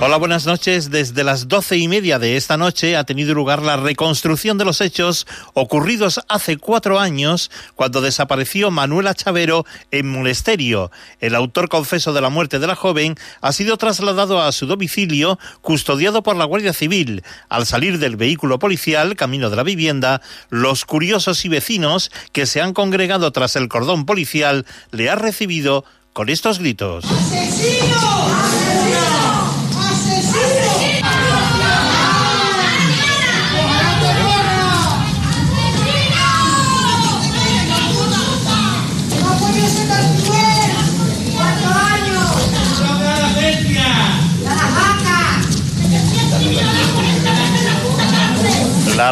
Hola, buenas noches. Desde las doce y media de esta noche ha tenido lugar la reconstrucción de los hechos ocurridos hace cuatro años cuando desapareció Manuela Chavero en Monesterio. El autor confeso de la muerte de la joven ha sido trasladado a su domicilio custodiado por la Guardia Civil. Al salir del vehículo policial, camino de la vivienda, los curiosos y vecinos que se han congregado tras el cordón policial le han recibido con estos gritos. La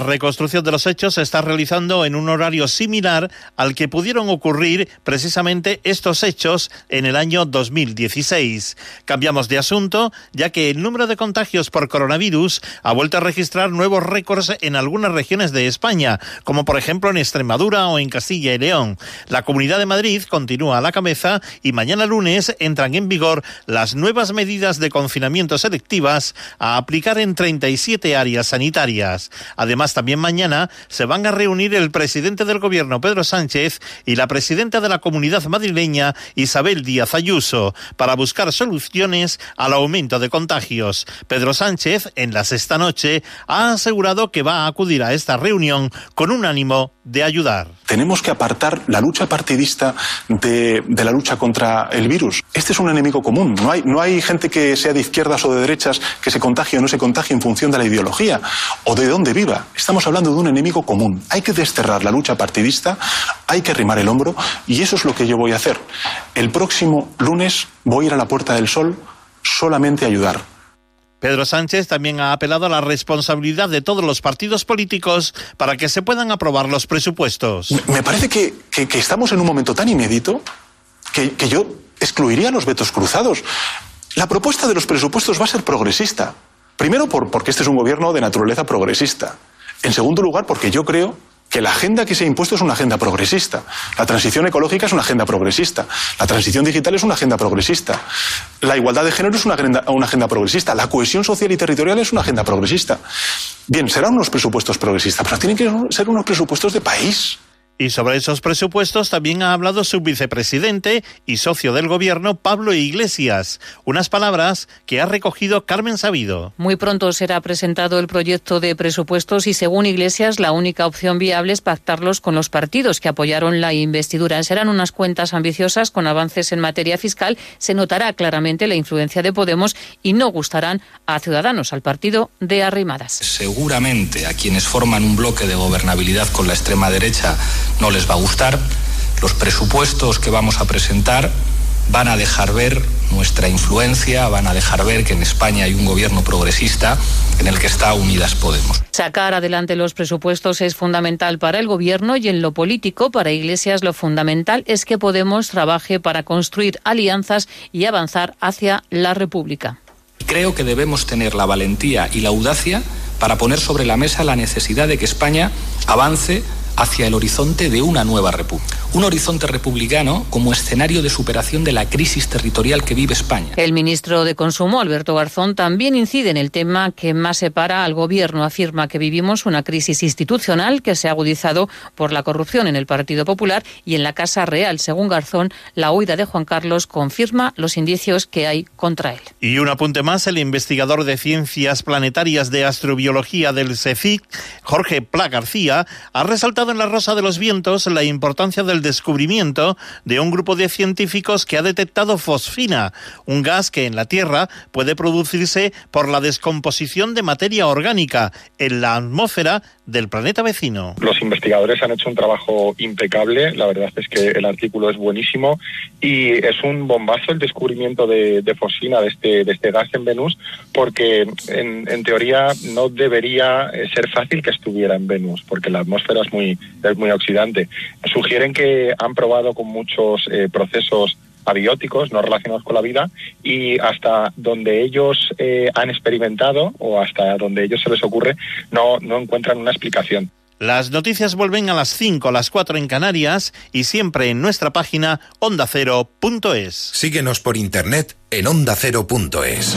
reconstrucción de los hechos se está realizando en un horario similar al que pudieron ocurrir precisamente estos hechos en el año 2016. Cambiamos de asunto, ya que el número de contagios por coronavirus ha vuelto a registrar nuevos récords en algunas regiones de España, como por ejemplo en Extremadura o en Castilla y León. La Comunidad de Madrid continúa a la cabeza y mañana lunes entran en vigor las nuevas medidas de confinamiento selectivas a aplicar en 37 áreas sanitarias. Además, también mañana se van a reunir el presidente del gobierno, Pedro Sánchez, y la presidenta de la comunidad madrileña, Isabel Díaz Ayuso, para buscar soluciones al aumento de contagios. Pedro Sánchez, en la sexta noche, ha asegurado que va a acudir a esta reunión con un ánimo de ayudar. Tenemos que apartar la lucha partidista de, de, la lucha contra el virus. Este es un enemigo común. No hay, no hay gente que sea de izquierdas o de derechas que se contagie o no se contagie en función de la ideología o de dónde viva. Estamos hablando de un enemigo común. Hay que desterrar la lucha partidista, hay que arrimar el hombro y eso es lo que yo voy a hacer. El próximo lunes voy a ir a la Puerta del Sol solamente a ayudar. Pedro Sánchez también ha apelado a la responsabilidad de todos los partidos políticos para que se puedan aprobar los presupuestos. Me parece que, que, que estamos en un momento tan inédito que, que yo excluiría los vetos cruzados. La propuesta de los presupuestos va a ser progresista. Primero, por, porque este es un gobierno de naturaleza progresista. En segundo lugar, porque yo creo que la agenda que se ha impuesto es una agenda progresista. La transición ecológica es una agenda progresista. La transición digital es una agenda progresista. La igualdad de género es una agenda, una agenda progresista. La cohesión social y territorial es una agenda progresista. Bien, serán unos presupuestos progresistas, pero tienen que ser unos presupuestos de país. Y sobre esos presupuestos también ha hablado su vicepresidente y socio del gobierno, Pablo Iglesias. Unas palabras que ha recogido Carmen Sabido. Muy pronto será presentado el proyecto de presupuestos y, según Iglesias, la única opción viable es pactarlos con los partidos que apoyaron la investidura. Serán unas cuentas ambiciosas con avances en materia fiscal. Se notará claramente la influencia de Podemos y no gustarán a Ciudadanos, al partido de Arrimadas. Seguramente a quienes forman un bloque de gobernabilidad con la extrema derecha no les va a gustar. Los presupuestos que vamos a presentar van a dejar ver nuestra influencia, van a dejar ver que en España hay un gobierno progresista en el que está Unidas Podemos. Sacar adelante los presupuestos es fundamental para el gobierno y en lo político, para Iglesias, lo fundamental es que Podemos trabaje para construir alianzas y avanzar hacia la República. Creo que debemos tener la valentía y la audacia para poner sobre la mesa la necesidad de que España avance hacia el horizonte de una nueva república. Un horizonte republicano como escenario de superación de la crisis territorial que vive España. El ministro de Consumo, Alberto Garzón, también incide en el tema que más separa al gobierno. Afirma que vivimos una crisis institucional que se ha agudizado por la corrupción en el Partido Popular y en la Casa Real. Según Garzón, la huida de Juan Carlos confirma los indicios que hay contra él. Y un apunte más, el investigador de ciencias planetarias de astrobiología del CECIC, Jorge Pla García, ha resaltado en La Rosa de los Vientos la importancia del descubrimiento de un grupo de científicos que ha detectado fosfina, un gas que en la Tierra puede producirse por la descomposición de materia orgánica en la atmósfera del planeta vecino. Los investigadores han hecho un trabajo impecable, la verdad es que el artículo es buenísimo y es un bombazo el descubrimiento de, fosfina, de este, de este gas en Venus, porque en, teoría no debería ser fácil que estuviera en Venus, porque la atmósfera es muy, es muy oxidante. Sugieren que han probado con muchos eh, procesos abióticos no relacionados con la vida y hasta donde ellos eh, han experimentado o hasta donde ellos se les ocurre no, no encuentran una explicación. Las noticias vuelven a las 5, a las 4 en Canarias y siempre en nuestra página ondacero.es. Síguenos por internet en ondacero.es.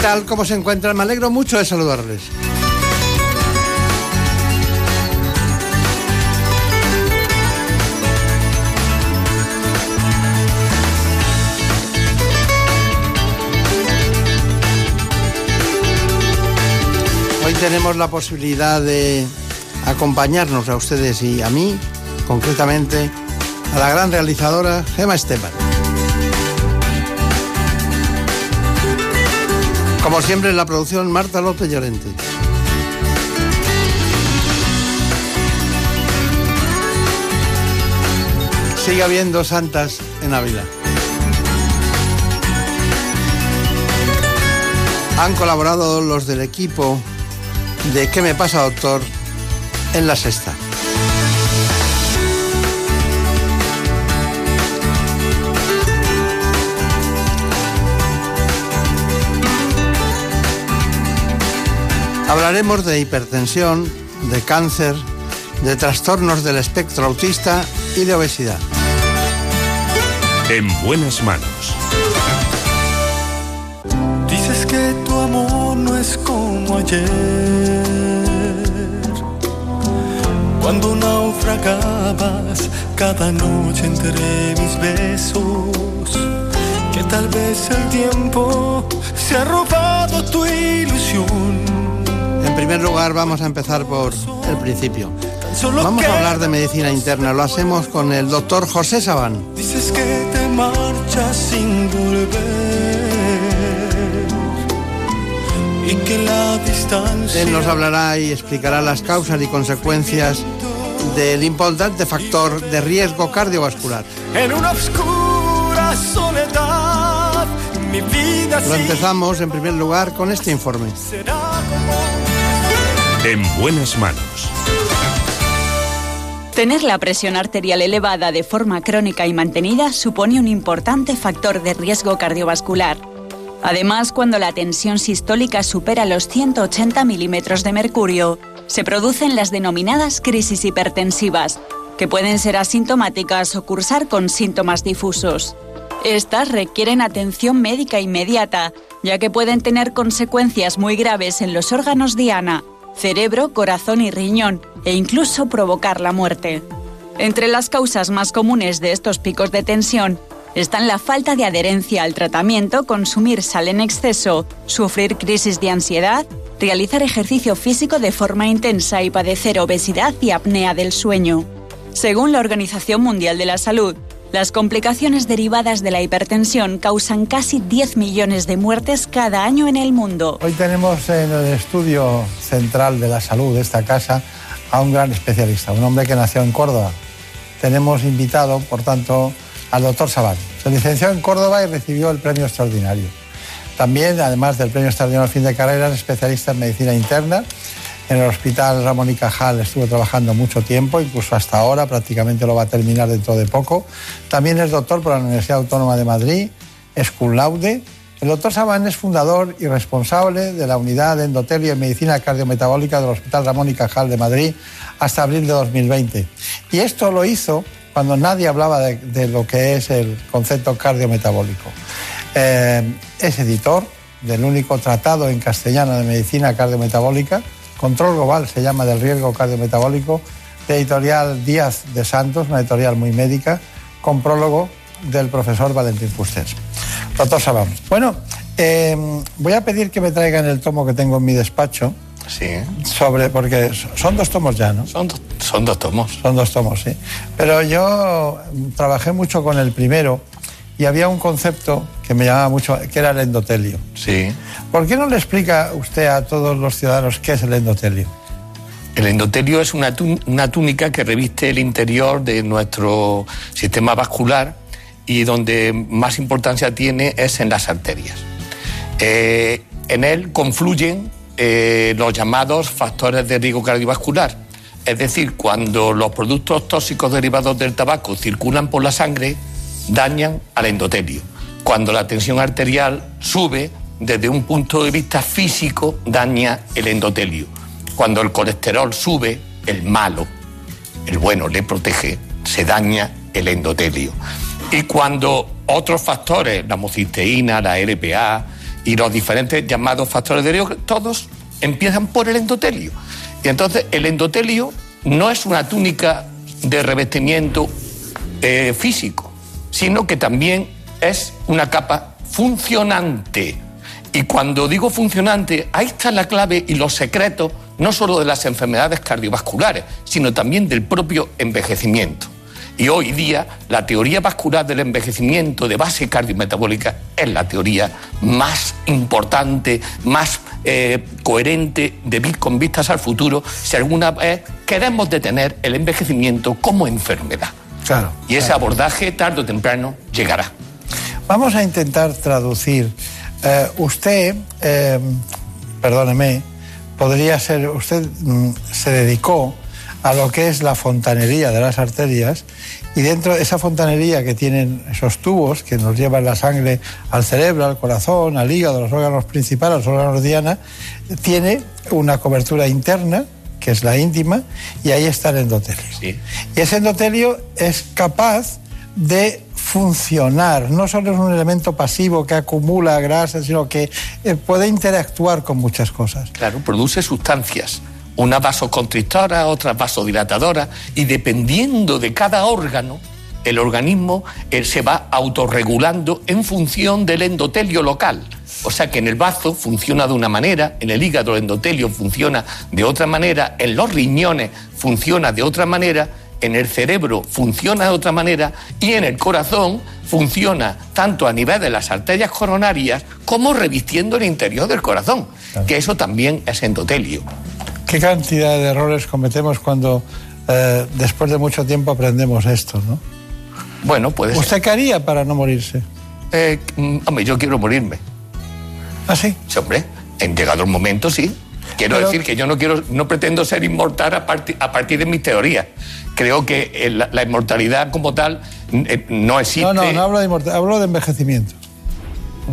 Tal? ¿Cómo se encuentran? Me alegro mucho de saludarles. Hoy tenemos la posibilidad de acompañarnos a ustedes y a mí, concretamente, a la gran realizadora Gema Esteban. Como siempre en la producción, Marta López Llorente. Sigue habiendo santas en Ávila. Han colaborado los del equipo de ¿Qué me pasa, doctor? en la sexta. Hablaremos de hipertensión, de cáncer, de trastornos del espectro autista y de obesidad. En buenas manos. Dices que tu amor no es como ayer. Cuando naufragabas cada noche entre mis besos. Que tal vez el tiempo se ha robado tu ilusión. En primer lugar, vamos a empezar por el principio. Vamos a hablar de medicina interna. Lo hacemos con el doctor José Sabán. Dices que te marchas sin volver y que la distancia. Él nos hablará y explicará las causas y consecuencias del importante factor de riesgo cardiovascular. En una oscura soledad, mi vida Lo empezamos en primer lugar con este informe. será como En buenas manos. Tener la presión arterial elevada de forma crónica y mantenida supone un importante factor de riesgo cardiovascular. Además, cuando la tensión sistólica supera los 180 milímetros de mercurio, se producen las denominadas crisis hipertensivas, que pueden ser asintomáticas o cursar con síntomas difusos. Estas requieren atención médica inmediata, ya que pueden tener consecuencias muy graves en los órganos diana, cerebro, corazón y riñón, e incluso provocar la muerte. Entre las causas más comunes de estos picos de tensión están la falta de adherencia al tratamiento, consumir sal en exceso, sufrir crisis de ansiedad, realizar ejercicio físico de forma intensa y padecer obesidad y apnea del sueño. Según la Organización Mundial de la Salud, las complicaciones derivadas de la hipertensión causan casi 10 millones de muertes cada año en el mundo. Hoy tenemos en el estudio central de la salud de esta casa a un gran especialista, un hombre que nació en Córdoba. Tenemos invitado, por tanto, al doctor Sabán. Se licenció en Córdoba y recibió el premio extraordinario. También, además del premio extraordinario al fin de carrera, es especialista en medicina interna. En el Hospital Ramón y Cajal estuvo trabajando mucho tiempo, incluso hasta ahora, prácticamente lo va a terminar dentro de poco. También es doctor por la Universidad Autónoma de Madrid, es cum laude. El doctor Sabán es fundador y responsable de la unidad de endotelio y medicina cardiometabólica del Hospital Ramón y Cajal de Madrid hasta abril de 2020. Y esto lo hizo cuando nadie hablaba de, de lo que es el concepto cardiometabólico. Eh, es editor del único tratado en castellano de medicina cardiometabólica, Control Global se llama del riesgo cardiometabólico, de editorial Díaz de Santos, una editorial muy médica, con prólogo del profesor Valentín Fusters. Doctor Sabam. Bueno, eh, voy a pedir que me traigan el tomo que tengo en mi despacho. Sí. Sobre, porque son dos tomos ya, ¿no? Son, dos- son dos tomos. Son dos tomos, sí. Pero yo mm, trabajé mucho con el primero y había un concepto que me llamaba mucho, que era el endotelio. Sí. ¿Por qué no le explica usted a todos los ciudadanos qué es el endotelio? El endotelio es una, tún- una túnica que reviste el interior de nuestro sistema vascular y donde más importancia tiene es en las arterias. Eh, en él confluyen eh, los llamados factores de riesgo cardiovascular. Es decir, cuando los productos tóxicos derivados del tabaco circulan por la sangre, dañan al endotelio. Cuando la tensión arterial sube, desde un punto de vista físico, daña el endotelio. Cuando el colesterol sube, el malo, el bueno le protege, se daña el endotelio. Y cuando otros factores, la homocisteína, la LPA y los diferentes llamados factores de riesgo, todos empiezan por el endotelio. Y entonces el endotelio no es una túnica de revestimiento eh, físico, sino que también es una capa funcionante. Y cuando digo funcionante, ahí está la clave y los secretos no solo de las enfermedades cardiovasculares, sino también del propio envejecimiento. Y hoy día la teoría vascular del envejecimiento de base cardiometabólica es la teoría más importante, más eh, coherente de, con vistas al futuro si alguna vez queremos detener el envejecimiento como enfermedad. Claro. Y ese abordaje tarde o temprano llegará. Vamos a intentar traducir. Eh, usted, eh, perdóneme, podría ser, usted mm, se dedicó a lo que es la fontanería de las arterias y dentro de esa fontanería que tienen esos tubos que nos llevan la sangre al cerebro, al corazón, al hígado, a los órganos principales, a los órganos diana, tiene una cobertura interna que es la íntima y ahí está el endotelio. Sí. Y ese endotelio es capaz de funcionar, no solo es un elemento pasivo que acumula grasa, sino que eh, puede interactuar con muchas cosas. Claro, produce sustancias, una vasoconstrictora, otra vasodilatadora, y dependiendo de cada órgano, el organismo eh, se va autorregulando en función del endotelio local. O sea que en el bazo funciona de una manera, en el hígado el endotelio funciona de otra manera, en los riñones funciona de otra manera, en el cerebro funciona de otra manera y en el corazón funciona tanto a nivel de las arterias coronarias como revistiendo el interior del corazón, que eso también es endotelio. ¿Qué cantidad de errores cometemos cuando eh, después de mucho tiempo aprendemos esto? ¿no? Bueno, puede ser. ¿Usted qué haría para no morirse? Eh, mm, hombre, yo quiero morirme. ¿Ah, sí? Sí, hombre, en llegado el momento, sí. Quiero Pero- decir que yo no quiero, no pretendo ser inmortal a, parti- a partir de mis teorías. Creo que eh, la, la inmortalidad como tal eh, no existe. No, no, no hablo de inmortal, hablo de envejecimiento.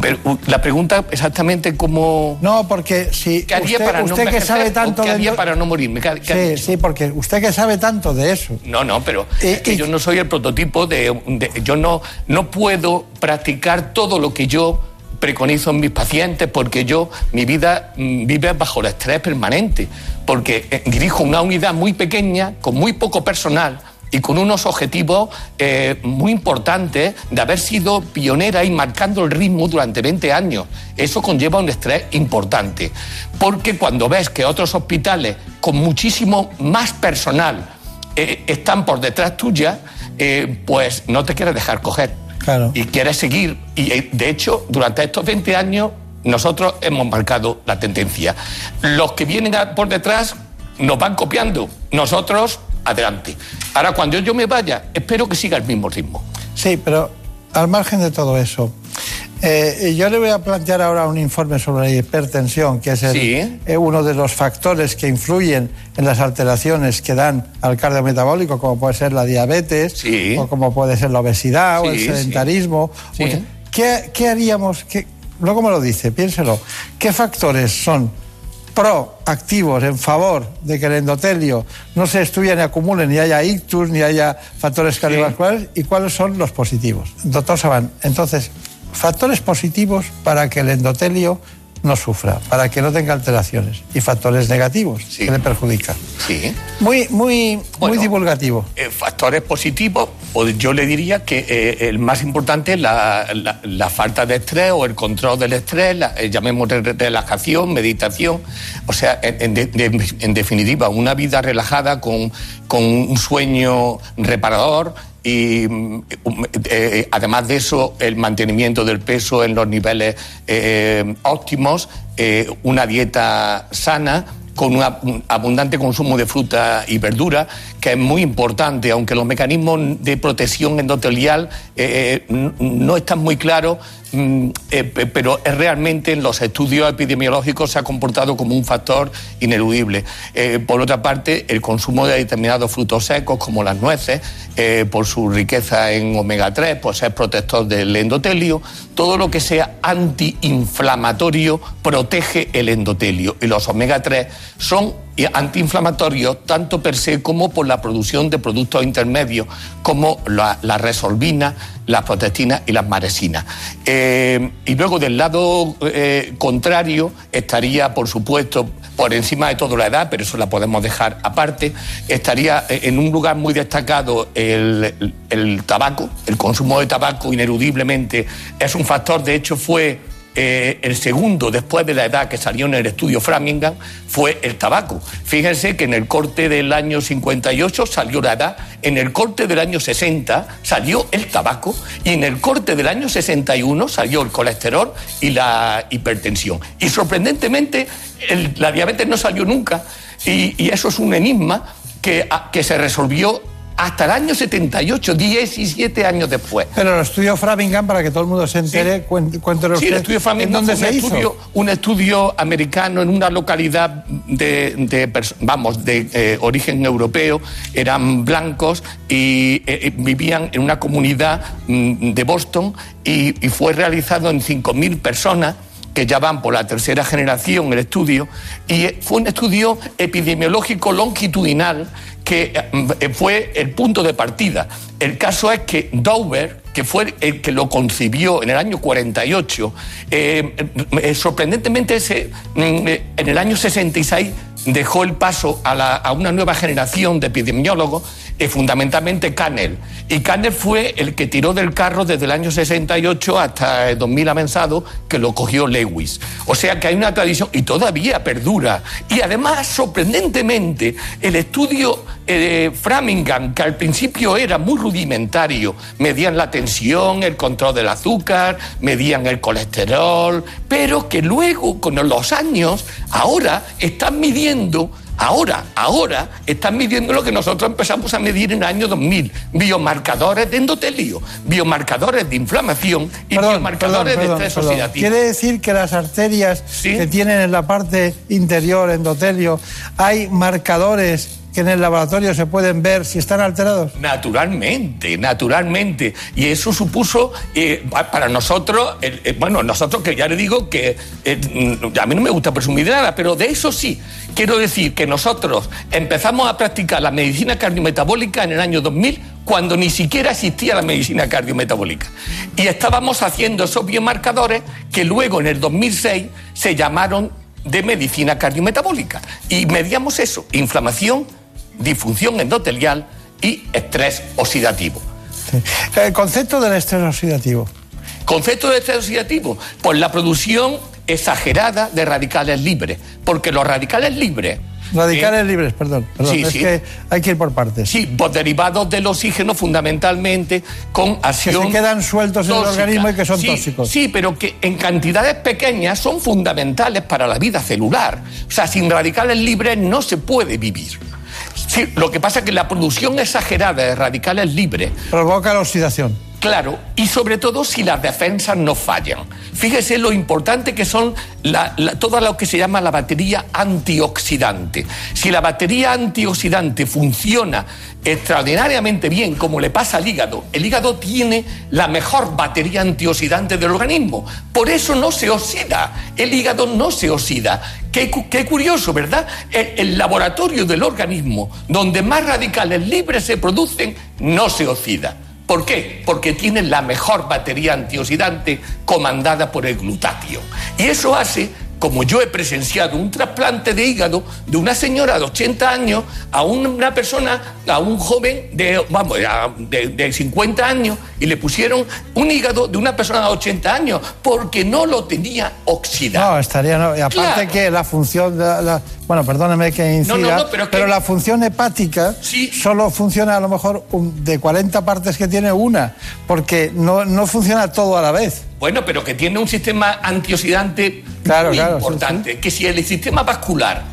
Pero la pregunta exactamente cómo. No, porque si ¿Qué haría usted, para no que sabe tanto qué de haría para no morirme? ¿Qué- qué- Sí, sí, porque usted que sabe tanto de eso. No, no, pero es que y- yo no soy el prototipo de, de- yo no no puedo practicar todo lo que yo preconizo en mis pacientes porque yo mi vida mm, vive bajo el estrés permanente porque eh, dirijo una unidad muy pequeña con muy poco personal y con unos objetivos eh, muy importantes de haber sido pionera y marcando el ritmo durante 20 años. Eso conlleva un estrés importante, porque cuando ves que otros hospitales con muchísimo más personal eh, están por detrás tuya, eh, pues no te quieres dejar coger. Claro. Y quieres seguir. Y de hecho, durante estos 20 años, nosotros hemos marcado la tendencia. Los que vienen por detrás nos van copiando. Nosotros, adelante. Ahora, cuando yo me vaya, espero que siga el mismo ritmo. Sí, pero al margen de todo eso, eh, yo le voy a plantear ahora un informe sobre la hipertensión, que es el- Sí. eh, uno de los factores que influyen en las alteraciones que dan al cardiometabólico, como puede ser la diabetes, Sí. o como puede ser la obesidad, o el sedentarismo. Sí. Muchas- ¿Qué, qué haríamos? ¿Qué- luego me lo dice, piénselo. ¿Qué factores son proactivos en favor de que el endotelio no se estudia ni acumule, ni haya ictus, ni haya factores cardiovasculares? ¿Y cuáles son los positivos? Doctor Saban, entonces, factores positivos para que el endotelio no sufra, para que no tenga alteraciones y factores negativos que le perjudican. Sí. Muy, muy, muy divulgativo. Eh, factores positivos, yo le diría que eh, el más importante es la, la- falta de estrés o el control del estrés, la, eh, llamemos re- relajación, meditación, o sea, en, en de- de- en definitiva, una vida relajada con, con un sueño reparador y mm, eh, además de eso el mantenimiento del peso en los niveles eh, óptimos, eh, una dieta sana con un ab- un abundante consumo de fruta y verdura, que es muy importante, aunque los mecanismos de protección endotelial eh, eh, no están muy claros, pero es realmente en los estudios epidemiológicos se ha comportado como un factor ineludible. Eh, por otra parte, el consumo de determinados frutos secos, como las nueces, eh, por su riqueza en omega 3, pues es protector del endotelio. Todo lo que sea antiinflamatorio protege el endotelio. Y los omega 3 son antiinflamatorios tanto per se como por la producción de productos intermedios como la, la resolvina, las protestinas y las maresinas. Eh, y luego del lado eh, contrario estaría, por supuesto, por encima de todo la edad, pero eso la podemos dejar aparte, estaría eh, en un lugar muy destacado el, el- el tabaco, el consumo de tabaco ineludiblemente es un factor, de hecho fue eh, el segundo después de la edad que salió en el estudio Framingham fue el tabaco. Fíjense que en el corte del año 58 salió la edad, en el corte del año 60 salió el tabaco y en el corte del año 61 salió el colesterol y la hipertensión. Y sorprendentemente el- la diabetes no salió nunca y, y eso es un enigma que, que se resolvió hasta el año 78, 17 años después. Pero el estudio Framingham, para que todo el mundo se entere, cuen- cuéntelo Sí, usted, el estudio Framingham ¿en dónde se un hizo? Estudio, un estudio americano en una localidad de, de vamos, de eh, origen europeo, eran blancos y eh, eh, vivían en una comunidad mm, de Boston y, y fue realizado en 5.000 personas que ya van por la tercera generación el estudio, y fue un estudio epidemiológico longitudinal que eh, fue el punto de partida. El caso es que Dover, que fue el que lo concibió en el año 48, eh, eh, sorprendentemente ese, mm, eh, en el año 66 dejó el paso a, una nueva generación de epidemiólogos, eh, fundamentalmente Canel. Y Canel fue el que tiró del carro desde el año 68 hasta el 2000 avanzado, que lo cogió Lewis. O sea que hay una tradición y todavía perdura. Y además, sorprendentemente, el estudio eh, Framingham, que al principio era muy rudimentario, medían la tensión, el control del azúcar, medían el colesterol, pero que luego, con los años, ahora están midiendo Ahora, ahora están midiendo lo que nosotros empezamos a medir en el año 2000, biomarcadores de endotelio, biomarcadores de inflamación y biomarcadores Perdón, de estrés perdón. oxidativo. Quiere decir que las arterias que tienen en la parte interior, endotelio, hay marcadores en el laboratorio se pueden ver si están alterados. Naturalmente, naturalmente. Y eso supuso eh, pa- para nosotros, eh, bueno, nosotros que ya le digo que eh, mm, a mí no me gusta presumir de nada, pero de eso sí. Quiero decir que nosotros empezamos a practicar la medicina cardiometabólica en el año 2000 cuando ni siquiera existía la medicina cardiometabólica. Y estábamos haciendo esos biomarcadores que luego en el 2006 se llamaron de medicina cardiometabólica. Y medíamos eso, inflamación, disfunción endotelial y estrés oxidativo. El concepto del estrés oxidativo. Concepto de estrés oxidativo, pues la producción exagerada de radicales libres, porque los radicales libres... Radicales libres, perdón. perdón, Sí, es sí. que hay que ir por partes. Sí, pues derivados del oxígeno fundamentalmente con Que acción se quedan sueltos en el organismo y que son Sí, tóxicos. Sí, pero que en cantidades pequeñas son fundamentales para la vida celular. O sea, sin radicales libres no se puede vivir. Sí, lo que pasa es que la producción exagerada de radicales libres Provoca la oxidación. Claro, y sobre todo si las defensas no fallan. Fíjese lo importante que son todo lo que se llama la batería antioxidante. Si la batería antioxidante funciona extraordinariamente bien, como le pasa al hígado, el hígado tiene la mejor batería antioxidante del organismo. Por eso no se oxida. El hígado no se oxida. Qué, cu- qué curioso, ¿verdad? El laboratorio del organismo donde más radicales libres se producen no se oxida. ¿Por qué? Porque tiene la mejor batería antioxidante comandada por el glutatio. Y eso hace como yo he presenciado un trasplante de hígado de una señora de 80 años a una persona, a un joven de, vamos, de, de 50 años y le pusieron un hígado de una persona de 80 años porque no lo tenía oxidado. No, estaría, no. Y aparte Claro. que la función, de la- bueno, perdóneme que incida, No, no, no, pero pero, que- la función hepática solo funciona a lo mejor de 40 partes que tiene una, porque no, no funciona todo a la vez. Bueno, pero que tiene un sistema antioxidante Claro, muy claro, sí, importante. Que si el sistema vascular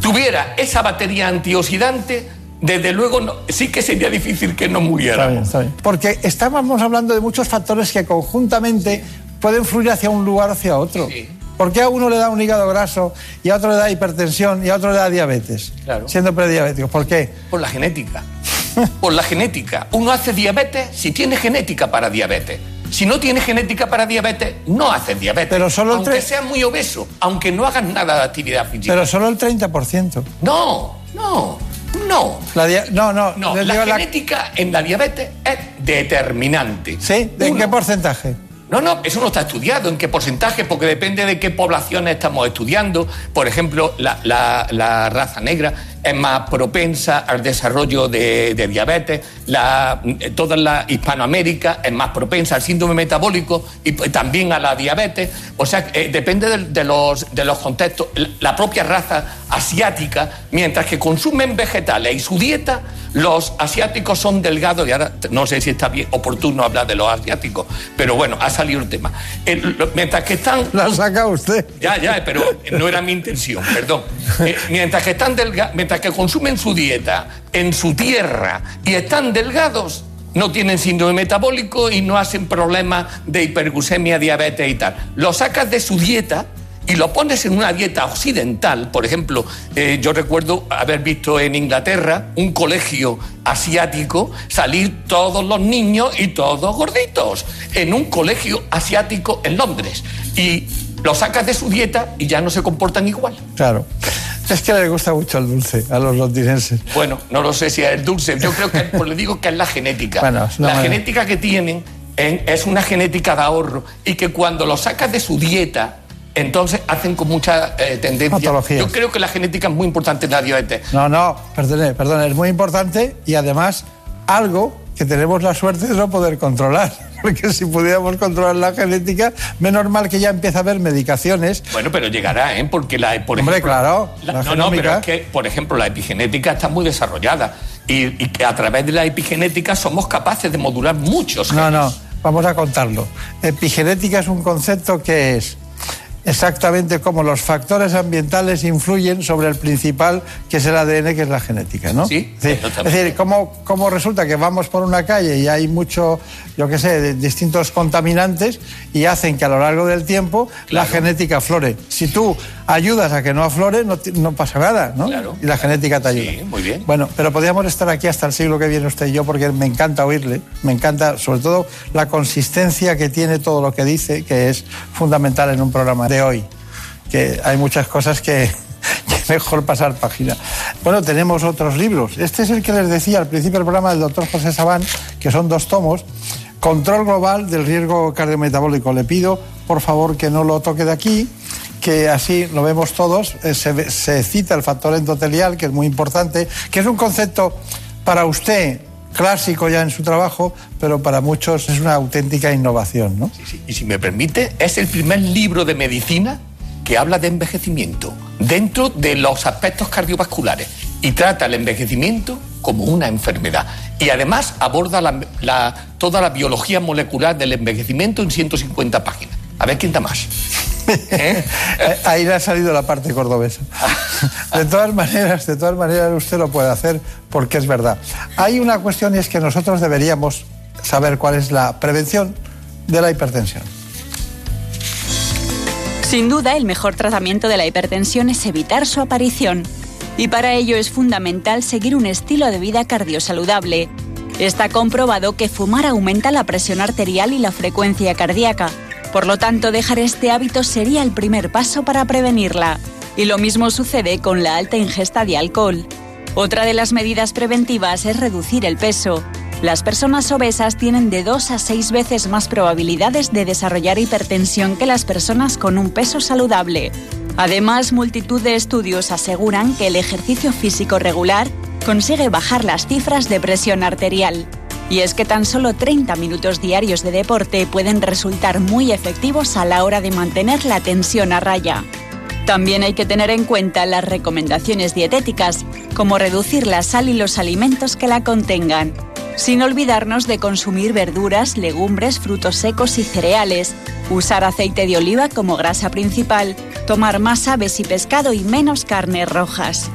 tuviera esa batería antioxidante, desde luego no- sí que sería difícil que no Está muriera. bien, está bien. Porque estábamos hablando de muchos factores que conjuntamente pueden fluir hacia un lugar o hacia otro. ¿Por qué a uno le da un hígado graso y a otro le da hipertensión y a otro le da diabetes? Claro. Siendo prediabéticos. ¿Por qué? Por la genética. Por la genética. Uno hace diabetes si tiene genética para diabetes. Si no tiene genética para diabetes, no hace diabetes. Pero solo el aunque tres- sea muy obeso, aunque no hagas nada de actividad física. Pero solo el 30%. No, no, no. La no, no. No, la digo la- genética en la diabetes es determinante. ¿Sí? ¿De en qué porcentaje? No, no, eso no está estudiado. ¿En qué porcentaje? Porque depende de qué poblaciones estamos estudiando. Por ejemplo, la, la- la raza negra es más propensa al desarrollo de, de diabetes. La, eh, toda la Hispanoamérica es más propensa al síndrome metabólico y pues, también a la diabetes. O sea, eh, depende de, de los, de los contextos. La- propia raza asiática, mientras que consumen vegetales y su dieta, los asiáticos son delgados, y ahora no sé si está bien oportuno hablar de los asiáticos, pero bueno, ha salido el tema. El- mientras que están... La saca usted. Ya, ya, pero no era mi intención, perdón. Eh, mientras que están delga- que consumen su dieta en su tierra y están delgados, no tienen síndrome metabólico y no hacen problemas de hiperglucemia, diabetes y tal. Lo sacas de su dieta y lo pones en una dieta occidental, por ejemplo, eh, yo recuerdo haber visto en Inglaterra un colegio asiático salir todos los niños y todos gorditos, en un colegio asiático en Londres. Y lo sacas de su dieta y ya no se comportan igual. Claro. Es que le gusta mucho el dulce a los londinenses. Bueno, no lo sé si es el dulce. Yo creo que, pues le digo que es la genética. Bueno, una la genética que tienen en- es una genética de ahorro y que cuando lo sacas de su dieta, entonces hacen con mucha eh, tendencia. Patologías. Yo creo que la genética es muy importante en la diabetes. No, no, perdone, perdone, es muy importante y además algo que tenemos la suerte de no poder controlar. Porque si pudiéramos controlar la genética, menos mal que ya empieza a haber medicaciones. Bueno, pero llegará, ¿eh? Porque la, por Hombre, ejemplo, claro, la- la no, no, pero es que, por ejemplo, la epigenética está muy desarrollada y, y que a través de la epigenética somos capaces de modular muchos No, genes. no, vamos a contarlo. Epigenética es un concepto que es exactamente cómo los factores ambientales influyen sobre el principal, que es el ADN, que es la genética, ¿no? Sí, Es decir, es decir, cómo, cómo resulta que vamos por una calle y hay mucho, yo qué sé, de distintos contaminantes y hacen que a lo largo del tiempo la genética aflore. Si tú ayudas a que no aflore, no, pasa nada, ¿no? Y la genética te ayuda. Sí, muy bien. Bueno, pero podríamos estar aquí hasta el siglo que viene usted y yo porque me encanta oírle, me encanta sobre todo la consistencia que tiene todo lo que dice, que es fundamental en un programa de hoy, que hay muchas cosas que, que mejor pasar página. Bueno, tenemos otros libros. Este es el que les decía al principio del programa del doctor José Sabán, que son dos tomos. Control global del riesgo cardiometabólico. Le pido, por favor, que no lo toque de aquí, que así lo vemos todos. Eh, Se, cita el factor endotelial, que es muy importante, que es un concepto para usted clásico ya en su trabajo, pero para muchos es una auténtica innovación, ¿no? Y si me permite, es el primer libro de medicina que habla de envejecimiento dentro de los aspectos cardiovasculares y trata el envejecimiento como una enfermedad. Y además aborda toda la biología molecular del envejecimiento en 150 páginas. A ver quién da más. Eh, Ahí le ha salido la parte cordobesa. De todas maneras, de todas maneras usted lo puede hacer porque es verdad. Hay una cuestión y es que nosotros deberíamos saber cuál es la prevención de la hipertensión. Sin duda, el mejor tratamiento de la hipertensión es evitar su aparición. Y para ello es fundamental seguir un estilo de vida cardiosaludable. Está comprobado que fumar aumenta la presión arterial y la frecuencia cardíaca. Por lo tanto, dejar este hábito sería el primer paso para prevenirla. Y lo mismo sucede con la alta ingesta de alcohol. Otra de las medidas preventivas es reducir el peso. Las personas obesas tienen de 2 a 6 veces más probabilidades de desarrollar hipertensión que las personas con un peso saludable. Además, multitud de estudios aseguran que el ejercicio físico regular consigue bajar las cifras de presión arterial. Y es que tan solo 30 minutos diarios de deporte pueden resultar muy efectivos a la hora de mantener la tensión a raya. También hay que tener en cuenta las recomendaciones dietéticas, como reducir la sal y los alimentos que la contengan, sin olvidarnos de consumir verduras, legumbres, frutos secos y cereales, usar aceite de oliva como grasa principal, tomar más aves y pescado y menos carnes rojas.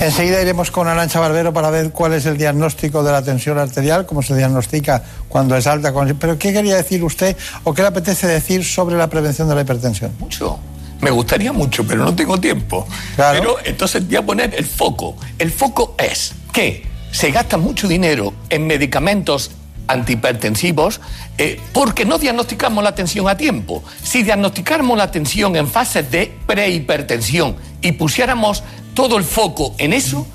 Enseguida iremos con Arancha Barbero para ver cuál es el diagnóstico de la tensión arterial, cómo se diagnostica cuando es alta. Pero ¿qué quería decir usted o qué le apetece decir sobre la prevención de la hipertensión? Mucho. Me gustaría mucho, pero no tengo tiempo. Pero entonces voy a poner el foco. El foco es que se gasta mucho dinero en medicamentos antihipertensivos eh, porque no diagnosticamos la tensión a tiempo. Si diagnosticáramos la tensión en fases de prehipertensión y pusiéramos todo el foco en eso,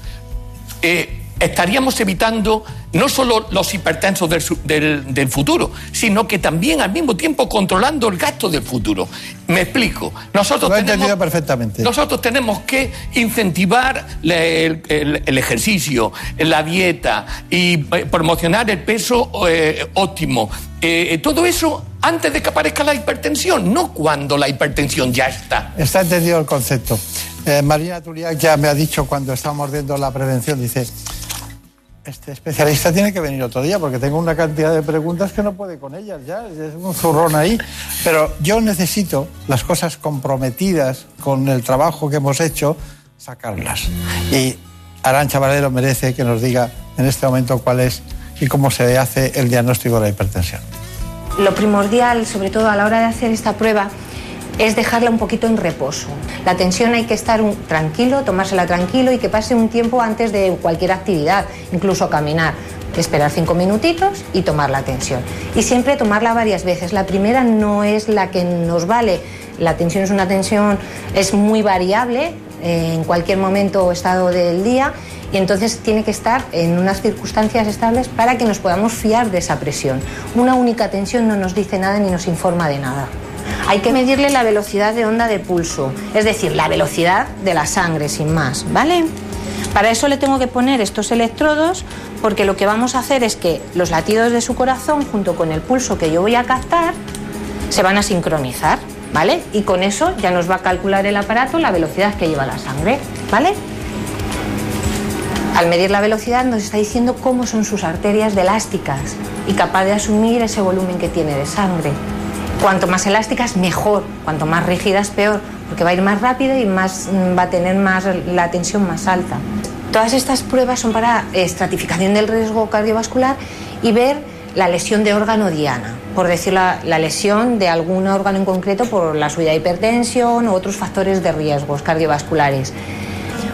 eh, estaríamos evitando no solo los hipertensos del, futuro, sino que también al mismo tiempo controlando el gasto del futuro. Me explico. Nosotros Lo he entendido perfectamente. Nosotros tenemos que incentivar el, ejercicio, la dieta y eh, promocionar el peso eh, óptimo. Eh, todo eso antes de que aparezca la hipertensión, no cuando la hipertensión ya está. Está entendido el concepto. Marina Tuliak ya me ha dicho cuando estábamos viendo la prevención, dice, este especialista tiene que venir otro día porque tengo una cantidad de preguntas que no puede con ellas ya, es un zurrón ahí. Pero yo necesito las cosas comprometidas con el trabajo que hemos hecho, sacarlas. Y Arancha Valero merece que nos diga en este momento cuál es y cómo se hace el diagnóstico de la hipertensión. Lo primordial, sobre todo a la hora de hacer esta prueba, es dejarla un poquito en reposo. La tensión hay que estar tranquilo, tomársela tranquilo y que pase un tiempo antes de cualquier actividad, incluso caminar. Esperar cinco minutitos y tomar la tensión. Y siempre tomarla varias veces. La primera no es la que nos vale. La tensión es una tensión, es muy variable eh, en cualquier momento o estado del día y entonces tiene que estar en unas circunstancias estables para que nos podamos fiar de esa presión. Una única tensión no nos dice nada ni nos informa de nada. Hay que medirle la velocidad de onda de pulso, es decir, la velocidad de la sangre, sin más, ¿vale? Para eso le tengo que poner estos electrodos porque lo que vamos a hacer es que los latidos de su corazón junto con el pulso que yo voy a captar se van a sincronizar, ¿vale? Y con eso ya nos va a calcular el aparato la velocidad que lleva la sangre, ¿vale? Al medir la velocidad nos está diciendo cómo son sus arterias de elásticas y capaz de asumir ese volumen que tiene de sangre. Cuanto más elásticas, mejor. Cuanto más rígidas, peor, porque va a ir más rápido y más, mm, va a tener más, la tensión más alta. Todas estas pruebas son para estratificación del riesgo cardiovascular y ver la lesión de órgano diana, por decir la, la, lesión de algún órgano en concreto por la subida de hipertensión u otros factores de riesgos cardiovasculares.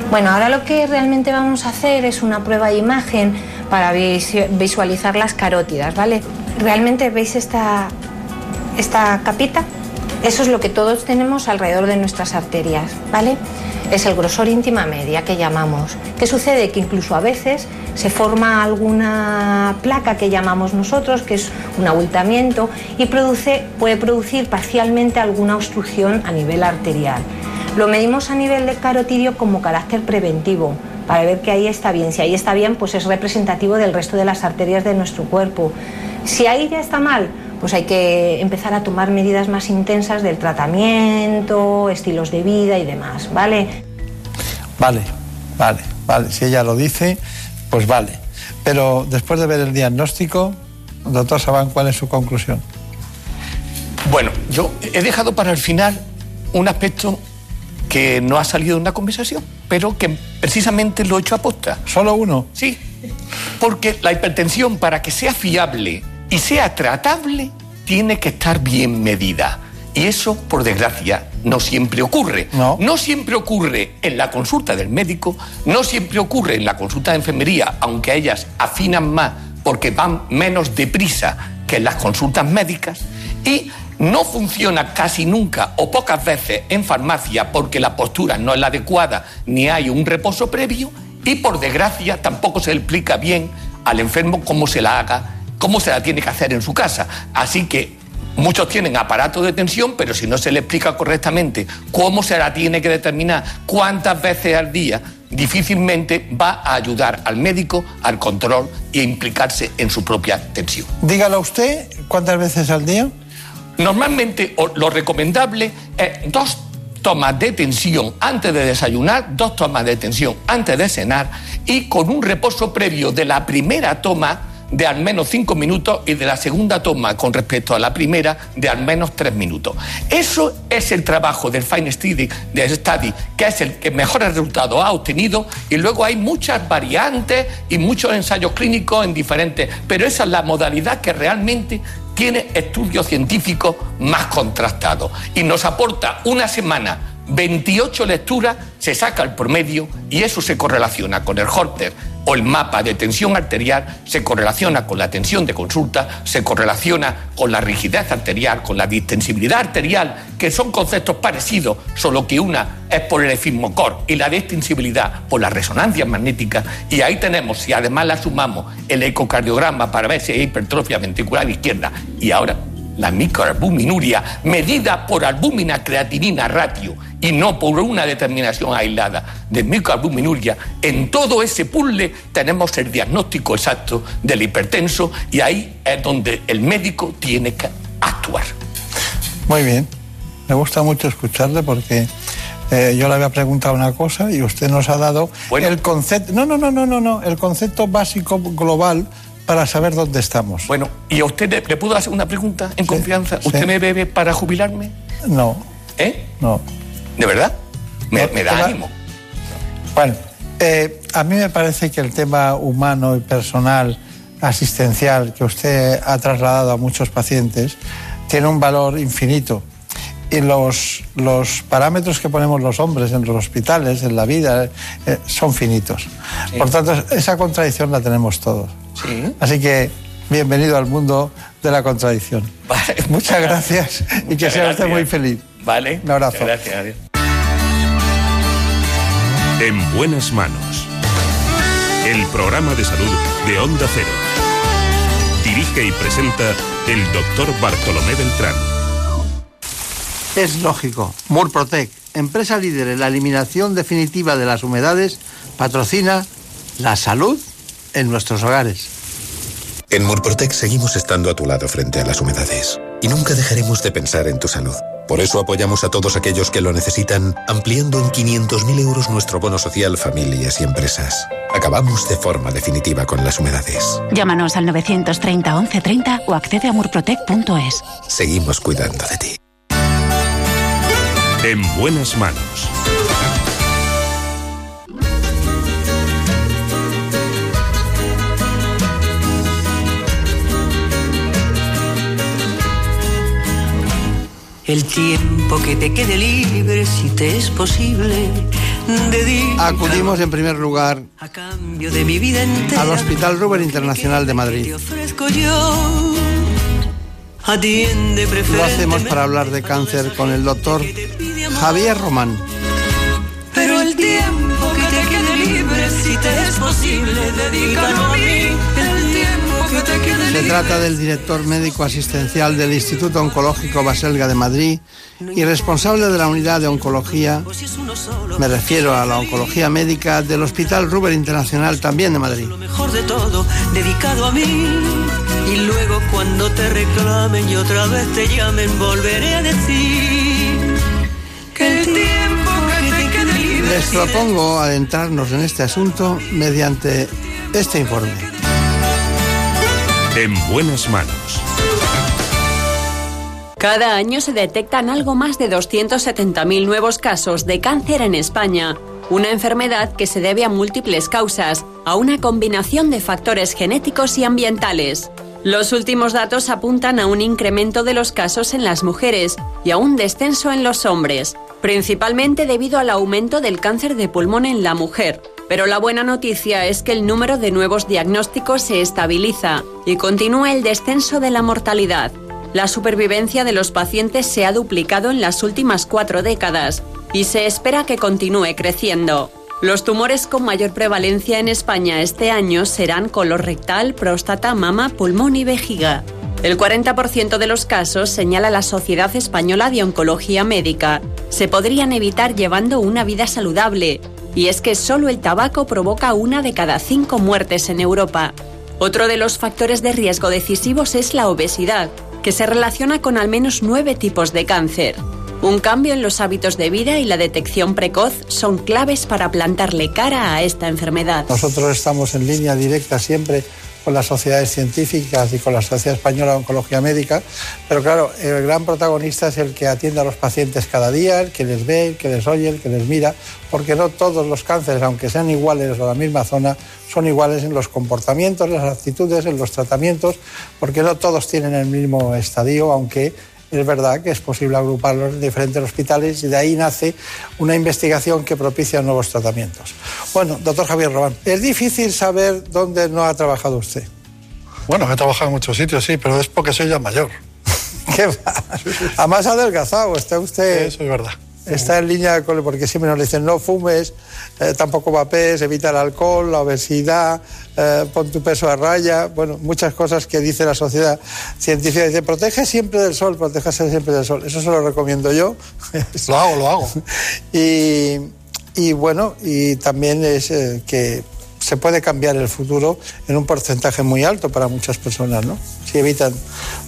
Bueno, ahora lo que realmente vamos a hacer es una prueba de imagen para visualizar las carótidas, ¿vale? Realmente veis esta, esta capita, eso es lo que todos tenemos alrededor de nuestras arterias, ¿vale? Es el grosor íntima media que llamamos. ¿Qué sucede? Que incluso a veces se forma alguna placa que llamamos nosotros, que es un abultamiento, y produce, puede producir parcialmente alguna obstrucción a nivel arterial. Lo medimos a nivel de carotidio como carácter preventivo, para ver que ahí está bien. Si ahí está bien, pues es representativo del resto de las arterias de nuestro cuerpo. Si ahí ya está mal, pues hay que empezar a tomar medidas más intensas del tratamiento, estilos de vida y demás, ¿vale? Vale, vale, vale. Si ella lo dice, pues vale. Pero después de ver el diagnóstico, doctor Sabán, ¿cuál es su conclusión? Bueno, yo he dejado para el final un aspecto que no ha salido de una conversación, pero que precisamente lo he hecho a posta. ¿Solo uno? Sí, porque la hipertensión, para que sea fiable y sea tratable, tiene que estar bien medida. Y eso, por desgracia, no siempre ocurre. No. no. siempre ocurre en la consulta del médico, no siempre ocurre en la consulta de enfermería, aunque ellas afinan más porque van menos deprisa que en las consultas médicas. Y no funciona casi nunca o pocas veces en farmacia porque la postura no es la adecuada ni hay un reposo previo. Y por desgracia tampoco se explica bien al enfermo cómo se la haga, cómo se la tiene que hacer en su casa. Así que Muchos tienen aparatos de tensión, pero si no se le explica correctamente cómo se la tiene que determinar, cuántas veces al día, difícilmente va a ayudar al médico al control e implicarse en su propia tensión. Dígalo usted, ¿cuántas veces al día? Normalmente lo recomendable es dos tomas de tensión antes de desayunar, dos tomas de tensión antes de cenar y con un reposo previo de la primera toma de al menos cinco minutos y de la segunda toma con respecto a la primera de al menos tres minutos. Eso es el trabajo del Fine Study, Study, que es el que mejores resultados ha obtenido y luego hay muchas variantes y muchos ensayos clínicos en diferentes, pero esa es la modalidad que realmente tiene estudios científicos más contrastados y nos aporta una semana 28 lecturas, se saca el promedio y eso se correlaciona con el Holter o el mapa de tensión arterial, se correlaciona con la tensión de consulta, se correlaciona con la rigidez arterial, con la distensibilidad arterial, que son conceptos parecidos, solo que una es por el efismocor y la distensibilidad por la resonancia magnética. Y ahí tenemos, si además la sumamos, el ecocardiograma para ver si hay hipertrofia ventricular izquierda y ahora la microalbuminuria, medida por albúmina creatinina ratio y no por una determinación aislada de microalbuminuria, en todo ese puzzle tenemos el diagnóstico exacto del hipertenso y ahí es donde el médico tiene que actuar. Muy bien, me gusta mucho escucharle porque eh, yo le había preguntado una cosa y usted nos ha dado el concepto, no, no, no, no, no, no, el concepto básico global para saber dónde estamos. Bueno, ¿y a usted le, puedo hacer una pregunta en confianza? ¿Usted me bebe para jubilarme? No. ¿Eh? No. ¿De verdad? Me, da ánimo. Bueno, eh, a mí me parece que el tema humano y personal, asistencial, que usted ha trasladado a muchos pacientes, tiene un valor infinito. Y los, los parámetros que ponemos los hombres en los hospitales, en la vida, eh, son finitos. Por tanto, esa contradicción la tenemos todos. Así que bienvenido al mundo de la contradicción. Muchas gracias y que sea usted muy feliz. Vale. Un abrazo. Gracias. En buenas manos. El programa de salud de Onda Cero. Dirige y presenta el doctor Bartolomé Beltrán. Es lógico. Murprotec, empresa líder en la eliminación definitiva de las humedades, patrocina la salud en nuestros hogares. En Murprotec seguimos estando a tu lado frente a las humedades y nunca dejaremos de pensar en tu salud. Por eso apoyamos a todos aquellos que lo necesitan, ampliando en 500.000 euros nuestro bono social familias y empresas. Acabamos de forma definitiva con las humedades. Llámanos al 930 1130 o accede a murprotec.es. Seguimos cuidando de ti. En buenas manos. El tiempo que te quede libre, si te es posible, Acudimos en primer lugar a cambio de mi vida entera, al Hospital Ruber Internacional de Madrid. Lo hacemos para hablar de cáncer con el doctor Javier Román. Pero el tiempo que te quede libre, si te es posible, dedícalo a mí. Se trata del director médico asistencial del Instituto Oncológico Baselga de Madrid y responsable de la unidad de oncología, me refiero a la oncología médica del Hospital Ruber Internacional también de Madrid. Lo mejor de todo, dedicado a mí. Y luego cuando te reclamen y otra vez te llamen, volveré a decir que el tiempo que te quede libre. Les propongo adentrarnos en este asunto mediante este informe. En buenas manos. Cada año se detectan algo más de 270.000 nuevos casos de cáncer en España, una enfermedad que se debe a múltiples causas, a una combinación de factores genéticos y ambientales. Los últimos datos apuntan a un incremento de los casos en las mujeres y a un descenso en los hombres, principalmente debido al aumento del cáncer de pulmón en la mujer, pero la buena noticia es que el número de nuevos diagnósticos se estabiliza y continúa el descenso de la mortalidad. La supervivencia de los pacientes se ha duplicado en las últimas cuatro décadas y se espera que continúe creciendo. Los tumores con mayor prevalencia en España este año serán colorectal, próstata, mama, pulmón y vejiga. El 40% de los casos, señala la Sociedad Española de Oncología Médica, se podrían evitar llevando una vida saludable. Y es que solo el tabaco provoca una de cada cinco muertes en Europa. Otro de los factores de riesgo decisivos es la obesidad, que se relaciona con al menos nueve tipos de cáncer. Un cambio en los hábitos de vida y la detección precoz son claves para plantarle cara a esta enfermedad. Nosotros estamos en línea directa siempre con las sociedades científicas y con la Sociedad Española de Oncología Médica, pero claro, el gran protagonista es el que atiende a los pacientes cada día, el que les ve, el que les oye, el que les mira, porque no todos los cánceres, aunque sean iguales o la misma zona, son iguales en los comportamientos, las actitudes, en los tratamientos, porque no todos tienen el mismo estadio, aunque es verdad que es posible agruparlos en diferentes hospitales y de ahí nace una investigación que propicia nuevos tratamientos. Bueno, doctor Javier Robán, es difícil saber dónde no ha trabajado usted. Bueno, he trabajado en muchos sitios, sí, pero es porque soy ya mayor. ¿Qué va? Además ha adelgazado, está usted... Eso es verdad. Está en línea con, porque siempre nos dicen no fumes, eh, tampoco vapes, evita el alcohol, la obesidad, eh, pon tu peso a raya, bueno, muchas cosas que dice la sociedad científica. Dice, protege siempre del sol, protégese siempre del sol. Eso se lo recomiendo yo. Lo hago, lo hago. y, y bueno, y también es eh, que se puede cambiar el futuro en un porcentaje muy alto para muchas personas, ¿no? Si evitan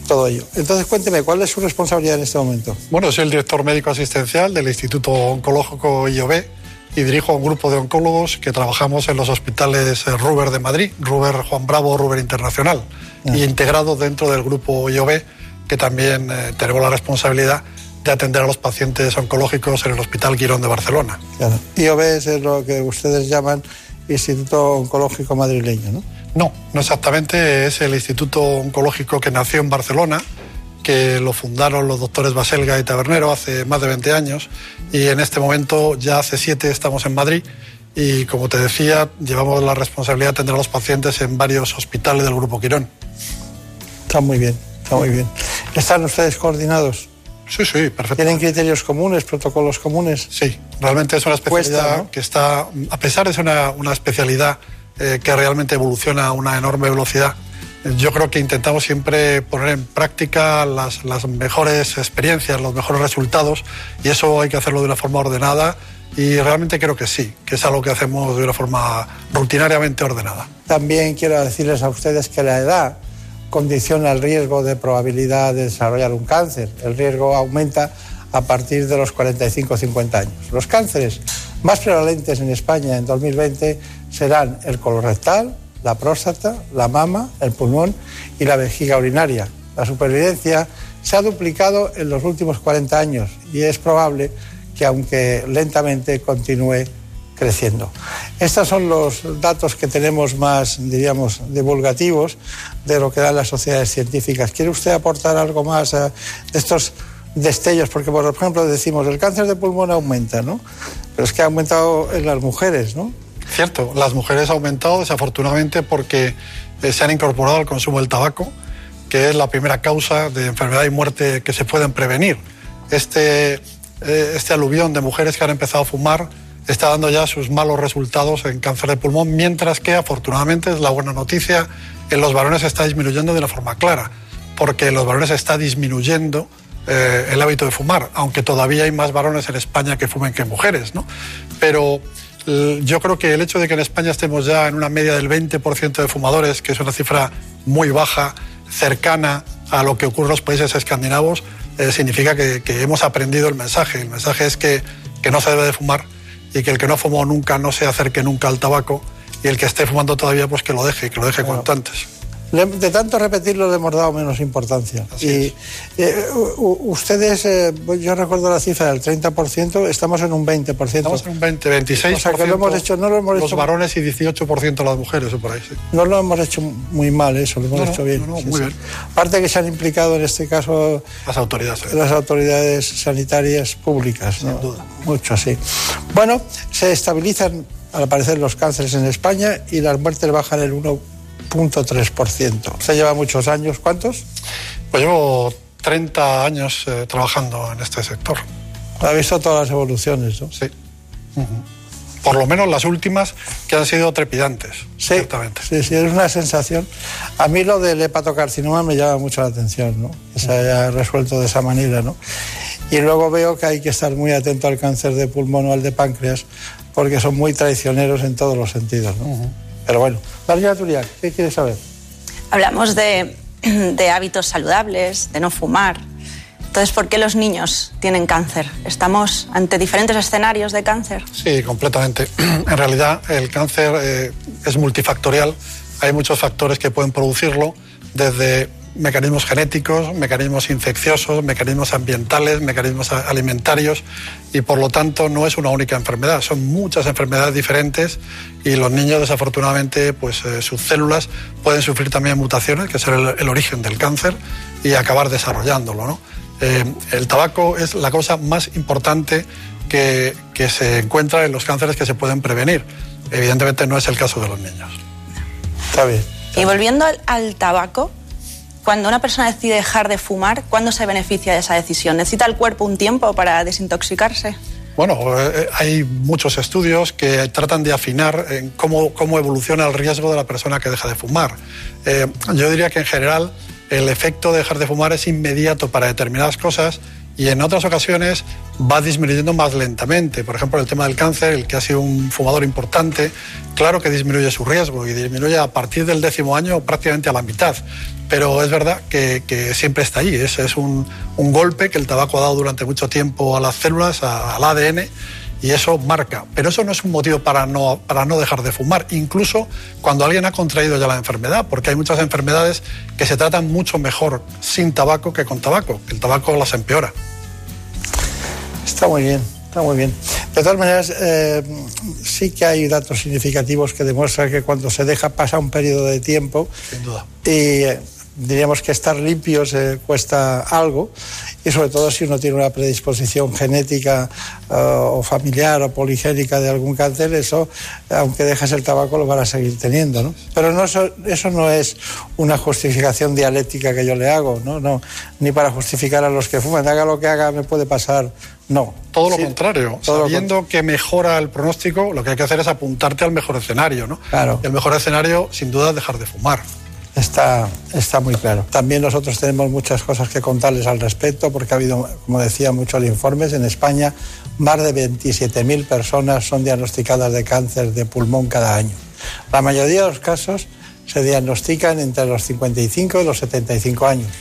todo ello. Entonces, cuénteme, ¿cuál es su responsabilidad en este momento? Bueno, soy el director médico asistencial del Instituto Oncológico IOB y dirijo un grupo de oncólogos que trabajamos en los hospitales eh, Ruber de Madrid, Ruber Juan Bravo, Ruber Internacional, y integrado dentro del grupo IOB, que también eh, tenemos la responsabilidad de atender a los pacientes oncológicos en el Hospital Quirón de Barcelona. Claro. IOB es lo que ustedes llaman Instituto Oncológico Madrileño, ¿no? No, no exactamente. Es el Instituto Oncológico que nació en Barcelona, que lo fundaron los doctores Baselga y Tabernero hace más de 20 años. Y en este momento, ya hace siete, estamos en Madrid. Y como te decía, llevamos la responsabilidad de atender a los pacientes en varios hospitales del Grupo Quirón. Está muy bien, está muy bien. ¿Están ustedes coordinados? Sí, sí, perfecto. ¿Tienen criterios comunes, protocolos comunes? Sí, realmente es una especialidad que está, a pesar de ser una, una especialidad eh, que realmente evoluciona a una enorme velocidad, yo creo que intentamos siempre poner en práctica las, las mejores experiencias, los mejores resultados, y eso hay que hacerlo de una forma ordenada. Y realmente creo que sí, que es algo que hacemos de una forma rutinariamente ordenada. También quiero decirles a ustedes que la edad condiciona el riesgo de probabilidad de desarrollar un cáncer. El riesgo aumenta a partir de los 45 o 50 años. Los cánceres más prevalentes en España en 2020 serán el colorectal, la próstata, la mama, el pulmón y la vejiga urinaria. La supervivencia se ha duplicado en los últimos 40 años y es probable que, aunque lentamente, continúe creciendo. Estos son los datos que tenemos más, diríamos, divulgativos de lo que dan las sociedades científicas. ¿Quiere usted aportar algo más a estos destellos? Porque, por ejemplo, decimos, el cáncer de pulmón aumenta, ¿no? Pero es que ha aumentado en las mujeres, ¿no? Cierto, las mujeres han aumentado desafortunadamente porque eh, se han incorporado al consumo del tabaco, que es la primera causa de enfermedad y muerte que se pueden prevenir. Este, eh, este aluvión de mujeres que han empezado a fumar está dando ya sus malos resultados en cáncer de pulmón, mientras que afortunadamente es la buena noticia, en los varones está disminuyendo de una forma clara, porque en los varones está disminuyendo eh, el hábito de fumar, aunque todavía hay más varones en España que fumen que mujeres, ¿no? Pero eh, yo creo que el hecho de que en España estemos ya en una media del 20% de fumadores, que es una cifra muy baja, cercana a lo que ocurre en los países escandinavos, eh, significa que, hemos aprendido el mensaje. El mensaje es que, que no se debe de fumar y que el que no fumó nunca no se acerque nunca al tabaco y el que esté fumando todavía pues que lo deje, que lo deje cuanto antes. De tanto repetirlo le hemos dado menos importancia. Así y eh, ustedes, eh, yo recuerdo la cifra del 30%, estamos en un 20%. Estamos en un 20, 26%. O sea, que lo hemos hecho, no lo hemos los hecho, varones y 18% las mujeres, o por ahí. Sí. No lo hemos hecho muy mal, eso, lo hemos no, hecho bien. No, sí, muy sí. bien. Aparte que se han implicado en este caso las autoridades, las autoridades sanitarias públicas. Sin duda. Mucho así. Bueno, se estabilizan al parecer los cánceres en España y las muertes bajan el 1 0.3%. Usted lleva muchos años, ¿cuántos? Pues llevo 30 años eh, trabajando en este sector. Ha visto todas las evoluciones, ¿no? Sí. Uh -huh. por lo menos las últimas que han sido trepidantes. Sí, sí, sí, es una sensación. A mí lo del hepatocarcinoma me llama mucho la atención, ¿no? Que se haya resuelto de esa manera, ¿no? Y luego veo que hay que estar muy atento al cáncer de pulmón o al de páncreas, porque son muy traicioneros en todos los sentidos, ¿no? Pero bueno, María Turiak, ¿qué quieres saber? Hablamos de, de hábitos saludables, de no fumar, entonces, ¿por qué los niños tienen cáncer? ¿Estamos ante diferentes escenarios de cáncer? Sí, completamente. En realidad, el cáncer eh, es multifactorial. Hay muchos factores que pueden producirlo, desde mecanismos genéticos, mecanismos infecciosos, mecanismos ambientales, mecanismos alimentarios y por lo tanto no es una única enfermedad, son muchas enfermedades diferentes y los niños desafortunadamente pues eh, sus células pueden sufrir también mutaciones, que es el, el origen del cáncer y acabar desarrollándolo. ¿no? Eh, el tabaco es la cosa más importante que, se encuentra en los cánceres que se pueden prevenir. Evidentemente no es el caso de los niños. Está bien. Y volviendo al, tabaco, cuando una persona decide dejar de fumar, ¿cuándo se beneficia de esa decisión? ¿Necesita el cuerpo un tiempo para desintoxicarse? Bueno, eh, hay muchos estudios que tratan de afinar en cómo, cómo evoluciona el riesgo de la persona que deja de fumar. Eh, yo diría que en general el efecto de dejar de fumar es inmediato para determinadas cosas y en otras ocasiones va disminuyendo más lentamente. Por ejemplo, el tema del cáncer, el que ha sido un fumador importante, claro que disminuye su riesgo y disminuye a partir del décimo año prácticamente a la mitad. Pero es verdad que, siempre está ahí. Es, es un, un, golpe que el tabaco ha dado durante mucho tiempo a las células, al ADN y eso marca. Pero eso no es un motivo para no, para no dejar de fumar, incluso cuando alguien ha contraído ya la enfermedad, porque hay muchas enfermedades que se tratan mucho mejor sin tabaco que con tabaco, el tabaco las empeora. Está muy bien, está muy bien. De todas maneras, eh, sí que hay datos significativos que demuestran que cuando se deja pasar un periodo de tiempo, Sin duda. y eh, diríamos que estar limpio se cuesta algo y sobre todo si uno tiene una predisposición genética eh, o familiar o poligénica de algún cáncer, eso, aunque dejes el tabaco, lo van a seguir teniendo. ¿no? Pero no, eso, eso no es una justificación dialéctica que yo le hago, ¿no? No, ni para justificar a los que fuman, haga lo que haga, me puede pasar. No. Todo lo contrario. Sabiendo que mejora el pronóstico, lo que hay que hacer es apuntarte al mejor escenario, ¿no? Claro. Y el mejor escenario, sin duda, es dejar de fumar. Está, está muy claro. También nosotros tenemos muchas cosas que contarles al respecto, porque ha habido, como decía, muchos informes. En España, más de 27.000 personas son diagnosticadas de cáncer de pulmón cada año. La mayoría de los casos se diagnostican entre los 55 y los 75 años.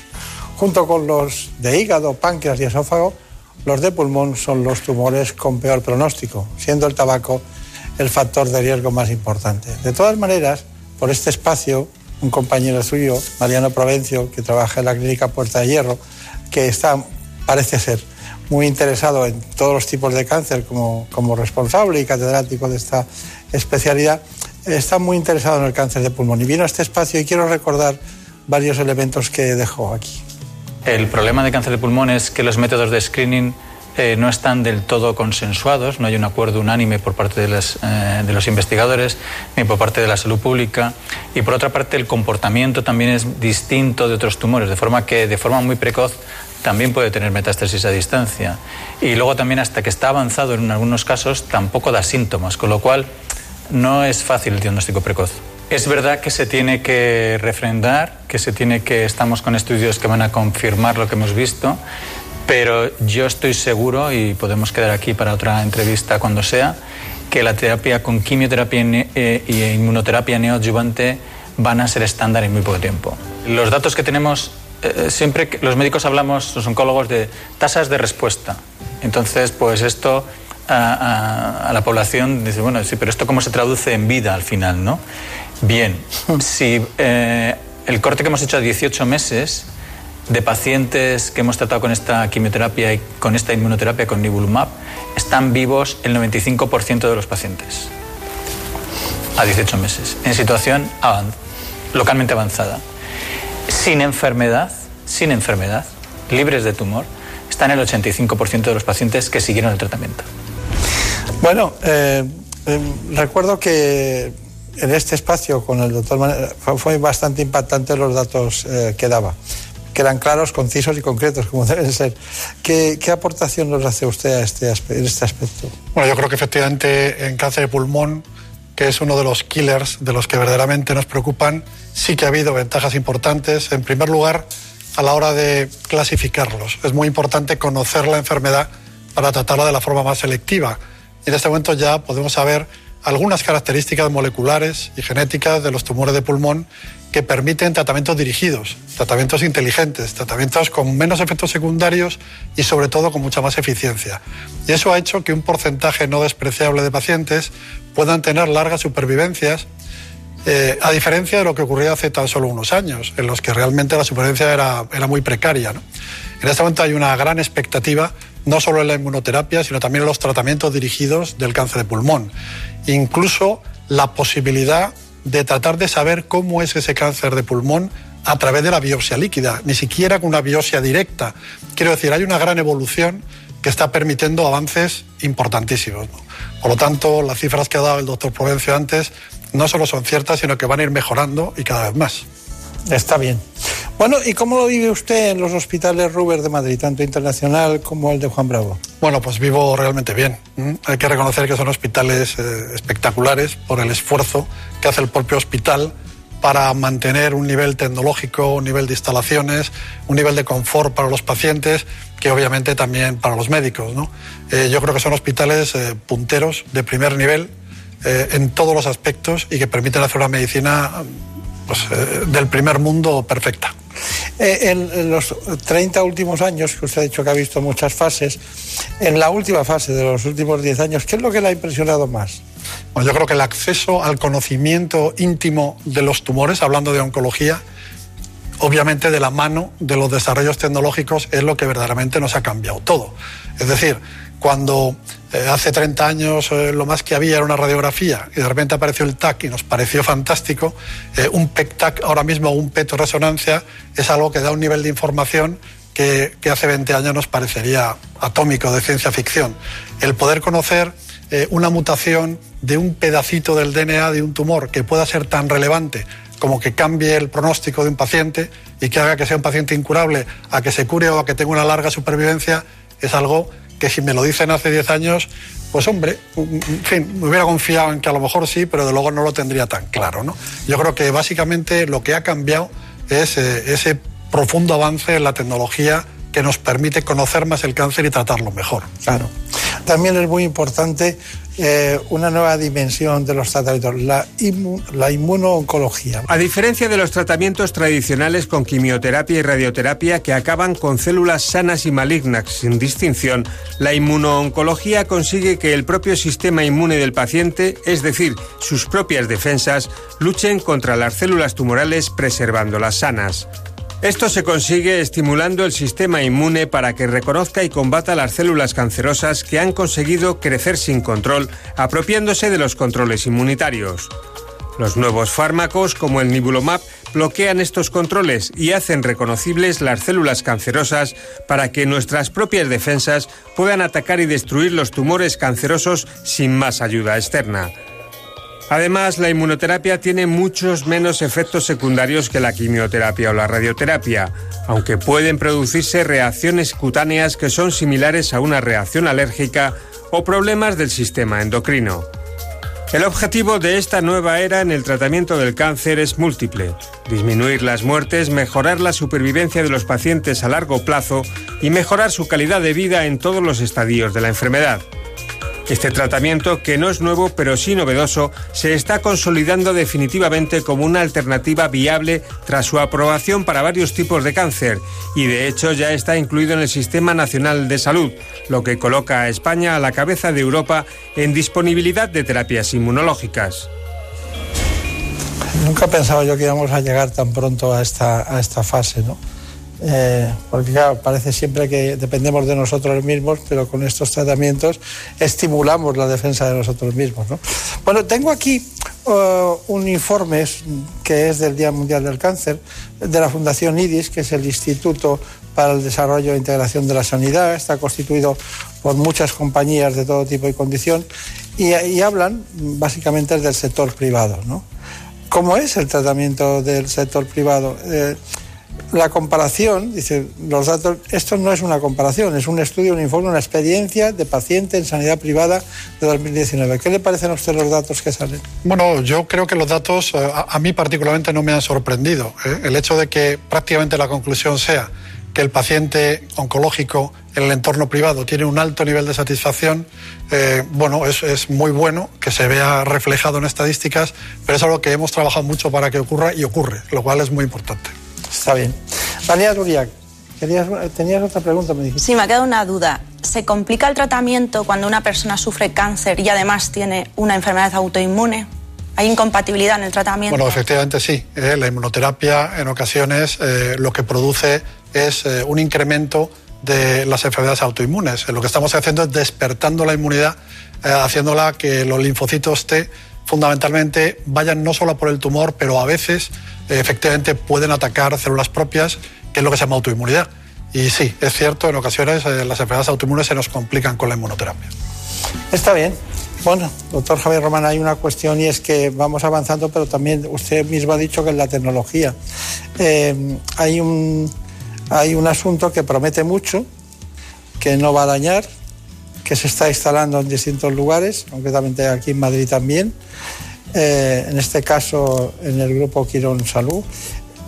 Junto con los de hígado, páncreas y esófago, los de pulmón son los tumores con peor pronóstico, siendo el tabaco el factor de riesgo más importante. De todas maneras, por este espacio un compañero suyo, Mariano Provencio, que trabaja en la clínica Puerta de Hierro, que está, parece ser, muy interesado en todos los tipos de cáncer como, como responsable y catedrático de esta especialidad, está muy interesado en el cáncer de pulmón. Y vino a este espacio y quiero recordar varios elementos que dejó aquí. El problema de cáncer de pulmón es que los métodos de screening eh, no están del todo consensuados, no hay un acuerdo unánime por parte de, eh, de, los investigadores ni por parte de la salud pública. Y por otra parte, el comportamiento también es distinto de otros tumores, de forma que de forma muy precoz también puede tener metástasis a distancia. Y luego también hasta que está avanzado en algunos casos tampoco da síntomas, con lo cual no es fácil el diagnóstico precoz. Es verdad que se tiene que refrendar, que se tiene que estamos con estudios que van a confirmar lo que hemos visto, pero yo estoy seguro, y podemos quedar aquí para otra entrevista cuando sea, que la terapia con quimioterapia e inmunoterapia neoadyuvante van a ser estándar en muy poco tiempo. Los datos que tenemos, eh, siempre los médicos hablamos, los oncólogos, de tasas de respuesta. Entonces, pues esto a, la población dice, bueno, sí, pero esto cómo se traduce en vida al final, ¿no? Bien, si eh, el corte que hemos hecho a 18 meses de pacientes que hemos tratado con esta quimioterapia y con esta inmunoterapia con nivolumab, están vivos el 95% de los pacientes a 18 meses, en situación localmente avanzada. Sin enfermedad, sin enfermedad, libres de tumor, están el 85% de los pacientes que siguieron el tratamiento. Bueno, eh, eh, recuerdo que en este espacio con el doctor fue bastante impactante los datos eh, que daba. Que eran claros, concisos y concretos, como deben ser. ¿Qué, qué aportación nos hace usted a este, en este aspecto? Bueno, yo creo que efectivamente en cáncer de pulmón, que es uno de los killers de los que verdaderamente nos preocupan, sí que ha habido ventajas importantes. En primer lugar, a la hora de clasificarlos. Es muy importante conocer la enfermedad para tratarla de la forma más selectiva. Y en este momento ya podemos saber algunas características moleculares y genéticas de los tumores de pulmón que permiten tratamientos dirigidos, tratamientos inteligentes, tratamientos con menos efectos secundarios y sobre todo con mucha más eficiencia. Y eso ha hecho que un porcentaje no despreciable de pacientes puedan tener largas supervivencias, eh, a diferencia de lo que ocurría hace tan solo unos años, en los que realmente la supervivencia era, era muy precaria. En este momento hay una gran expectativa, no solo en la inmunoterapia, sino también en los tratamientos dirigidos del cáncer de pulmón. Incluso la posibilidad de tratar de saber cómo es ese cáncer de pulmón a través de la biopsia líquida, ni siquiera con una biopsia directa. Quiero decir, hay una gran evolución que está permitiendo avances importantísimos. Por lo tanto, las cifras que ha dado el doctor Provencio antes no solo son ciertas, sino que van a ir mejorando y cada vez más. Está bien. Bueno, ¿y cómo lo vive usted en los hospitales Ruber de Madrid, tanto internacional como el de Juan Bravo? Bueno, pues vivo realmente bien. Hay que reconocer que son hospitales eh, espectaculares por el esfuerzo que hace el propio hospital para mantener un nivel tecnológico, un nivel de instalaciones, un nivel de confort para los pacientes, que obviamente también para los médicos. ¿no? Eh, yo creo que son hospitales eh, punteros de primer nivel en todos los aspectos y que permiten hacer una medicina pues, del primer mundo perfecta. Eh, en, los 30 últimos años, que usted ha dicho que ha visto muchas fases, en la última fase de los últimos 10 años, ¿qué es lo que le ha impresionado más? Bueno, yo creo que el acceso al conocimiento íntimo de los tumores, hablando de oncología, obviamente de la mano de los desarrollos tecnológicos es lo que verdaderamente nos ha cambiado todo. Es decir, cuando eh, hace 30 años eh, lo más que había era una radiografía y de repente apareció el TAC y nos pareció fantástico, eh, un PET-TAC ahora mismo, un PET resonancia, es algo que da un nivel de información que, que, hace 20 años nos parecería atómico de ciencia ficción. El poder conocer una mutación de un pedacito del DNA de un tumor que pueda ser tan relevante como que cambie el pronóstico de un paciente y que haga que sea un paciente incurable a que se cure o a que tenga una larga supervivencia, es algo que si me lo dicen hace 10 años, pues hombre, en fin, me hubiera confiado en que a lo mejor sí, pero de luego no lo tendría tan claro. ¿no? Yo creo que básicamente lo que ha cambiado es eh, ese profundo avance en la tecnología que nos permite conocer más el cáncer y tratarlo mejor. Claro. También es muy importante eh, una nueva dimensión de los tratamientos, la, la inmunooncología. A diferencia de los tratamientos tradicionales con quimioterapia y radioterapia que acaban con células sanas y malignas sin distinción, la inmunooncología consigue que el propio sistema inmune del paciente, es decir, sus propias defensas, luchen contra las células tumorales preservándolas sanas. Esto se consigue estimulando el sistema inmune para que reconozca y combata las células cancerosas que han conseguido crecer sin control, apropiándose de los controles inmunitarios. Los nuevos fármacos, como el Nibulomab, bloquean estos controles y hacen reconocibles las células cancerosas para que nuestras propias defensas puedan atacar y destruir los tumores cancerosos sin más ayuda externa. Además, la inmunoterapia tiene muchos menos efectos secundarios que la quimioterapia o la radioterapia, aunque pueden producirse reacciones cutáneas que son similares a una reacción alérgica o problemas del sistema endocrino. El objetivo de esta nueva era en el tratamiento del cáncer es múltiple. Disminuir las muertes, mejorar la supervivencia de los pacientes a largo plazo y mejorar su calidad de vida en todos los estadios de la enfermedad. Este tratamiento, que no es nuevo pero sí novedoso, se está consolidando definitivamente como una alternativa viable tras su aprobación para varios tipos de cáncer y de hecho ya está incluido en el Sistema Nacional de Salud, lo que coloca a España a la cabeza de Europa en disponibilidad de terapias inmunológicas. Nunca pensaba yo que íbamos a llegar tan pronto a esta, fase, ¿no? Eh, porque claro, parece siempre que dependemos de nosotros mismos, pero con estos tratamientos estimulamos la defensa de nosotros mismos. Bueno, tengo aquí uh, un informe que es del Día Mundial del Cáncer de la Fundación IDIS, que es el Instituto para el Desarrollo e Integración de la Sanidad. Está constituido por muchas compañías de todo tipo y condición y, hablan básicamente del sector privado. ¿Cómo es el tratamiento del sector privado? Eh, la comparación, dice, los datos, esto no es una comparación, es un estudio, un informe, una experiencia de paciente en sanidad privada de 2019. ¿Qué le parecen a usted los datos que salen? Bueno, yo creo que los datos eh, a, mí particularmente no me han sorprendido. ¿eh? El hecho de que prácticamente la conclusión sea que el paciente oncológico en el entorno privado tiene un alto nivel de satisfacción, eh, bueno, es, muy bueno que se vea reflejado en estadísticas, pero es algo que hemos trabajado mucho para que ocurra y ocurre, lo cual es muy importante. Está bien. María Duriac, tenías otra pregunta, me dijiste. Sí, me ha quedado una duda. ¿Se complica el tratamiento cuando una persona sufre cáncer y además tiene una enfermedad autoinmune? ¿Hay incompatibilidad en el tratamiento? Bueno, efectivamente sí. Eh, la inmunoterapia en ocasiones eh, lo que produce es eh, un incremento de las enfermedades autoinmunes. Lo que estamos haciendo es despertando la inmunidad, eh, haciéndola que los linfocitos T fundamentalmente vayan no solo por el tumor, pero a veces eh, efectivamente pueden atacar células propias, que es lo que se llama autoinmunidad. Y sí, es cierto, en ocasiones las enfermedades autoinmunes se nos complican con la inmunoterapia. Está bien. Bueno, doctor Javier Román, hay una cuestión y es que vamos avanzando, pero también usted mismo ha dicho que en la tecnología eh, hay, un, hay un asunto que promete mucho, que no va a dañar, que se está instalando en distintos lugares, concretamente aquí en Madrid también, eh, en este caso en el grupo Quirón Salud,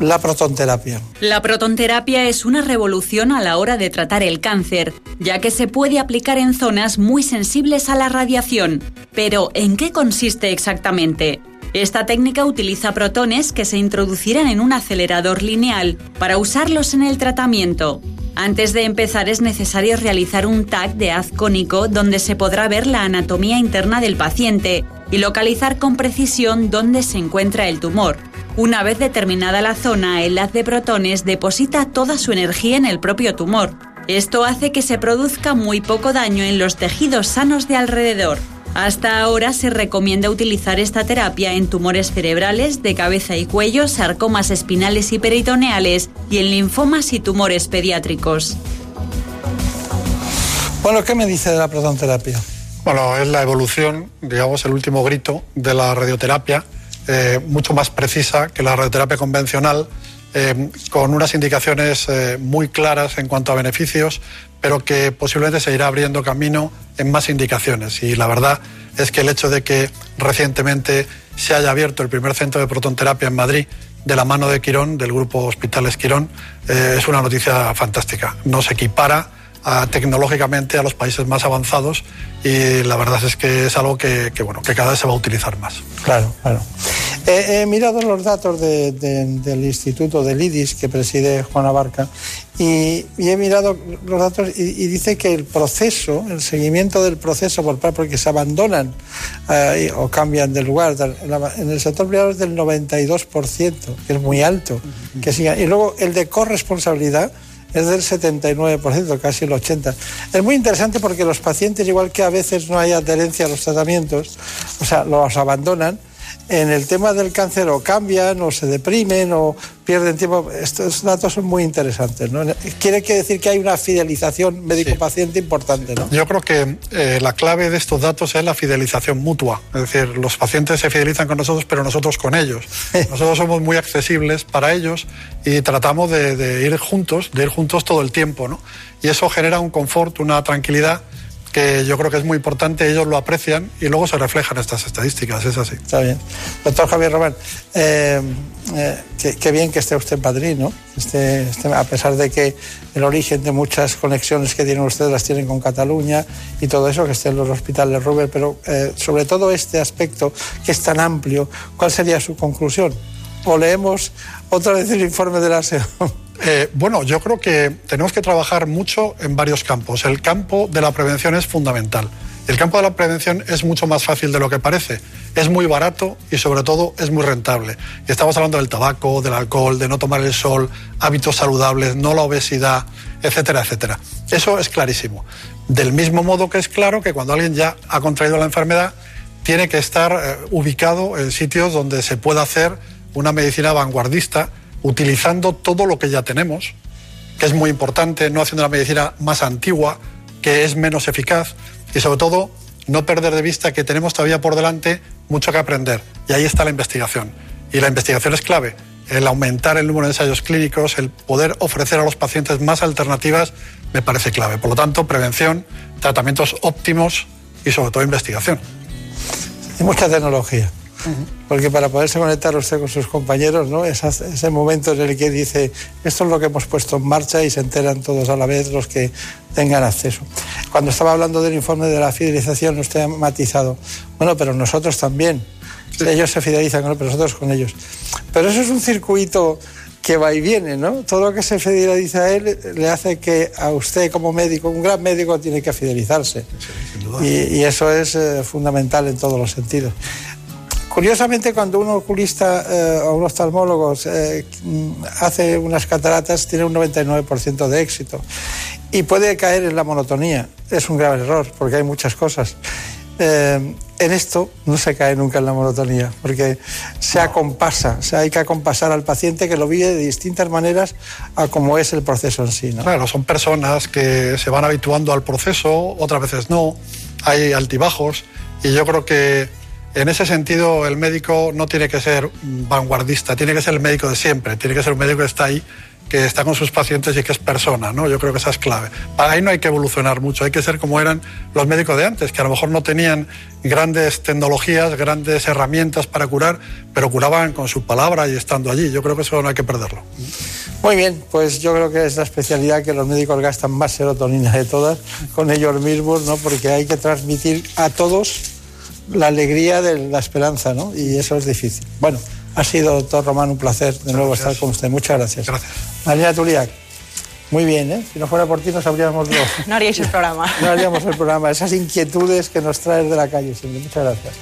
la protonterapia. La protonterapia es una revolución a la hora de tratar el cáncer, ya que se puede aplicar en zonas muy sensibles a la radiación. Pero, ¿en qué consiste exactamente? Esta técnica utiliza protones que se introducirán en un acelerador lineal para usarlos en el tratamiento. Antes de empezar es necesario realizar un TAC de haz cónico donde se podrá ver la anatomía interna del paciente y localizar con precisión dónde se encuentra el tumor. Una vez determinada la zona, el haz de protones deposita toda su energía en el propio tumor. Esto hace que se produzca muy poco daño en los tejidos sanos de alrededor. Hasta ahora se recomienda utilizar esta terapia en tumores cerebrales, de cabeza y cuello, sarcomas espinales y peritoneales y en linfomas y tumores pediátricos. Bueno, ¿qué me dice de la protonterapia? Bueno, es la evolución, digamos, el último grito de la radioterapia, eh, mucho más precisa que la radioterapia convencional, eh, con unas indicaciones eh, muy claras en cuanto a beneficios, pero que posiblemente se irá abriendo camino en más indicaciones. Y la verdad es que el hecho de que recientemente se haya abierto el primer centro de protonterapia en Madrid de la mano de Quirón, del grupo Hospitales Quirón, eh, es una noticia fantástica. Nos equipara tecnológicamente a los países más avanzados y la verdad es que es algo que, bueno, que cada vez se va a utilizar más. Claro, claro. Eh, he mirado los datos de, de, del Instituto del IDIS que preside Juana Barca y, he mirado los datos y, dice que el proceso, el seguimiento del proceso por porque se abandonan eh, o cambian de lugar en el sector privado es del 92%, que es muy alto. Que. Y luego el de corresponsabilidad es del 79%, casi el 80%. Es muy interesante porque los pacientes, igual que a veces no hay adherencia a los tratamientos, o sea, los abandonan, en el tema del cáncer o cambian o se deprimen o pierden tiempo. Estos datos son muy interesantes. ¿no? Quiere decir que hay una fidelización médico-paciente importante. ¿no? Yo creo que eh, la clave de estos datos es la fidelización mutua. Es decir, los pacientes se fidelizan con nosotros, pero nosotros con ellos. Nosotros somos muy accesibles para ellos y tratamos de, de ir juntos, de ir juntos todo el tiempo. ¿no? Y eso genera un confort, una tranquilidad que yo creo que es muy importante, ellos lo aprecian y luego se reflejan estas estadísticas, es así. Está bien. Doctor Javier Román, eh, eh, qué, bien que esté usted en Madrid, ¿no? Este, este, a pesar de que el origen de muchas conexiones que tienen ustedes las tienen con Cataluña y todo eso, que esté en los hospitales Ruber, pero eh, sobre todo este aspecto que es tan amplio, ¿cuál sería su conclusión? O leemos otra vez el informe de la SEO. Eh, bueno, yo creo que tenemos que trabajar mucho en varios campos. El campo de la prevención es fundamental. El campo de la prevención es mucho más fácil de lo que parece. Es muy barato y sobre todo es muy rentable. Y estamos hablando del tabaco, del alcohol, de no tomar el sol, hábitos saludables, no la obesidad, etcétera, etcétera. Eso es clarísimo. Del mismo modo que es claro que cuando alguien ya ha contraído la enfermedad, tiene que estar eh, ubicado en sitios donde se pueda hacer una medicina vanguardista utilizando todo lo que ya tenemos, que es muy importante, no haciendo la medicina más antigua, que es menos eficaz y sobre todo no perder de vista que tenemos todavía por delante mucho que aprender y ahí está la investigación. Y la investigación es clave el aumentar el número de ensayos clínicos, el poder ofrecer a los pacientes más alternativas, me parece clave. Por lo tanto, prevención, tratamientos óptimos y sobre todo investigación. Y mucha tecnología. Porque para poderse conectar usted con sus compañeros, ¿no? Es ese momento en el que dice, esto es lo que hemos puesto en marcha y se enteran todos a la vez los que tengan acceso. Cuando estaba hablando del informe de la fidelización, usted ha matizado, bueno, pero nosotros también. Ellos se fidelizan, pero nosotros con ellos. Pero eso es un circuito que va y viene, ¿no? Todo lo que se fideliza a él le hace que a usted como médico, un gran médico, tiene que fidelizarse. y, eso es eh, fundamental en todos los sentidos. Curiosamente, cuando un oculista eh, o un oftalmólogo eh, hace unas cataratas, tiene un 99% de éxito. Y puede caer en la monotonía. Es un grave error, porque hay muchas cosas. Eh, en esto no se cae nunca en la monotonía, porque se acompasa, o hay que acompasar al paciente que lo vive de distintas maneras a cómo es el proceso en sí. Claro, son personas que se van habituando al proceso, otras veces no, hay altibajos, y yo creo que en ese sentido el médico no tiene que ser vanguardista, tiene que ser el médico de siempre, tiene que ser un médico que está ahí que está con sus pacientes y que es persona, ¿no? Yo creo que esa es clave. Ahí no hay que evolucionar mucho, hay que ser como eran los médicos de antes, que a lo mejor no tenían grandes tecnologías, grandes herramientas para curar, pero curaban con su palabra y estando allí. Yo creo que eso no hay que perderlo. Muy bien, pues yo creo que es la especialidad que los médicos gastan más serotonina de todas con ellos mismos, ¿no? Porque hay que transmitir a todos la alegría de la esperanza, ¿no? Y eso es difícil. Bueno, ha sido, doctor Román, un placer de nuevo estar con usted. Muchas gracias. Gracias. María Tuliac. Muy bien, ¿eh? Si no fuera por ti, nos habríamos... no haríais el programa. no haríamos el programa. Esas inquietudes que nos traes de la calle siempre. Muchas gracias.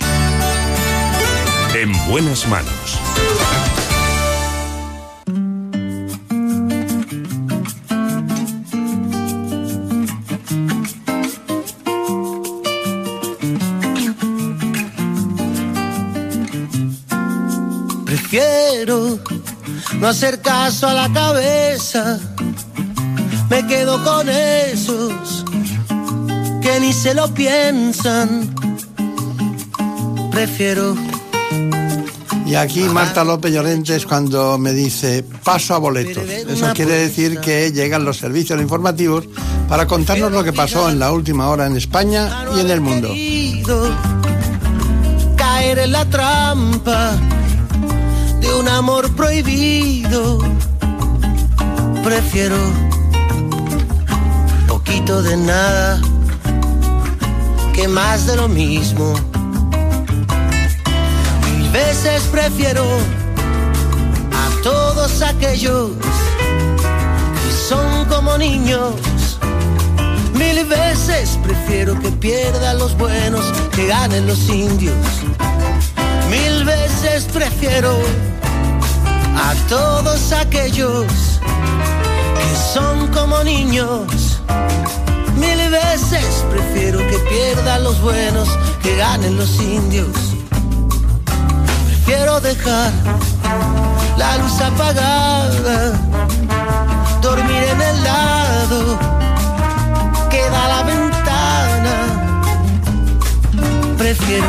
En buenas manos. No hacer caso a la cabeza. Me quedo con esos que ni se lo piensan. Prefiero. Y aquí Marta López Llorente es cuando me dice paso a boletos. Eso quiere decir que llegan los servicios informativos para contarnos lo que pasó en la última hora en España y en el mundo. Caer en la trampa de un amor prohibido. Prefiero poquito de nada que más de lo mismo. Mil veces prefiero a todos aquellos que son como niños. Mil veces prefiero que pierdan los buenos que ganen los indios. Mil veces prefiero a todos aquellos que son como niños. Mil veces prefiero que pierdan los buenos que ganen los indios. Prefiero dejar la luz apagada, dormir en el lado que da la ventana. Prefiero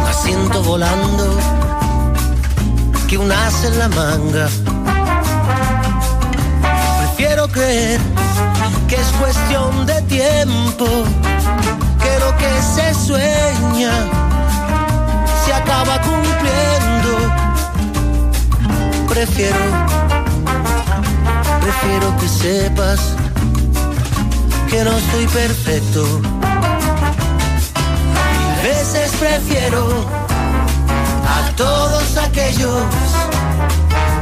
un asiento volando que un as en la manga. Prefiero creer que es cuestión de tiempo, que lo que se sueña se acaba cumpliendo. Prefiero, prefiero que sepas que no estoy perfecto. Mil veces prefiero a todos aquellos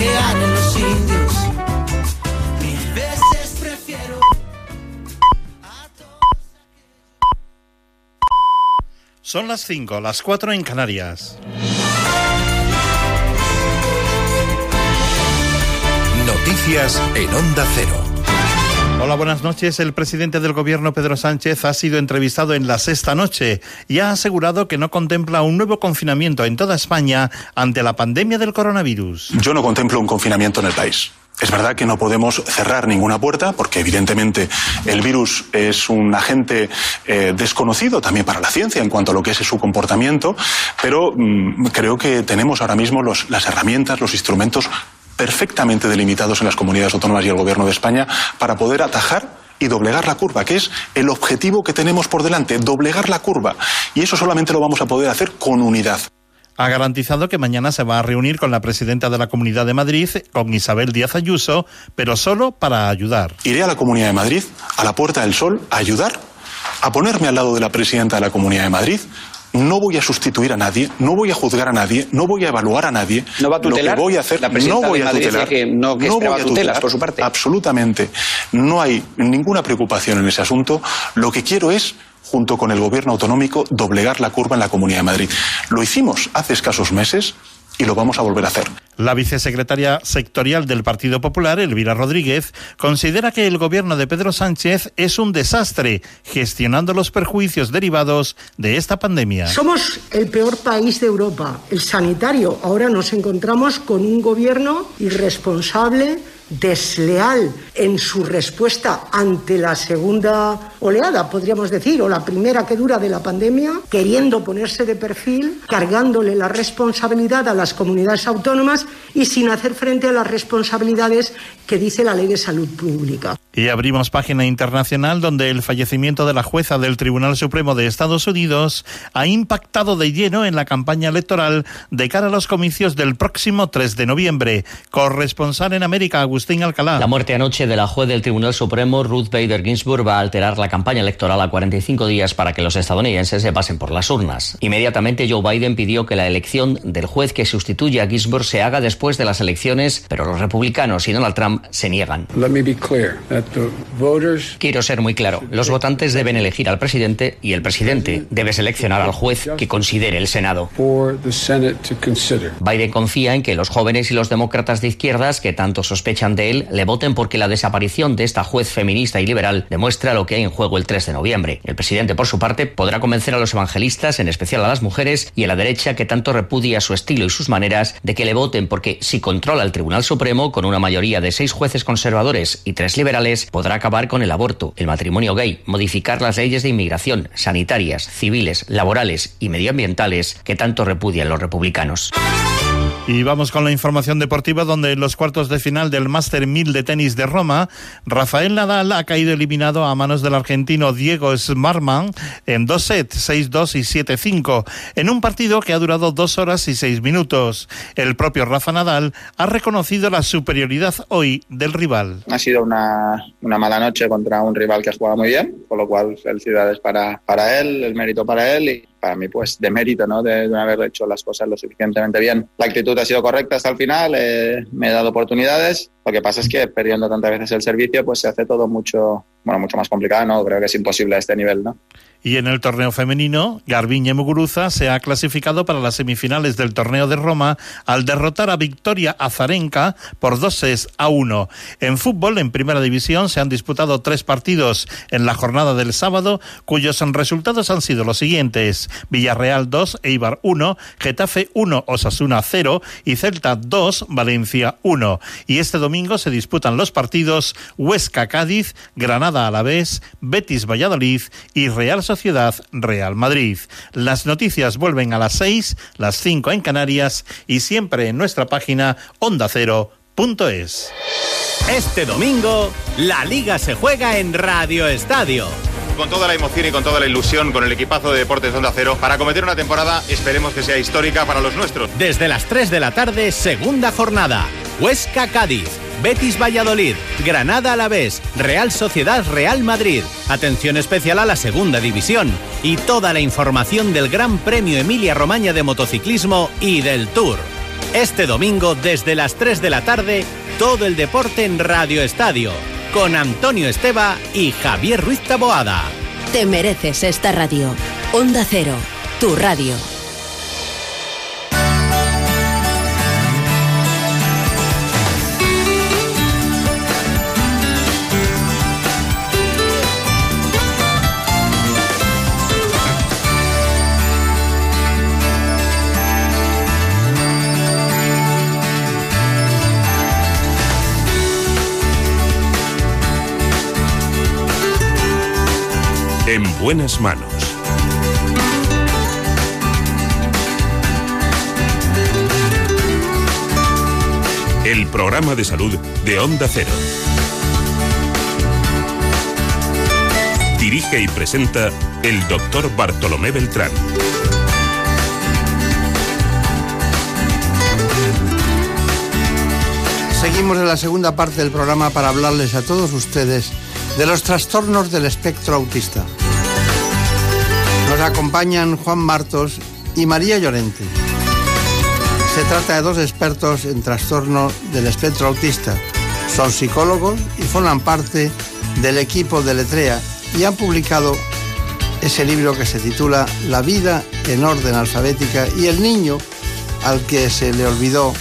Que ganen los indios. Mil veces prefiero. Son las 5, las 4 en Canarias. Noticias en Onda Cero. Hola, buenas noches. El presidente del gobierno, Pedro Sánchez, ha sido entrevistado en la sexta noche y ha asegurado que no contempla un nuevo confinamiento en toda España ante la pandemia del coronavirus. Yo no contemplo un confinamiento en el país. Es verdad que no podemos cerrar ninguna puerta porque evidentemente el virus es un agente eh, desconocido también para la ciencia en cuanto a lo que es su comportamiento, pero mm, creo que tenemos ahora mismo las herramientas, los instrumentos perfectamente delimitados en las comunidades autónomas y el Gobierno de España para poder atajar y doblegar la curva, que es el objetivo que tenemos por delante, doblegar la curva. Y eso solamente lo vamos a poder hacer con unidad. Ha garantizado que mañana se va a reunir con la presidenta de la Comunidad de Madrid, con Isabel Díaz Ayuso, pero solo para ayudar. Iré a la Comunidad de Madrid, a la Puerta del Sol, a ayudar, a ponerme al lado de la presidenta de la Comunidad de Madrid, no voy a sustituir a nadie, no voy a juzgar a nadie, no voy a evaluar a nadie. ¿No va a tutelar? Lo que voy a hacer, La no voy a tutelar. que no, que no voy a tutelas tutelar. por su parte. Absolutamente. No hay ninguna preocupación en ese asunto. Lo que quiero es junto con el gobierno autonómico, doblegar la curva en la Comunidad de Madrid. Lo hicimos hace escasos meses y lo vamos a volver a hacer. La vicesecretaria sectorial del Partido Popular, Elvira Rodríguez, considera que el gobierno de Pedro Sánchez es un desastre gestionando los perjuicios derivados de esta pandemia. Somos el peor país de Europa, el sanitario. Ahora nos encontramos con un gobierno irresponsable, desleal en su respuesta ante la segunda oleada, podríamos decir, o la primera que dura de la pandemia, queriendo ponerse de perfil, cargándole la responsabilidad a las comunidades autónomas y sin hacer frente a las responsabilidades que dice la Ley de Salud Pública. Y abrimos página internacional donde el fallecimiento de la jueza del Tribunal Supremo de Estados Unidos ha impactado de lleno en la campaña electoral de cara a los comicios del próximo 3 de noviembre. Corresponsal en América, Agustín Alcalá. La muerte anoche de la juez del Tribunal Supremo, Ruth Bader Ginsburg, va a alterar la campaña electoral a 45 días para que los estadounidenses se pasen por las urnas. Inmediatamente Joe Biden pidió que la elección del juez que sustituye a Ginsburg se haga después de las elecciones, pero los republicanos y Donald Trump se niegan. Quiero ser muy claro. Los votantes deben elegir al presidente y el presidente debe seleccionar al juez que considere el Senado. Biden confía en que los jóvenes y los demócratas de izquierdas que tanto sospechan de él le voten porque la desaparición de esta juez feminista y liberal demuestra lo que hay en juego el 3 de noviembre. El presidente, por su parte, podrá convencer a los evangelistas, en especial a las mujeres y a la derecha que tanto repudia su estilo y sus maneras, de que le voten porque si controla el Tribunal Supremo con una mayoría de seis jueces conservadores y tres liberales, podrá acabar con el aborto, el matrimonio gay, modificar las leyes de inmigración, sanitarias, civiles, laborales y medioambientales que tanto repudian los republicanos. Y vamos con la información deportiva donde en los cuartos de final del Master 1000 de tenis de Roma, Rafael Nadal ha caído eliminado a manos del argentino Diego Smartman en dos sets, 6-2 y 7-5, en un partido que ha durado dos horas y seis minutos. El propio Rafa Nadal ha reconocido la superioridad hoy del rival. Ha sido una, una mala noche contra un rival que ha jugado muy bien, con lo cual felicidades para, para él, el mérito para él para mí pues de mérito ¿no? de, de haber hecho las cosas lo suficientemente bien. La actitud ha sido correcta hasta el final, eh, me he dado oportunidades, lo que pasa es que perdiendo tantas veces el servicio pues se hace todo mucho, bueno, mucho más complicado, ¿no? creo que es imposible a este nivel. ¿no? Y en el torneo femenino, Garbiñe Muguruza se ha clasificado para las semifinales del torneo de Roma al derrotar a Victoria Azarenka por dos sets a uno. En fútbol, en primera división, se han disputado tres partidos en la jornada del sábado, cuyos resultados han sido los siguientes: Villarreal 2, Eibar 1, Getafe 1, Osasuna 0 y Celta 2, Valencia 1. Y este domingo se disputan los partidos Huesca Cádiz, Granada Alavés, Betis Valladolid y Real Sociedad Real Madrid. Las noticias vuelven a las 6, las 5 en Canarias y siempre en nuestra página ondacero.es. Este domingo, la liga se juega en Radio Estadio. Con toda la emoción y con toda la ilusión con el equipazo de Deportes Onda Cero para cometer una temporada, esperemos que sea histórica para los nuestros. Desde las 3 de la tarde, segunda jornada. Huesca Cádiz, Betis Valladolid, Granada Alavés, Real Sociedad Real Madrid. Atención especial a la segunda división y toda la información del Gran Premio Emilia Romagna de motociclismo y del Tour. Este domingo desde las 3 de la tarde, todo el deporte en Radio Estadio, con Antonio Esteba y Javier Ruiz Taboada. Te mereces esta radio. Onda Cero, tu radio. En buenas manos. El programa de salud de Onda Cero. Dirige y presenta el doctor Bartolomé Beltrán. Seguimos en la segunda parte del programa para hablarles a todos ustedes de los trastornos del espectro autista. Nos acompañan Juan Martos y María Llorente. Se trata de dos expertos en trastorno del espectro autista. Son psicólogos y forman parte del equipo de Letrea y han publicado ese libro que se titula La vida en orden alfabética y el niño al que se le olvidó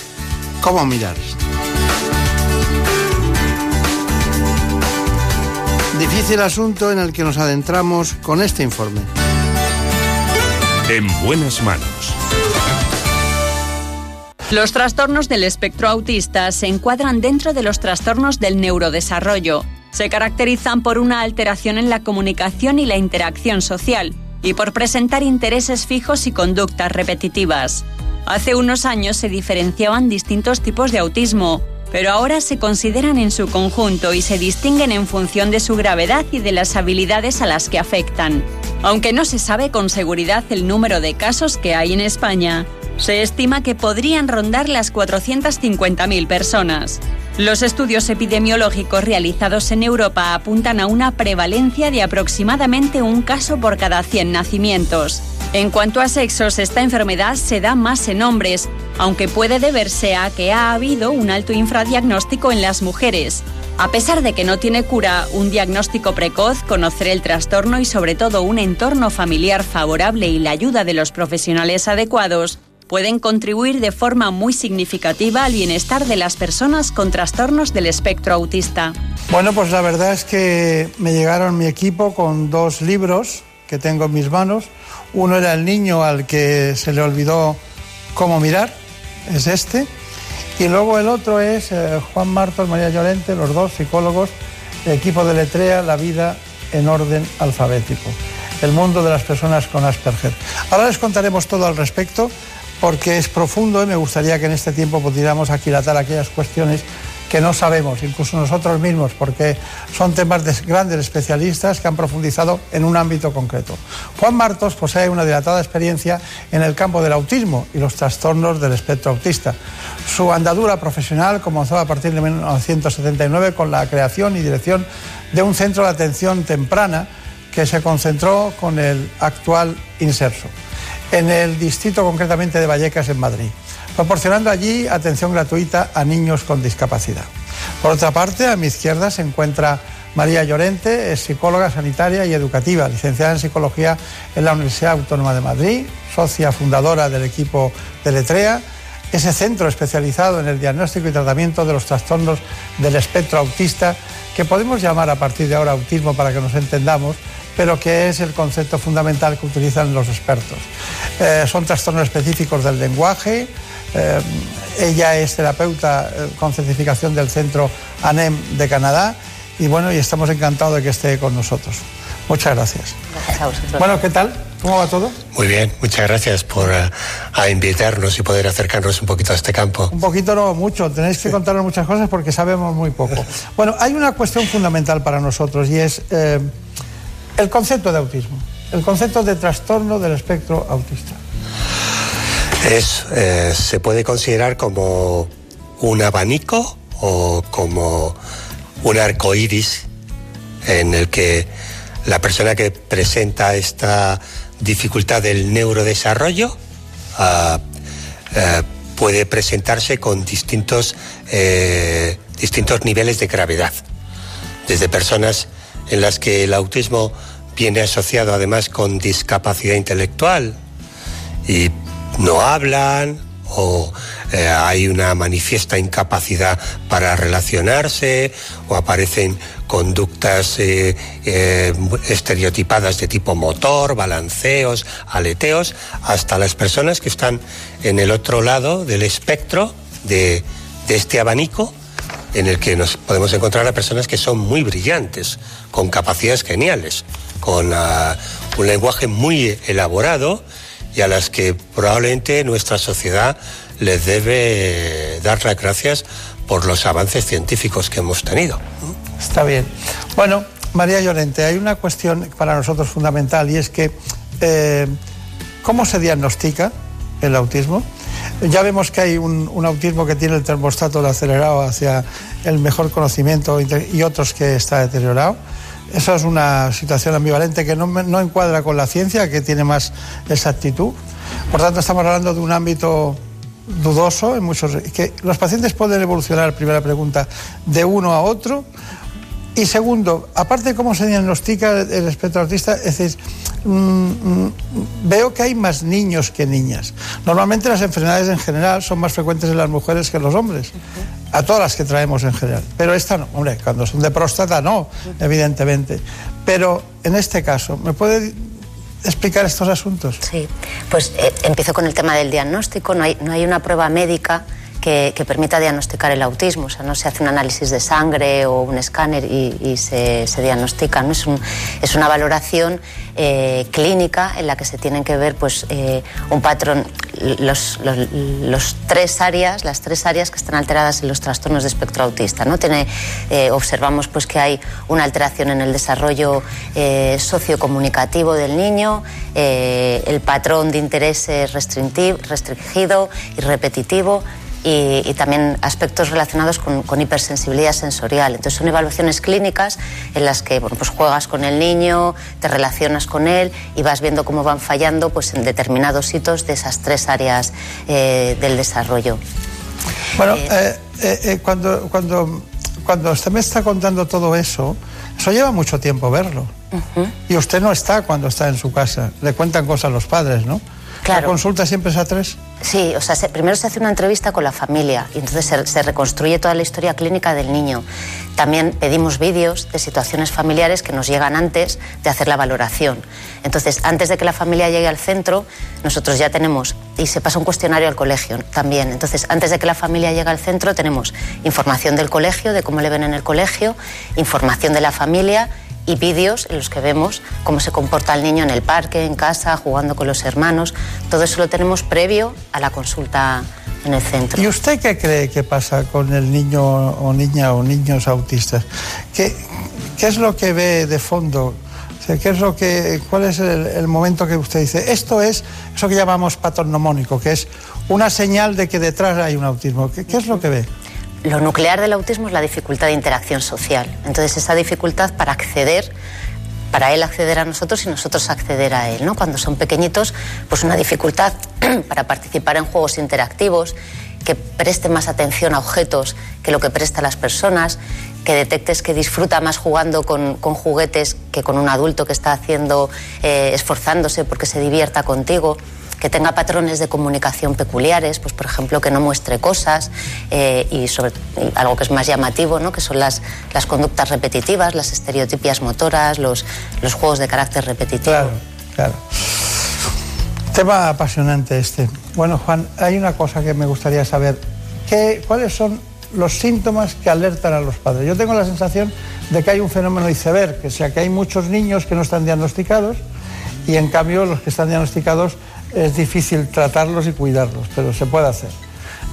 cómo mirar. Difícil asunto en el que nos adentramos con este informe. En buenas manos. Los trastornos del espectro autista se encuadran dentro de los trastornos del neurodesarrollo. Se caracterizan por una alteración en la comunicación y la interacción social y por presentar intereses fijos y conductas repetitivas. Hace unos años se diferenciaban distintos tipos de autismo, pero ahora se consideran en su conjunto y se distinguen en función de su gravedad y de las habilidades a las que afectan. Aunque no se sabe con seguridad el número de casos que hay en España, se estima que podrían rondar las 450.000 personas. Los estudios epidemiológicos realizados en Europa apuntan a una prevalencia de aproximadamente un caso por cada 100 nacimientos. En cuanto a sexos, esta enfermedad se da más en hombres, aunque puede deberse a que ha habido un alto infradiagnóstico en las mujeres. A pesar de que no tiene cura, un diagnóstico precoz, conocer el trastorno y sobre todo un entorno familiar favorable y la ayuda de los profesionales adecuados pueden contribuir de forma muy significativa al bienestar de las personas con trastornos del espectro autista. Bueno, pues la verdad es que me llegaron mi equipo con dos libros que tengo en mis manos. Uno era El niño al que se le olvidó cómo mirar, es este. Y luego el otro es eh, Juan Martos, María Llorente, los dos psicólogos, equipo de Letrea, La vida en orden alfabético, el mundo de las personas con Asperger. Ahora les contaremos todo al respecto porque es profundo y me gustaría que en este tiempo pudiéramos aquilatar aquellas cuestiones que no sabemos, incluso nosotros mismos, porque son temas de grandes especialistas que han profundizado en un ámbito concreto. Juan Martos posee una dilatada experiencia en el campo del autismo y los trastornos del espectro autista. Su andadura profesional comenzó a partir de 1979 con la creación y dirección de un centro de atención temprana que se concentró con el actual Inserso en el distrito concretamente de Vallecas, en Madrid, proporcionando allí atención gratuita a niños con discapacidad. Por otra parte, a mi izquierda se encuentra María Llorente, es psicóloga sanitaria y educativa, licenciada en psicología en la Universidad Autónoma de Madrid, socia fundadora del equipo de Letrea, ese centro especializado en el diagnóstico y tratamiento de los trastornos del espectro autista, que podemos llamar a partir de ahora autismo para que nos entendamos, pero que es el concepto fundamental que utilizan los expertos. Eh, son trastornos específicos del lenguaje. Eh, ella es terapeuta eh, con certificación del centro ANEM de Canadá y bueno, y estamos encantados de que esté con nosotros. Muchas gracias. Gracias a vosotros. Bueno, ¿qué tal? ¿Cómo va todo? Muy bien, muchas gracias por eh, a invitarnos y poder acercarnos un poquito a este campo. Un poquito no mucho, tenéis que contarnos muchas cosas porque sabemos muy poco. Bueno, hay una cuestión fundamental para nosotros y es eh, el concepto de autismo, el concepto de trastorno del espectro autista. Es, eh, se puede considerar como un abanico o como un arco iris en el que la persona que presenta esta dificultad del neurodesarrollo ah, eh, puede presentarse con distintos, eh, distintos niveles de gravedad. Desde personas en las que el autismo viene asociado además con discapacidad intelectual y no hablan o eh, hay una manifiesta incapacidad para relacionarse o aparecen conductas eh, eh, estereotipadas de tipo motor, balanceos, aleteos, hasta las personas que están en el otro lado del espectro de, este abanico en el que nos podemos encontrar a personas que son muy brillantes, con capacidades geniales, con ah, un lenguaje muy elaborado y a las que probablemente nuestra sociedad les debe dar las gracias por los avances científicos que hemos tenido. Está bien. Bueno, María Llorente, hay una cuestión para nosotros fundamental y es que eh, ¿cómo se diagnostica el autismo? Ya vemos que hay un, un, autismo que tiene el termostato acelerado hacia el mejor conocimiento y otros que está deteriorado. Eso es una situación ambivalente que no, no encuadra con la ciencia, que tiene más exactitud. Por tanto, estamos hablando de un ámbito dudoso en muchos que los pacientes pueden evolucionar primera pregunta de uno a otro y segundo aparte de cómo se diagnostica el espectro autista es decir mmm, mmm, veo que hay más niños que niñas. Normalmente las enfermedades en general son más frecuentes en las mujeres que en los hombres. A todas las que traemos en general. Pero esta no. Hombre cuando son de próstata no evidentemente. Pero en este caso me puede explicar estos asuntos? Sí, pues eh, empiezo con el tema del diagnóstico. No hay, no hay una prueba médica que, permita diagnosticar el autismo. O sea, no se hace un análisis de sangre o un escáner y, se, se, diagnostica. ¿no? Es, un, es una valoración eh, clínica en la que se tienen que ver pues, eh, un patrón, los, los, tres áreas, las tres áreas que están alteradas en los trastornos de espectro autista. ¿no? Tiene, eh, observamos pues, que hay una alteración en el desarrollo sociocomunicativo del niño, el patrón de interés restringido y repetitivo, y, y, también aspectos relacionados con, con, hipersensibilidad sensorial. Entonces son evaluaciones clínicas en las que bueno, pues juegas con el niño, te relacionas con él y vas viendo cómo van fallando pues, en determinados hitos de esas tres áreas eh, del desarrollo. Bueno, eh, eh, cuando, cuando, cuando usted me está contando todo eso, eso lleva mucho tiempo verlo. Uh -huh. Y usted no está cuando está en su casa. Le cuentan cosas los padres, ¿no? Claro. ¿La consulta siempre es a tres? Sí, o sea, se, primero se hace una entrevista con la familia y entonces se, se, reconstruye toda la historia clínica del niño. También pedimos vídeos de situaciones familiares que nos llegan antes de hacer la valoración. Entonces, antes de que la familia llegue al centro, nosotros ya tenemos, y se pasa un cuestionario al colegio también. Entonces, antes de que la familia llegue al centro, tenemos información del colegio, de cómo le ven en el colegio, información de la familia y vídeos en los que vemos cómo se comporta el niño en el parque, en casa, jugando con los hermanos. Todo eso lo tenemos previo a la consulta en el centro. ¿Y usted qué cree que pasa con el niño o niña o niños autistas? ¿Qué, qué es lo que ve de fondo? ¿Qué es lo que, ¿Cuál es el, el, momento que usted dice? Esto es eso que llamamos patognomónico, que es una señal de que detrás hay un autismo. ¿Qué, qué es lo que ve? Lo nuclear del autismo es la dificultad de interacción social. Entonces, esa dificultad para acceder, para él acceder a nosotros y nosotros acceder a él. ¿no? Cuando son pequeñitos, pues una dificultad para participar en juegos interactivos, que preste más atención a objetos que lo que presta a las personas, que detectes que disfruta más jugando con, juguetes que con un adulto que está haciendo, eh, esforzándose porque se divierta contigo que tenga patrones de comunicación peculiares, pues por ejemplo que no muestre cosas eh, y sobre y algo que es más llamativo, ¿no? que son las, las conductas repetitivas, las estereotipias motoras, los, los juegos de carácter repetitivo. Claro, claro. Tema apasionante este. Bueno, Juan, hay una cosa que me gustaría saber. ¿Qué, ¿Cuáles son los síntomas que alertan a los padres? Yo tengo la sensación de que hay un fenómeno iceberg, que sea que hay muchos niños que no están diagnosticados y en cambio los que están diagnosticados es difícil tratarlos y cuidarlos, pero se puede hacer.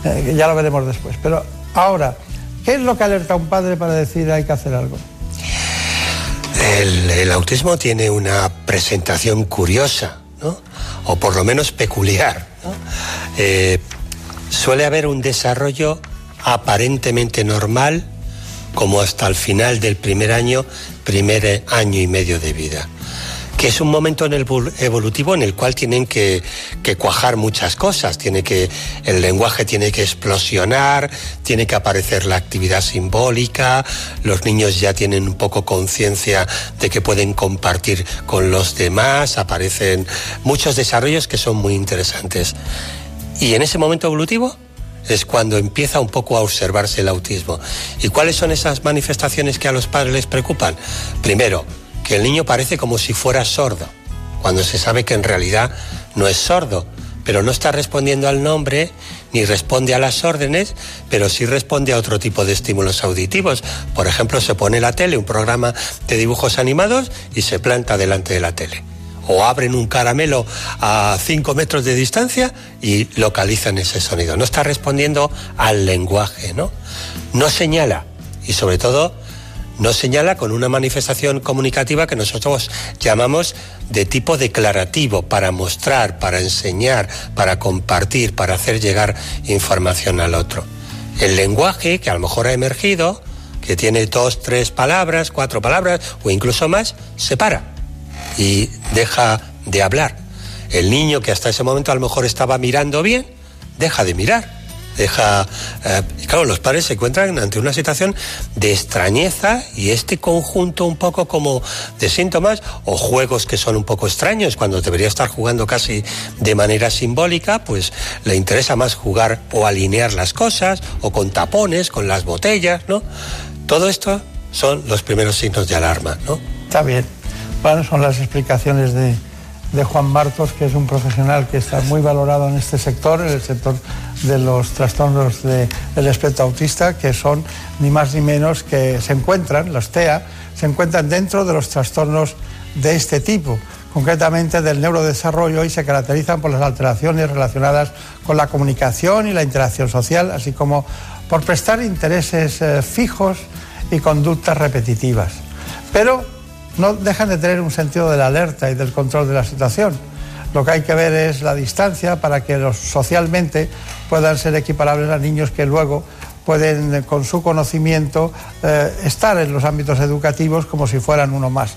Eh, ya lo veremos después. Pero ahora, ¿qué es lo que alerta a un padre para decir hay que hacer algo? El, autismo tiene una presentación curiosa, ¿no? o por lo menos peculiar. Eh, suele haber un desarrollo aparentemente normal como hasta el final del primer año, primer año y medio de vida que es un momento en el evolutivo en el cual tienen que, que, cuajar muchas cosas. Tiene que, el lenguaje tiene que explosionar, tiene que aparecer la actividad simbólica, los niños ya tienen un poco conciencia de que pueden compartir con los demás, aparecen muchos desarrollos que son muy interesantes. Y en ese momento evolutivo es cuando empieza un poco a observarse el autismo. ¿Y cuáles son esas manifestaciones que a los padres les preocupan? Primero, que el niño parece como si fuera sordo, cuando se sabe que en realidad no es sordo, pero no está respondiendo al nombre ni responde a las órdenes, pero sí responde a otro tipo de estímulos auditivos. Por ejemplo, se pone la tele, un programa de dibujos animados, y se planta delante de la tele. O abren un caramelo a 5 metros de distancia y localizan ese sonido. No está respondiendo al lenguaje, ¿no? No señala y sobre todo no señala con una manifestación comunicativa que nosotros llamamos de tipo declarativo, para mostrar, para enseñar, para compartir, para hacer llegar información al otro. El lenguaje, que a lo mejor ha emergido, que tiene dos, tres palabras, cuatro palabras o incluso más, se para y deja de hablar. El niño que hasta ese momento a lo mejor estaba mirando bien, deja de mirar deja... Eh, claro, los padres se encuentran ante una situación de extrañeza y este conjunto un poco como de síntomas o juegos que son un poco extraños cuando debería estar jugando casi de manera simbólica, pues le interesa más jugar o alinear las cosas o con tapones, con las botellas, ¿no? Todo esto son los primeros signos de alarma, ¿no? Está bien. Bueno, son las explicaciones de, de Juan Marcos, que es un profesional que está muy valorado en este sector, en el sector de los trastornos del espectro autista, que son ni más ni menos que se encuentran, los TEA, se encuentran dentro de los trastornos de este tipo, concretamente del neurodesarrollo, y se caracterizan por las alteraciones relacionadas con la comunicación y la interacción social, así como por prestar intereses eh, fijos y conductas repetitivas. Pero no dejan de tener un sentido de la alerta y del control de la situación. Lo que hay que ver es la distancia para que los socialmente puedan ser equiparables a niños que luego pueden, con su conocimiento, eh, estar en los ámbitos educativos como si fueran uno más.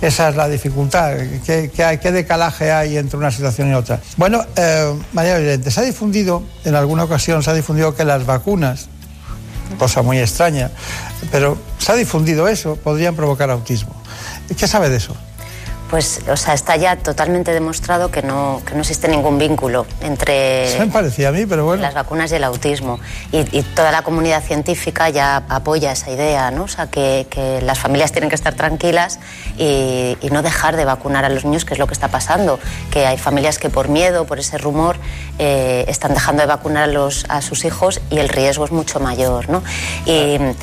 Esa es la dificultad. ¿Qué, qué, decalaje hay entre una situación y otra? Bueno, eh, María Vicente, se ha difundido, en alguna ocasión se ha difundido que las vacunas, cosa muy extraña, pero se ha difundido eso, podrían provocar autismo. ¿Qué sabe de eso? Pues o sea, está ya totalmente demostrado que no, que no existe ningún vínculo entre me parecía a mí, pero bueno. las vacunas y el autismo. Y, toda la comunidad científica ya apoya esa idea, ¿no? O sea, que, que las familias tienen que estar tranquilas y, y, no dejar de vacunar a los niños, que es lo que está pasando. Que hay familias que por miedo, por ese rumor, eh, están dejando de vacunar a, los, a sus hijos y el riesgo es mucho mayor, ¿no? Y el,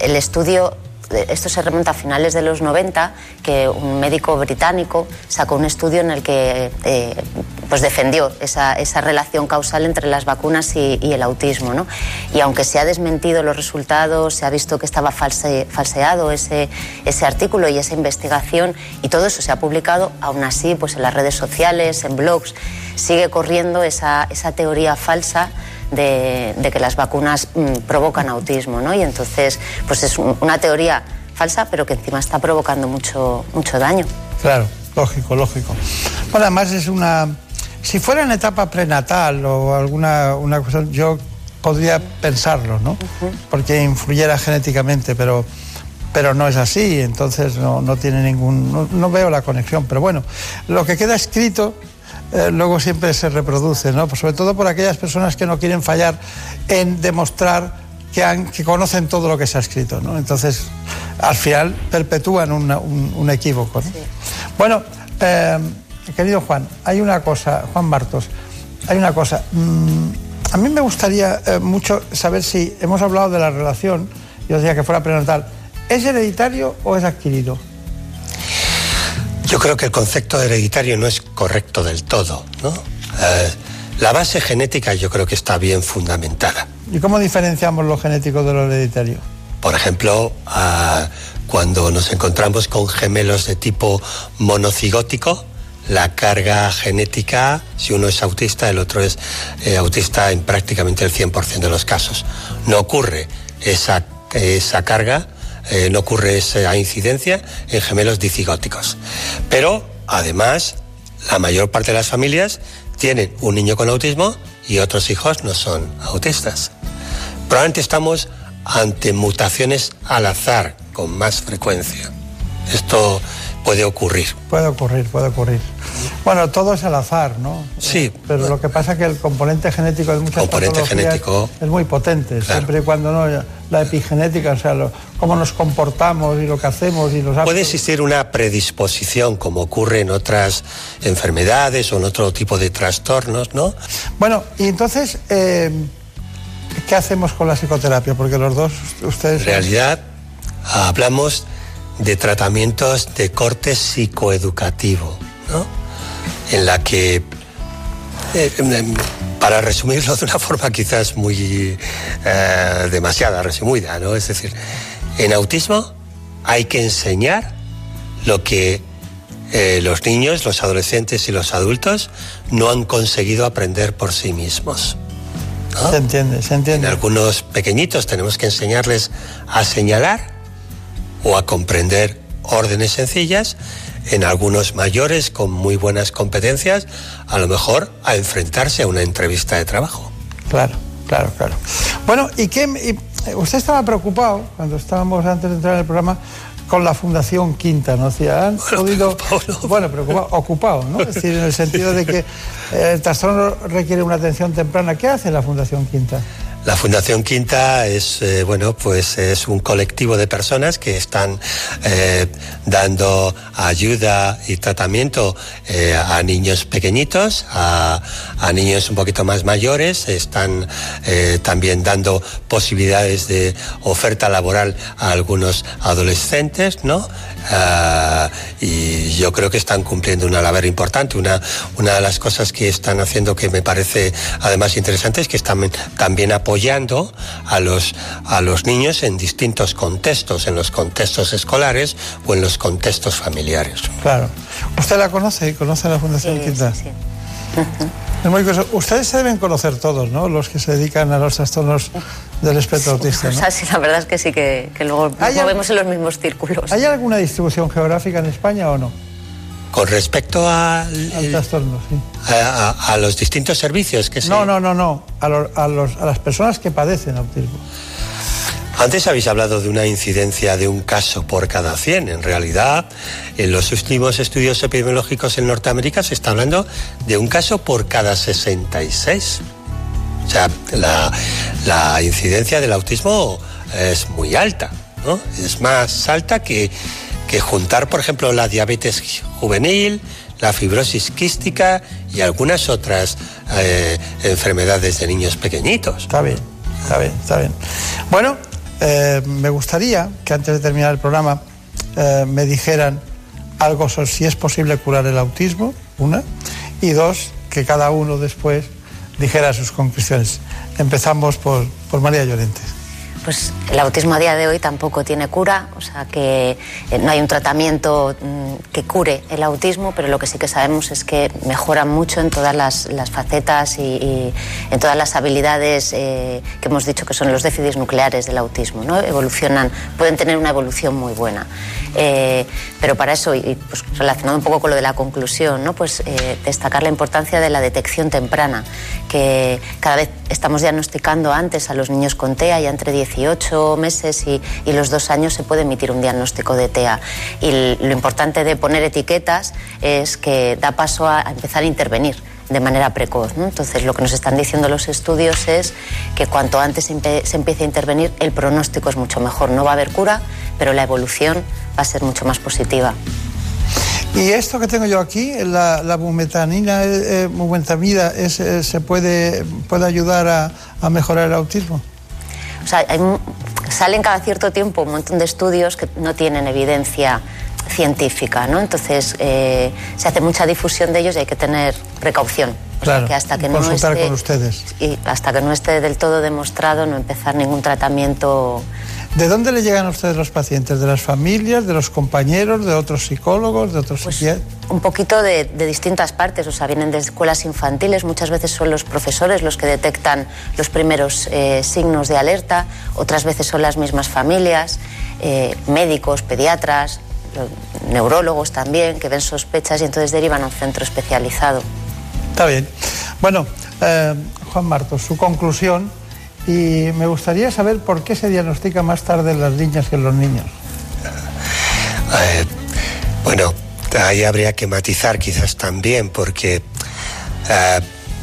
el estudio esto se remonta a finales de los 90, que un médico británico sacó un estudio en el que eh, pues defendió esa, relación causal entre las vacunas y, el autismo. ¿no? Y aunque se ha desmentido los resultados, se ha visto que estaba falseado ese, ese artículo y esa investigación, y todo eso se ha publicado, aún así, pues en las redes sociales, en blogs, sigue corriendo esa, esa teoría falsa de, que las vacunas mm, provocan autismo, ¿no? Y entonces, pues es una teoría falsa, pero que encima está provocando mucho, mucho daño. Claro, lógico, lógico. Bueno, además es una... Si fuera en etapa prenatal o alguna una cosa, yo podría pensarlo, ¿no? Porque influyera genéticamente, pero pero no es así, entonces no, no tiene ningún, no, no, veo la conexión. Pero bueno, lo que queda escrito eh, luego siempre se reproduce, ¿no? Pues sobre todo por aquellas personas que no quieren fallar en demostrar que, han, que conocen todo lo que se ha escrito, ¿no? Entonces, al final perpetúan un, equívoco, ¿no? Bueno, eh, querido Juan, hay una cosa, Juan Martos, hay una cosa. Mm, a mí me gustaría eh, mucho saber si hemos hablado de la relación, yo decía que fuera prenatal, ¿es hereditario o es adquirido? Yo creo que el concepto hereditario no es correcto del todo, ¿no? Eh, la base genética yo creo que está bien fundamentada. ¿Y cómo diferenciamos lo genético de lo hereditario? Por ejemplo, cuando nos encontramos con gemelos de tipo monocigótico, la carga genética, si uno es autista, el otro es eh, autista en prácticamente el 100% de los casos. No ocurre esa, esa carga, eh, no ocurre esa incidencia en gemelos dicigóticos. Pero, además, la mayor parte de las familias tienen un niño con autismo y otros hijos no son autistas. Probablemente estamos ante mutaciones al azar con más frecuencia. Esto puede ocurrir. Puede ocurrir, puede ocurrir. Bueno, todo es al azar, ¿no? Sí. Pero lo que pasa es que el componente genético de muchas Componente genético. es muy potente, siempre y cuando no la epigenética, o sea, lo- cómo nos comportamos y lo que hacemos y los Puede existir una predisposición, como ocurre en otras enfermedades o en otro tipo de trastornos, ¿no? Bueno, y entonces, eh, ¿qué hacemos con la psicoterapia? Porque los dos, ustedes... En realidad, hablamos de tratamientos de corte psicoeducativo, ¿no? En la que, eh, em, para resumirlo de una forma quizás muy eh, demasiada resumida, ¿no? Es decir, en autismo hay que enseñar lo que eh, los niños, los adolescentes y los adultos no han conseguido aprender por sí mismos. ¿no? Se entiende, se entiende. En algunos pequeñitos tenemos que enseñarles a señalar o a comprender órdenes sencillas. En algunos mayores con muy buenas competencias, a lo mejor a enfrentarse a una entrevista de trabajo. Claro, claro, claro. Bueno, ¿y qué? y, eh, usted estaba preocupado cuando estábamos antes de entrar en el programa con la Fundación Quinta, ¿no? Han podido. Bueno, preocupado, ocupado, ¿no? Es decir, en el sentido de que eh, el trastorno requiere una atención temprana. ¿Qué hace la Fundación Quinta? La Fundación Quinta es, eh, bueno, pues es un colectivo de personas que están eh, dando ayuda y tratamiento eh, a niños pequeñitos, a, niños un poquito más mayores, están también dando posibilidades de oferta laboral a algunos adolescentes, ¿no? Ah, y yo creo que están cumpliendo una labor importante. Una, una de las cosas que están haciendo que me parece además interesante es que están también apoyando a los, a los niños en distintos contextos, en los contextos escolares o en los contextos familiares. Claro. ¿Usted la conoce? ¿Conoce la Fundación Quinta? Es muy curioso. Ustedes se deben conocer todos, ¿no? Los que se dedican a los trastornos del espectro autista, O ¿no? sea, sí, la verdad es que sí que, que luego nos ¿Hay al- movemos en los mismos círculos. ¿Hay alguna distribución geográfica en España o no? Con respecto a, Al trastorno, sí. a, a- a los distintos servicios que se... No, no, no, no. A, lo- a los- a las personas que padecen autismo. Antes habéis hablado de una incidencia de un caso por cada 100. En realidad, en los últimos estudios epidemiológicos en Norteamérica se está hablando de un caso por cada 66. O sea, la, la incidencia del autismo es muy alta, ¿no? Es más alta que, que juntar, por ejemplo, la diabetes juvenil, la fibrosis quística y algunas otras eh, enfermedades de niños pequeñitos. Está bien, está bien, está bien. Bueno, eh, me gustaría que antes de terminar el programa eh, me dijeran algo sobre si es posible curar el autismo, una, y dos, que cada uno después dijera sus conclusiones. Empezamos por, por María Llorente. Pues el autismo a día de hoy tampoco tiene cura, o sea que eh, no hay un tratamiento mm, que cure el autismo, pero lo que sí que sabemos es que mejora mucho en todas las, facetas y, en todas las habilidades eh, que hemos dicho que son los déficits nucleares del autismo, ¿no? Evolucionan, pueden tener una evolución muy buena. Eh, pero para eso, y pues, relacionado un poco con lo de la conclusión, ¿no? pues destacar la importancia de la detección temprana, que cada vez estamos diagnosticando antes a los niños con TEA, ya entre 18 meses y, los dos años se puede emitir un diagnóstico de TEA. Y lo importante de poner etiquetas es que da paso a, empezar a intervenir de manera precoz. Entonces, lo que nos están diciendo los estudios es que cuanto antes se, empiece a intervenir, el pronóstico es mucho mejor. No va a haber cura, pero la evolución va a ser mucho más positiva. Y esto que tengo yo aquí, la, la bumetanina, eh, eh, eh, ¿se puede, puede ayudar a mejorar el autismo? O sea, hay salen cada cierto tiempo un montón de estudios que no tienen evidencia científica, ¿no? Entonces eh, se hace mucha difusión de ellos y hay que tener precaución. O sea, Claro, que hasta que no consultar esté, con ustedes. y hasta que no esté del todo demostrado, no empezar ningún tratamiento ¿De dónde le llegan a ustedes los pacientes? ¿De las familias, de los compañeros, de otros psicólogos, de otros Pues, psiquiatras? Un poquito de, de distintas partes, o sea, vienen de escuelas infantiles, muchas veces son los profesores los que detectan los primeros eh, signos de alerta, otras veces son las mismas familias, eh, médicos, pediatras, lo- neurólogos también, que ven sospechas y entonces derivan a un centro especializado. Está bien. Bueno, eh, Juan Martos, su conclusión, y me gustaría saber por qué se diagnostica más tarde en las niñas que en los niños. Eh, bueno, ahí habría que matizar quizás también, porque eh,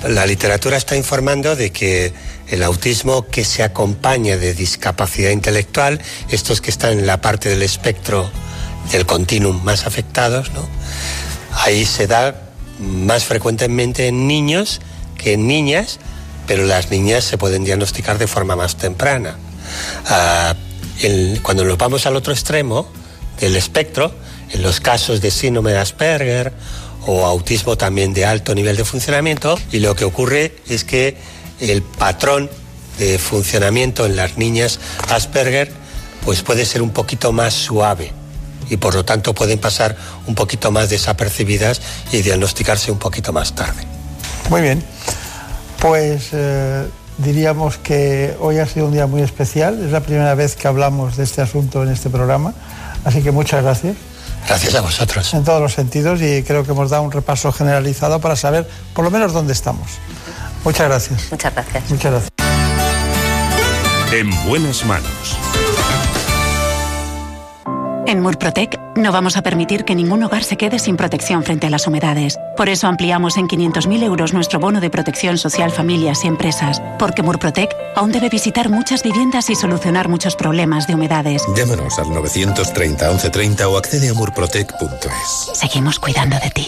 la literatura está informando de que el autismo que se acompaña de discapacidad intelectual, estos que están en la parte del espectro del continuum más afectados, ¿no? ahí se da más frecuentemente en niños que en niñas, pero las niñas se pueden diagnosticar de forma más temprana. Ah, cuando nos vamos al otro extremo del espectro, en los casos de síndrome de Asperger o autismo también de alto nivel de funcionamiento, y lo que ocurre es que el patrón de funcionamiento en las niñas Asperger pues puede ser un poquito más suave y por lo tanto pueden pasar un poquito más desapercibidas y diagnosticarse un poquito más tarde. Muy bien. Pues eh, diríamos que hoy ha sido un día muy especial. Es la primera vez que hablamos de este asunto en este programa. Así que muchas gracias. Gracias a vosotros. En todos los sentidos y creo que hemos dado un repaso generalizado para saber por lo menos dónde estamos. Muchas gracias. Muchas gracias. Muchas gracias. En buenas manos. En Murprotec no vamos a permitir que ningún hogar se quede sin protección frente a las humedades. Por eso ampliamos en 500.000 euros nuestro bono de protección social familias y empresas. Porque Murprotec aún debe visitar muchas viviendas y solucionar muchos problemas de humedades. Llámanos al 930 1130 o accede a murprotec.es. Seguimos cuidando de ti.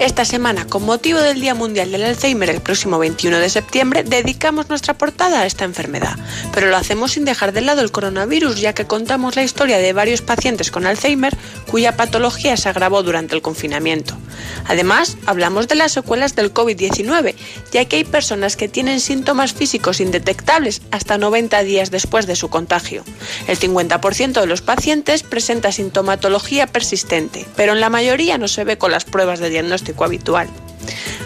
Esta semana, con motivo del Día Mundial del Alzheimer el próximo 21 de septiembre, dedicamos nuestra portada a esta enfermedad. Pero lo hacemos sin dejar de lado el coronavirus, ya que contamos la historia de varios pacientes con Alzheimer cuya patología se agravó durante el confinamiento. Además, hablamos de las secuelas del COVID-19, ya que hay personas que tienen síntomas físicos indetectables hasta 90 días después de su contagio. El 50% de los pacientes presenta sintomatología persistente, pero en la mayoría no se ve con las pruebas de diagnóstico habitual.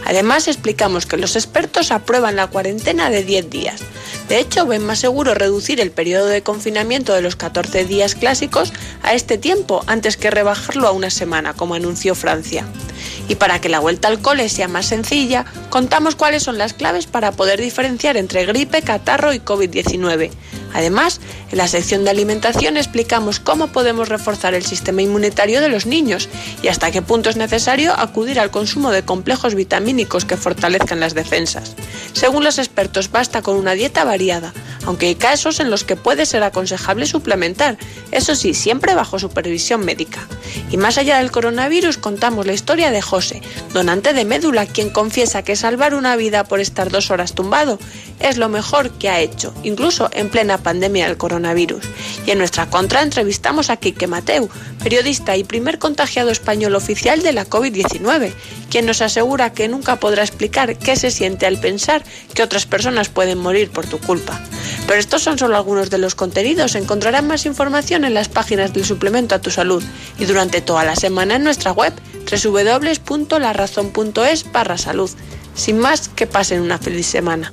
Además, explicamos que los expertos aprueban la cuarentena de 10 días. De hecho, ven más seguro reducir el periodo de confinamiento de los 14 días clásicos a este tiempo antes que rebajarlo a una semana, como anunció Francia. Y para que la vuelta al cole sea más sencilla, contamos cuáles son las claves para poder diferenciar entre gripe, catarro y COVID-19. Además, en la sección de alimentación explicamos cómo podemos reforzar el sistema inmunitario de los niños y hasta qué punto es necesario acudir al consumo de complejos vitamínicos que fortalezcan las defensas. Según los expertos, basta con una dieta variada, aunque hay casos en los que puede ser aconsejable suplementar, eso sí, siempre bajo supervisión médica. Y más allá del coronavirus, contamos la historia de José, donante de médula, quien confiesa que salvar una vida por estar dos horas tumbado es lo mejor que ha hecho, incluso en plena pandemia del coronavirus. Y en nuestra contra entrevistamos a Quique Mateu, periodista y primer contagiado español oficial de la COVID-19, quien nos asegura que nunca podrá explicar qué se siente al pensar que otras personas pueden morir por tu culpa. Pero estos son solo algunos de los contenidos. Encontrarán más información en las páginas del suplemento a tu salud y durante toda la semana en nuestra web www.larazón.es barra salud. Sin más, que pasen una feliz semana.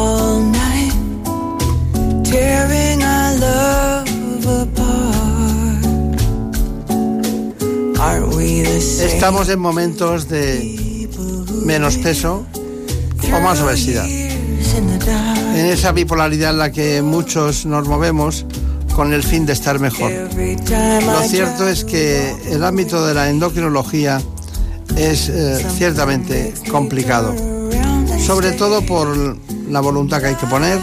Estamos en momentos de menos peso o más obesidad. en esa bipolaridad en la que muchos nos movemos con el fin de estar mejor. Lo cierto es que el ámbito de la endocrinología es eh, ciertamente complicado, sobre todo por la voluntad que hay que poner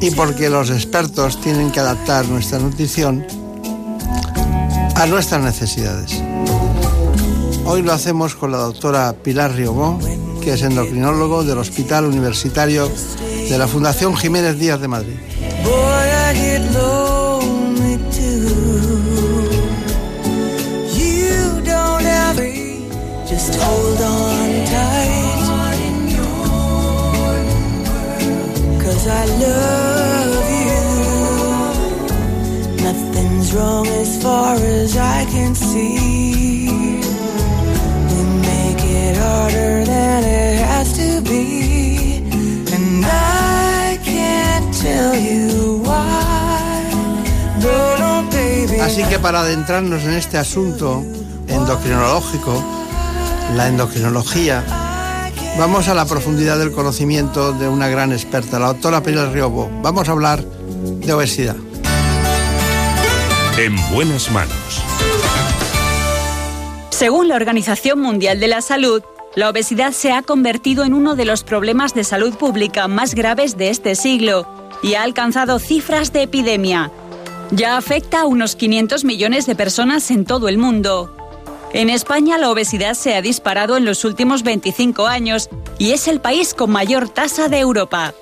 y porque los expertos tienen que adaptar nuestra nutrición a nuestras necesidades. Hoy lo hacemos con la doctora Pilar Riobó, que es endocrinólogo del Hospital Universitario de la Fundación Jiménez Díaz de Madrid. wrong as far as I can see. We make it harder than it has to be. And I can't tell you why. But oh, baby. Así que para adentrarnos en este asunto endocrinológico, la endocrinología, vamos a la profundidad del conocimiento de una gran experta, la doctora Pilar Riobo. Vamos a hablar de obesidad. En buenas manos. Según la Organización Mundial de la Salud, la obesidad se ha convertido en uno de los problemas de salud pública más graves de este siglo y ha alcanzado cifras de epidemia. Ya afecta a unos 500 millones de personas en todo el mundo. En España la obesidad se ha disparado en los últimos 25 años y es el país con mayor tasa de Europa.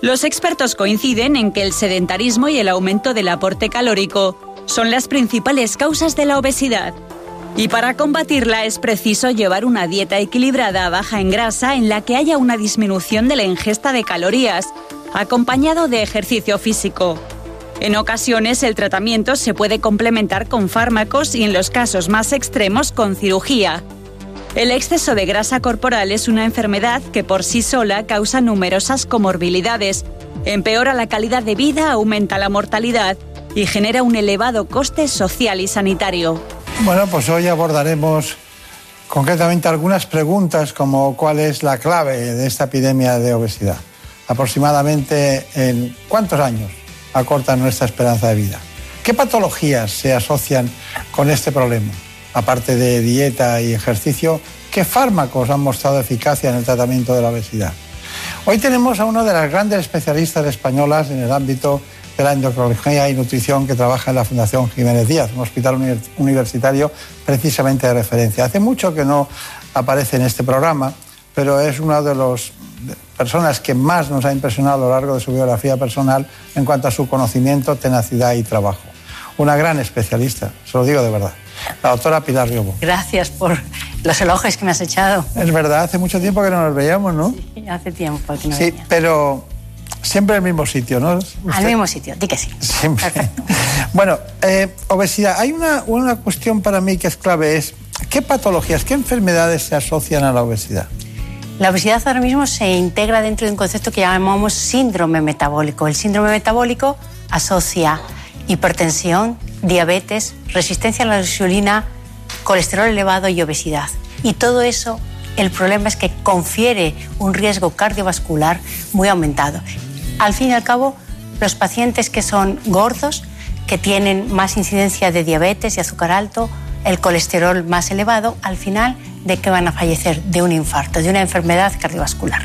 Los expertos coinciden en que el sedentarismo y el aumento del aporte calórico son las principales causas de la obesidad. Y para combatirla es preciso llevar una dieta equilibrada baja en grasa en la que haya una disminución de la ingesta de calorías, acompañado de ejercicio físico. En ocasiones el tratamiento se puede complementar con fármacos y en los casos más extremos con cirugía. El exceso de grasa corporal es una enfermedad que por sí sola causa numerosas comorbilidades, empeora la calidad de vida, aumenta la mortalidad y genera un elevado coste social y sanitario. Bueno, pues hoy abordaremos concretamente algunas preguntas como cuál es la clave de esta epidemia de obesidad. Aproximadamente en cuántos años acorta nuestra esperanza de vida. ¿Qué patologías se asocian con este problema? Aparte de dieta y ejercicio, ¿qué fármacos han mostrado eficacia en el tratamiento de la obesidad? Hoy tenemos a una de las grandes especialistas españolas en el ámbito de la endocrinología y nutrición que trabaja en la Fundación Jiménez Díaz, un hospital universitario precisamente de referencia. Hace mucho que no aparece en este programa, pero es una de las personas que más nos ha impresionado a lo largo de su biografía personal en cuanto a su conocimiento, tenacidad y trabajo. Una gran especialista, se lo digo de verdad. La doctora Pilar Riobo. Gracias por los elogios que me has echado. Es verdad, hace mucho tiempo que no nos veíamos, ¿no? Sí, hace tiempo que no Sí, pero Siempre el mismo sitio, ¿no? Al mismo sitio, di que sí. Siempre. Bueno, eh, obesidad. Hay una, una cuestión para mí que es clave, es ¿qué patologías, qué enfermedades se asocian a la obesidad? La obesidad ahora mismo se integra dentro de un concepto que llamamos síndrome metabólico. El síndrome metabólico asocia hipertensión, diabetes, resistencia a la insulina, colesterol elevado y obesidad. Y todo eso, el problema es que confiere un riesgo cardiovascular muy aumentado. Al fin y al cabo, los pacientes que son gordos, que tienen más incidencia de diabetes y azúcar alto, el colesterol más elevado, al final, ¿de qué van a fallecer? De un infarto, de una enfermedad cardiovascular.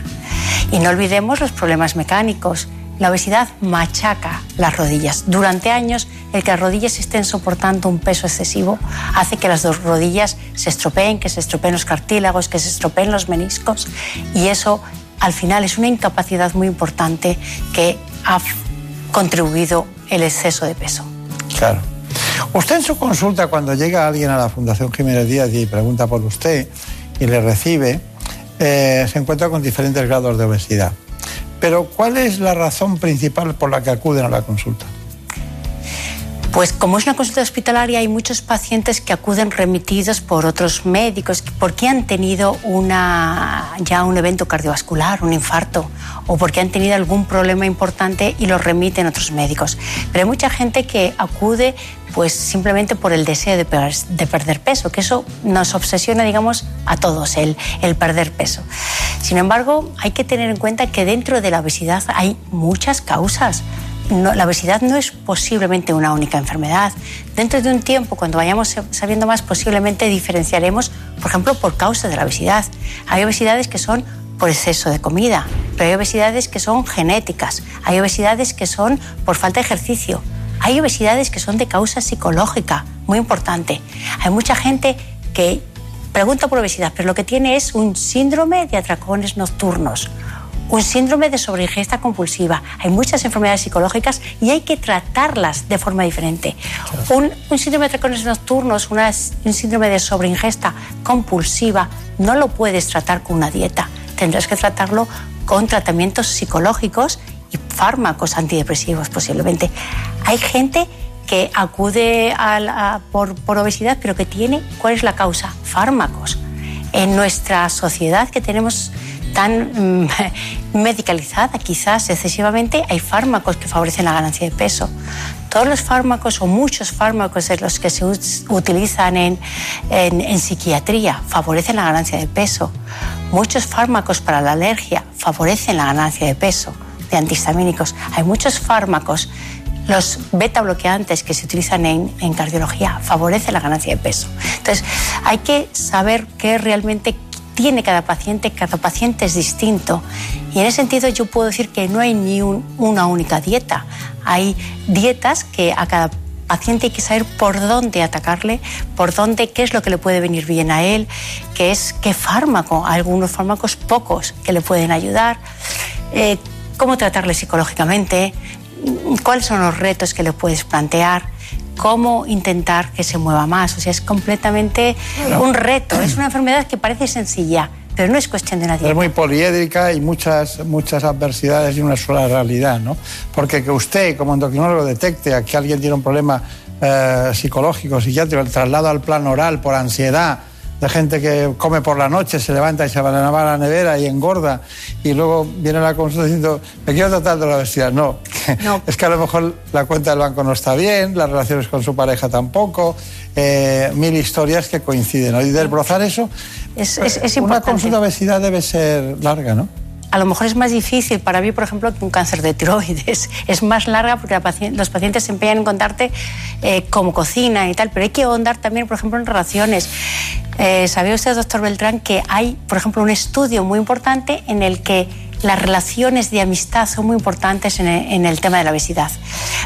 Y no olvidemos los problemas mecánicos. La obesidad machaca las rodillas. Durante años, el que las rodillas estén soportando un peso excesivo hace que las dos rodillas se estropeen, que se estropeen los cartílagos, que se estropeen los meniscos y eso al final es una incapacidad muy importante que ha contribuido el exceso de peso. Claro. Usted en su consulta, cuando llega alguien a la Fundación Jiménez Díaz y pregunta por usted y le recibe, eh, se encuentra con diferentes grados de obesidad. Pero ¿cuál es la razón principal por la que acuden a la consulta? Pues como es una consulta hospitalaria hay muchos pacientes que acuden remitidos por otros médicos porque han tenido ya un evento cardiovascular, un infarto o porque han tenido algún problema importante y los remiten otros médicos. Pero hay mucha gente que acude pues simplemente por el deseo de, de perder peso, que eso nos obsesiona, digamos, a todos, el, el perder peso. Sin embargo, hay que tener en cuenta que dentro de la obesidad hay muchas causas. La obesidad no es posiblemente una única enfermedad. Dentro de un tiempo, cuando vayamos sabiendo más, posiblemente diferenciaremos, por ejemplo, por causa de la obesidad. Hay obesidades que son por exceso de comida, pero hay obesidades que son genéticas, hay obesidades que son por falta de ejercicio, hay obesidades que son de causa psicológica, muy importante. Hay mucha gente que pregunta por obesidad, pero lo que tiene es un síndrome de atracones nocturnos, un síndrome de sobreingesta compulsiva. Hay muchas enfermedades psicológicas y hay que tratarlas de forma diferente. Un, un síndrome de atracones nocturnos, una- un síndrome de sobreingesta compulsiva, no lo puedes tratar con una dieta. Tendrás que tratarlo con tratamientos psicológicos y fármacos antidepresivos posiblemente. Hay gente que acude a la- a- por, por obesidad, pero que tiene, ¿cuál es la causa? Fármacos. En nuestra sociedad que tenemos tan mm, medicalizada, quizás excesivamente, hay fármacos que favorecen la ganancia de peso. Todos los fármacos o muchos fármacos de los que se utilizan en, en- en psiquiatría favorecen la ganancia de peso. Muchos fármacos para la alergia favorecen la ganancia de peso, de antihistamínicos. Hay muchos fármacos los beta bloqueantes que se utilizan en, en cardiología favorecen la ganancia de peso. Entonces, hay que saber qué realmente tiene cada paciente, cada paciente es distinto. Y en ese sentido yo puedo decir que no hay ni un- una única dieta. Hay dietas que a cada paciente hay que saber por dónde atacarle, por dónde, qué es lo que le puede venir bien a él, qué es, qué fármaco, algunos fármacos pocos que le pueden ayudar, eh, cómo tratarle psicológicamente, cuáles son los retos que le puedes plantear, cómo intentar que se mueva más. O sea, es completamente un reto. Es una enfermedad que parece sencilla, pero no es cuestión de una dieta. Es muy poliédrica y muchas, muchas adversidades y una sola realidad, ¿no? Porque que usted, como endocrinólogo, detecte a que alguien tiene un problema eh, psicológico, psiquiátrico, el traslado al plan oral por ansiedad, de gente que come por la noche, se levanta y se va a la nevera y engorda, y luego viene a la consulta diciendo, me quiero tratar de la obesidad. No, es que a lo mejor la cuenta del banco no está bien, las relaciones con su pareja tampoco, eh, mil historias que coinciden. ¿no? Y desbrozar eso, Es, es- es una importante. consulta de obesidad debe ser larga, ¿no? A lo mejor es más difícil para mí, por ejemplo, que un cáncer de tiroides. Es más larga porque los pacientes se empeñan en contarte eh, cómo cocinan y tal, pero hay que ahondar también, por ejemplo, en relaciones. Eh, ¿Sabía usted, doctor Beltrán, que hay, por ejemplo, un estudio muy importante en el que las relaciones de amistad son muy importantes en el, en el tema de la obesidad?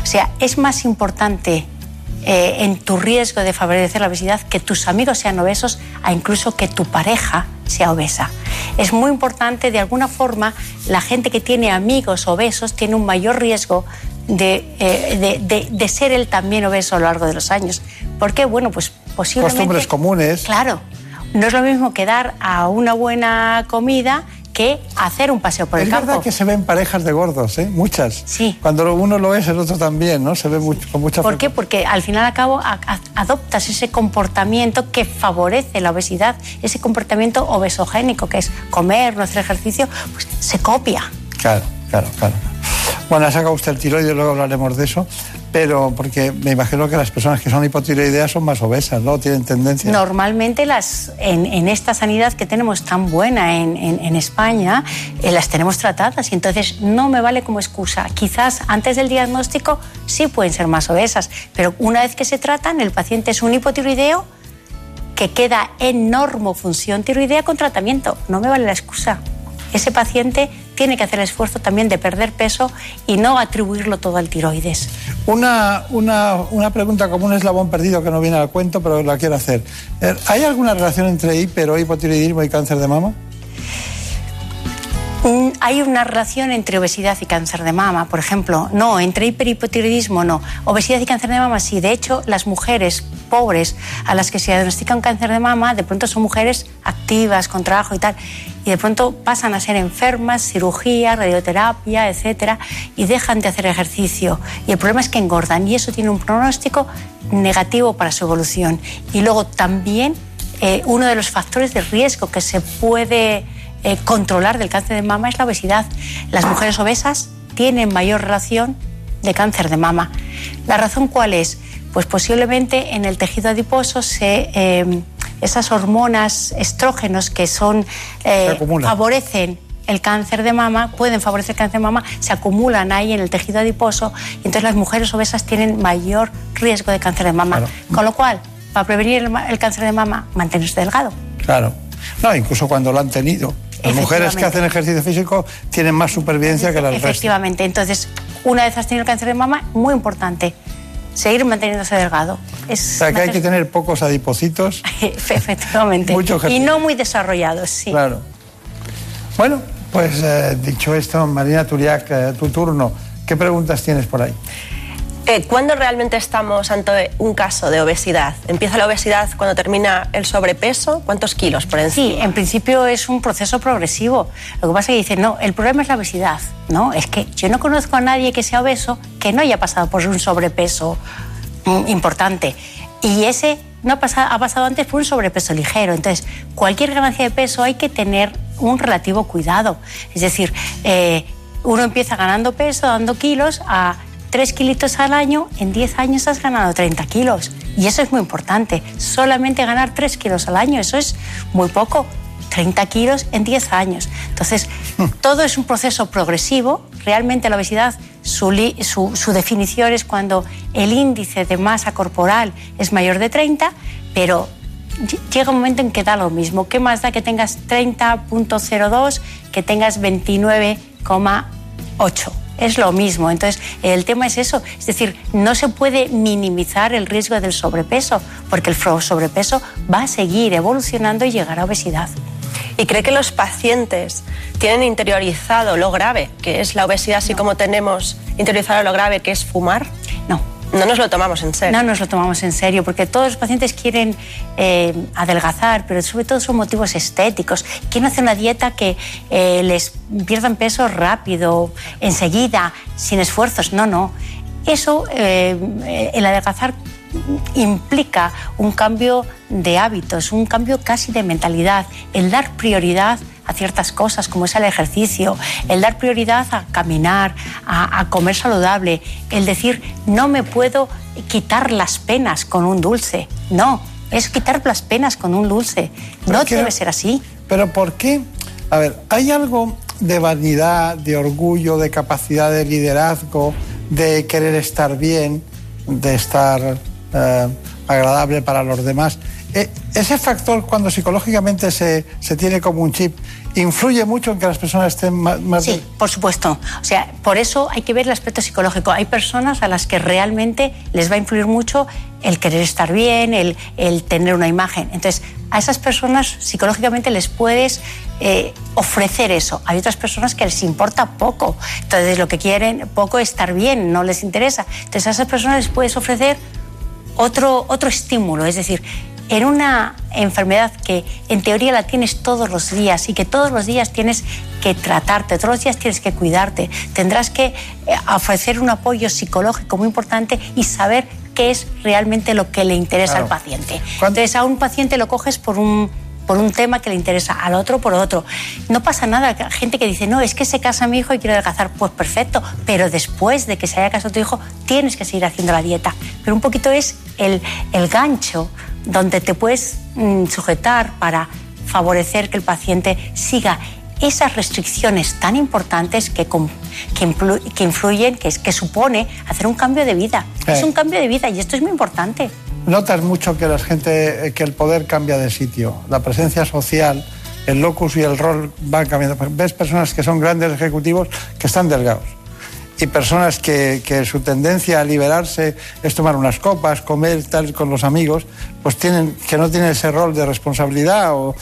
O sea, es más importante eh, en tu riesgo de favorecer la obesidad que tus amigos sean obesos a incluso que tu pareja sea obesa. Es muy importante, de alguna forma, la gente que tiene amigos obesos tiene un mayor riesgo de, eh, de- de- de ser él también obeso a lo largo de los años. ¿Por qué? Bueno, pues posiblemente... Costumbres comunes. Claro, no es lo mismo que dar a una buena comida que hacer un paseo por es el campo. verdad que se ven parejas de gordos, ¿eh? Muchas. Sí. Cuando uno lo es, el otro también, ¿no? Se ve mucho, con mucha ¿Por qué? Porque al final al cabo a- a- adoptas ese comportamiento que favorece la obesidad, ese comportamiento obesogénico, que es comer, no hacer ejercicio, pues se copia. Claro, claro, claro. Bueno, ha sacado usted el tiroides, luego hablaremos de eso, pero porque me imagino que las personas que son hipotiroideas son más obesas, ¿no? Tienen tendencia. Normalmente las, en, esta sanidad que tenemos tan buena en, en- en España, eh, las tenemos tratadas y entonces no me vale como excusa. Quizás antes del diagnóstico sí pueden ser más obesas, pero una vez que se tratan, el paciente es un hipotiroideo que queda en normofunción tiroidea con tratamiento. No me vale la excusa. Ese paciente tiene que hacer el esfuerzo también de perder peso y no atribuirlo todo al tiroides. Una, una, una pregunta como un eslabón perdido que no viene al cuento, pero la quiero hacer. Eh, ¿Hay alguna relación entre hiper hipotiroidismo y cáncer de mama? Hay una relación entre obesidad y cáncer de mama, por ejemplo. No, entre hiperhipotiroidismo no. Obesidad y cáncer de mama sí. De hecho, las mujeres pobres a las que se diagnostica un cáncer de mama, de pronto son mujeres activas con trabajo y tal, y de pronto pasan a ser enfermas, cirugía, radioterapia, etcétera, y dejan de hacer ejercicio. Y el problema es que engordan y eso tiene un pronóstico negativo para su evolución. Y luego también eh, uno de los factores de riesgo que se puede eh, controlar del cáncer de mama es la obesidad. Las mujeres obesas tienen mayor relación de cáncer de mama. ¿La razón cuál es? Pues posiblemente en el tejido adiposo se, eh, esas hormonas estrógenos que son eh, favorecen el cáncer de mama, pueden favorecer el cáncer de mama, se acumulan ahí en el tejido adiposo y entonces las mujeres obesas tienen mayor riesgo de cáncer de mama. Con lo cual, para prevenir el, el cáncer de mama, mantenerse delgado. Claro. No, incluso cuando lo han tenido. Las mujeres que hacen ejercicio físico tienen más supervivencia que las restas. Efectivamente. Entonces, una vez has tenido el cáncer de mama, muy importante, seguir manteniéndose delgado. Es o sea, que hay que tener pocos adipocitos. Efectivamente. Mucho y no muy desarrollados, sí. Claro. Bueno, pues eh, dicho esto, Marina Turiac, eh, tu turno. ¿Qué preguntas tienes por ahí? Eh, ¿Cuándo realmente estamos ante un caso de obesidad? ¿Empieza la obesidad cuando termina el sobrepeso? ¿Cuántos kilos por encima? Sí, en principio es un proceso progresivo. Lo que pasa es que dicen, no, el problema es la obesidad. No, es que yo no conozco a nadie que sea obeso que no haya pasado por un sobrepeso mm, importante. Y ese no ha pasado, ha pasado antes por un sobrepeso ligero. Entonces, cualquier ganancia de peso hay que tener un relativo cuidado. Es decir, eh, uno empieza ganando peso, dando kilos, a 3 kilitos al año, en 10 años has ganado 30 kilos. Y eso es muy importante. Solamente ganar 3 kilos al año, eso es muy poco. 30 kilos en 10 años. Entonces, todo es un proceso progresivo. Realmente la obesidad, su, su, su, definición es cuando el índice de masa corporal es mayor de 30, pero llega un momento en que da lo mismo. ¿Qué más da que tengas 30.02 que tengas 29,8? Es lo mismo. Entonces, el tema es eso. Es decir, no se puede minimizar el riesgo del sobrepeso, porque el sobrepeso va a seguir evolucionando y llegar a obesidad. ¿Y cree que los pacientes tienen interiorizado lo grave que es la obesidad, así como tenemos interiorizado lo grave que es fumar? No. No nos lo tomamos en serio. No nos lo tomamos en serio, porque todos los pacientes quieren eh, adelgazar, pero sobre todo son motivos estéticos. Quieren hacer una dieta que eh, les pierdan peso rápido, enseguida, sin esfuerzos. No, no. Eso, eh, el adelgazar implica un cambio de hábitos, un cambio casi de mentalidad, el dar prioridad a ciertas cosas, como es el ejercicio, el dar prioridad a caminar, a, comer saludable, el decir, no me puedo quitar las penas con un dulce. No, es quitar las penas con un dulce. no debe ser así. Pero ¿por qué? A ver, ¿hay algo de vanidad, de orgullo, de capacidad de liderazgo, de querer estar bien, de estar eh, agradable para los demás? Eh, ese factor, cuando psicológicamente se, se, tiene como un chip, influye mucho en que las personas estén más... sí, por supuesto. O sea, por eso hay que ver el aspecto psicológico. Hay personas a las que realmente les va a influir mucho el querer estar bien, el, el tener una imagen. Entonces, a esas personas psicológicamente les puedes eh, ofrecer eso. Hay otras personas que les importa poco. Entonces, lo que quieren poco es estar bien, no les interesa. Entonces, a esas personas les puedes ofrecer otro, otro estímulo. Es decir, en una enfermedad que en teoría la tienes todos los días y que todos los días tienes que tratarte, todos los días tienes que cuidarte, tendrás que eh, ofrecer un apoyo psicológico muy importante y saber qué es realmente lo que le interesa al paciente. Entonces a un paciente lo coges por un por un tema que le interesa, al otro por otro. No pasa nada, gente que dice, no, es que se casa mi hijo y quiero adelgazar, pues perfecto, pero después de que se haya casado tu hijo tienes que seguir haciendo la dieta. Pero un poquito es el, el gancho donde te puedes mm, sujetar para favorecer que el paciente siga esas restricciones tan importantes que, que, influyen, que, que supone hacer un cambio de vida. Es un cambio de vida y esto es muy importante. Notas mucho que la gente, eh, que el poder cambia de sitio, la presencia social, el locus y el rol van cambiando. Ves personas que son grandes ejecutivos que están delgados y personas que, que, su tendencia a liberarse es tomar unas copas, comer tal con los amigos, pues tienen que no tienen ese rol de responsabilidad o,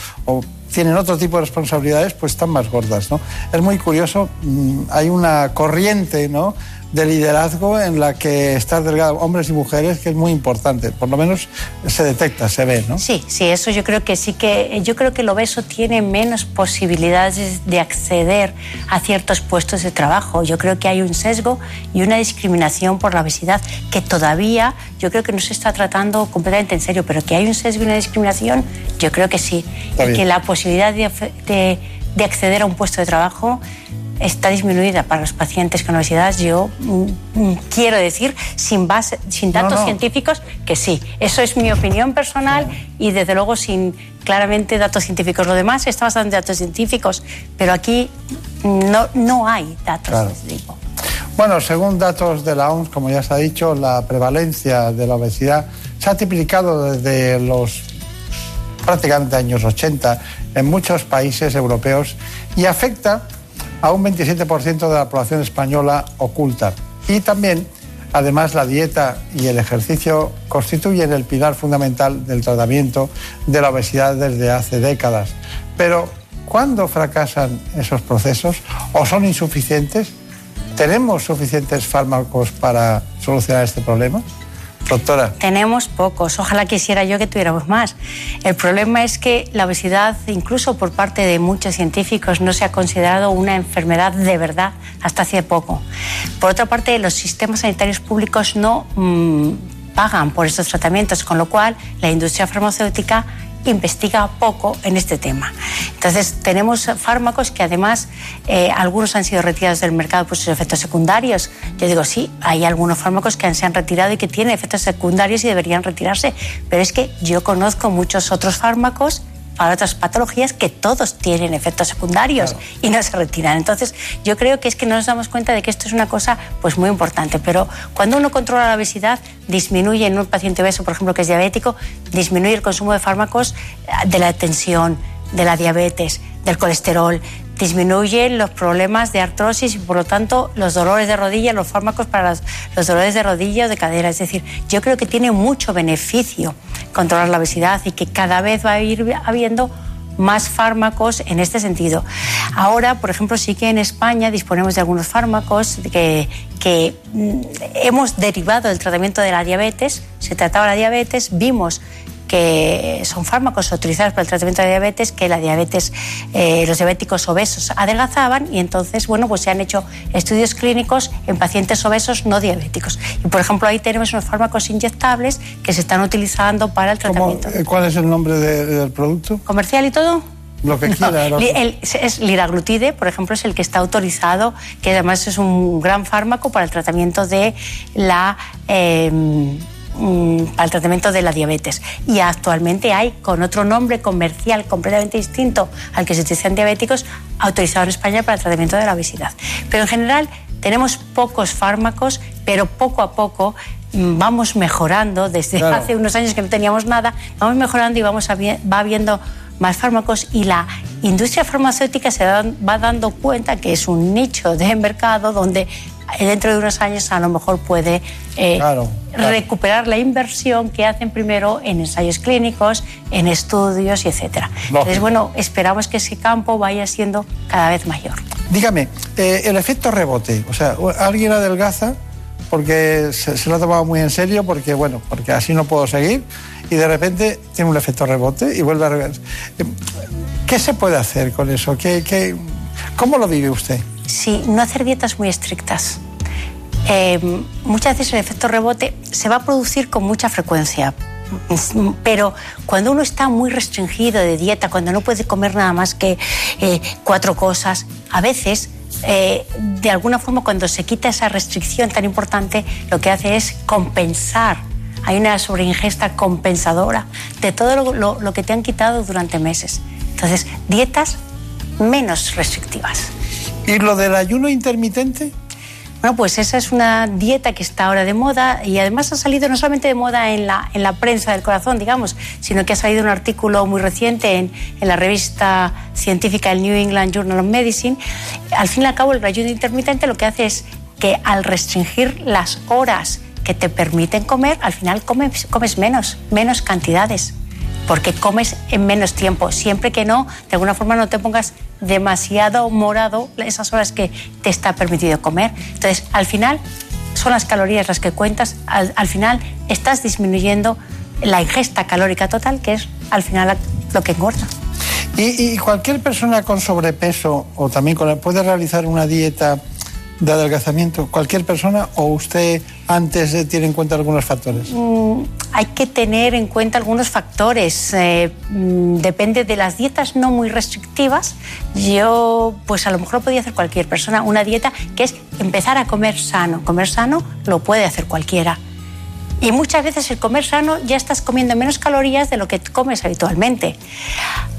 tienen otro tipo de responsabilidades, pues están más gordas, ¿no? Es muy curioso, mm, hay una corriente, ¿no? De liderazgo en la que estar delgado, hombres y mujeres, que es muy importante. Por lo menos se detecta, se ve, ¿no? Sí, sí, eso yo creo que sí que yo creo que el obeso tiene menos posibilidades de acceder a ciertos puestos de trabajo. Yo creo que hay un sesgo y una discriminación por la obesidad que todavía yo creo que no se está tratando completamente en serio, pero que hay un sesgo y una discriminación, yo creo que sí. y que la posibilidad de, de, de acceder a un puesto de trabajo está disminuida para los pacientes con obesidad, yo mm, mm, quiero decir, sin, base, sin datos No, no. científicos, que sí. Eso es mi opinión personal y desde luego sin claramente datos científicos. Lo demás está basado en datos científicos, pero aquí no, no hay datos Claro. de ese tipo. Bueno, según datos de la OMS, como ya se ha dicho, la prevalencia de la obesidad se ha triplicado desde los prácticamente años 80 en muchos países europeos y afecta a un 27% de la población española oculta. Y también, además, la dieta y el ejercicio constituyen el pilar fundamental del tratamiento de la obesidad desde hace décadas. Pero, ¿cuándo fracasan esos procesos o son insuficientes? ¿Tenemos suficientes fármacos para solucionar este problema? Doctora. Tenemos pocos, ojalá quisiera yo que tuviéramos más. El problema es que la obesidad, incluso por parte de muchos científicos, no se ha considerado una enfermedad de verdad hasta hace poco. Por otra parte, los sistemas sanitarios públicos no mm, pagan por estos tratamientos, con lo cual la industria farmacéutica investiga poco en este tema. Entonces, tenemos fármacos que además eh, algunos han sido retirados del mercado por sus efectos secundarios. Yo digo, sí, hay algunos fármacos que se han retirado y que tienen efectos secundarios y deberían retirarse, pero es que yo conozco muchos otros fármacos para otras patologías que todos tienen efectos secundarios y no se retiran. Entonces, yo creo que es que no nos damos cuenta de que esto es una cosa pues muy importante, pero cuando uno controla la obesidad, disminuye en un paciente obeso, por ejemplo, que es diabético, disminuye el consumo de fármacos eh, de la tensión, de la diabetes, del colesterol, disminuyen los problemas de artrosis y por lo tanto los dolores de rodilla, los fármacos para los, los dolores de rodilla o de cadera. Es decir, yo creo que tiene mucho beneficio controlar la obesidad y que cada vez va a ir habiendo más fármacos en este sentido. Ahora, por ejemplo, sí que en España disponemos de algunos fármacos que, que mm, hemos derivado del tratamiento de la diabetes. Se trataba la diabetes, vimos que son fármacos autorizados para el tratamiento de diabetes, que la diabetes, eh, los diabéticos obesos adelgazaban y entonces, bueno, pues se han hecho estudios clínicos en pacientes obesos no diabéticos. Y por ejemplo, ahí tenemos unos fármacos inyectables que se están utilizando para el ¿Cómo- tratamiento eh, ¿Cuál es el nombre de- del producto? comercial y todo. Lo que quiera. el- es liraglutide, por ejemplo, es el que está autorizado, que además es un gran fármaco para el tratamiento de la eh, mm, para el tratamiento de la diabetes. Y actualmente hay con otro nombre comercial completamente distinto al que se utiliza en diabéticos, autorizado en España para el tratamiento de la obesidad. Pero en general tenemos pocos fármacos, pero poco a poco mm, vamos mejorando desde Claro. hace unos años que no teníamos nada, vamos mejorando y vamos va habiendo más fármacos y la industria farmacéutica se va dando cuenta que es un nicho de mercado donde dentro de unos años a lo mejor puede eh, Claro, claro. recuperar la inversión que hacen primero en ensayos clínicos, en estudios y etcétera. Entonces, bueno, esperamos que ese campo vaya siendo cada vez mayor. Dígame, eh, el efecto rebote, o sea, alguien adelgaza porque se, se lo ha tomado muy en serio, porque bueno, porque así no puedo seguir, y de repente tiene un efecto rebote y vuelve a regresar. Eh, ¿Qué se puede hacer con eso? ¿Qué, qué- cómo lo vive usted? Sí, no hacer dietas muy estrictas. Eh, muchas veces el efecto rebote se va a producir con mucha frecuencia, pero cuando uno está muy restringido de dieta, cuando no puede comer nada más que eh, cuatro cosas, a veces, eh, de alguna forma, cuando se quita esa restricción tan importante, lo que hace es compensar. Hay una sobreingesta compensadora de todo lo- lo- lo que te han quitado durante meses. Entonces, dietas menos restrictivas. ¿Y lo del ayuno intermitente? Bueno, pues esa es una dieta que está ahora de moda y además ha salido no solamente de moda en la, en la prensa del corazón, digamos, sino que ha salido un artículo muy reciente en, en la revista científica el New England Journal of Medicine. Al fin y al cabo, el ayuno intermitente lo que hace es que al restringir las horas que te permiten comer, al final comes, comes menos, menos cantidades. Porque comes en menos tiempo. Siempre que no, de alguna forma no te pongas demasiado morado esas horas que te está permitido comer. Entonces, al final, son las calorías las que cuentas. Al, al final, estás disminuyendo la ingesta calórica total, que es al final lo que engorda. Y, y cualquier persona con sobrepeso o también con puede realizar una dieta de adelgazamiento, cualquier persona o usted antes tiene en cuenta algunos factores. Mm, hay que tener en cuenta algunos factores. Eh, mm, depende de las dietas no muy restrictivas. Yo, pues a lo mejor podría hacer cualquier persona una dieta que es empezar a comer sano. Comer sano lo puede hacer cualquiera. Y muchas veces el comer sano ya estás comiendo menos calorías de lo que comes habitualmente.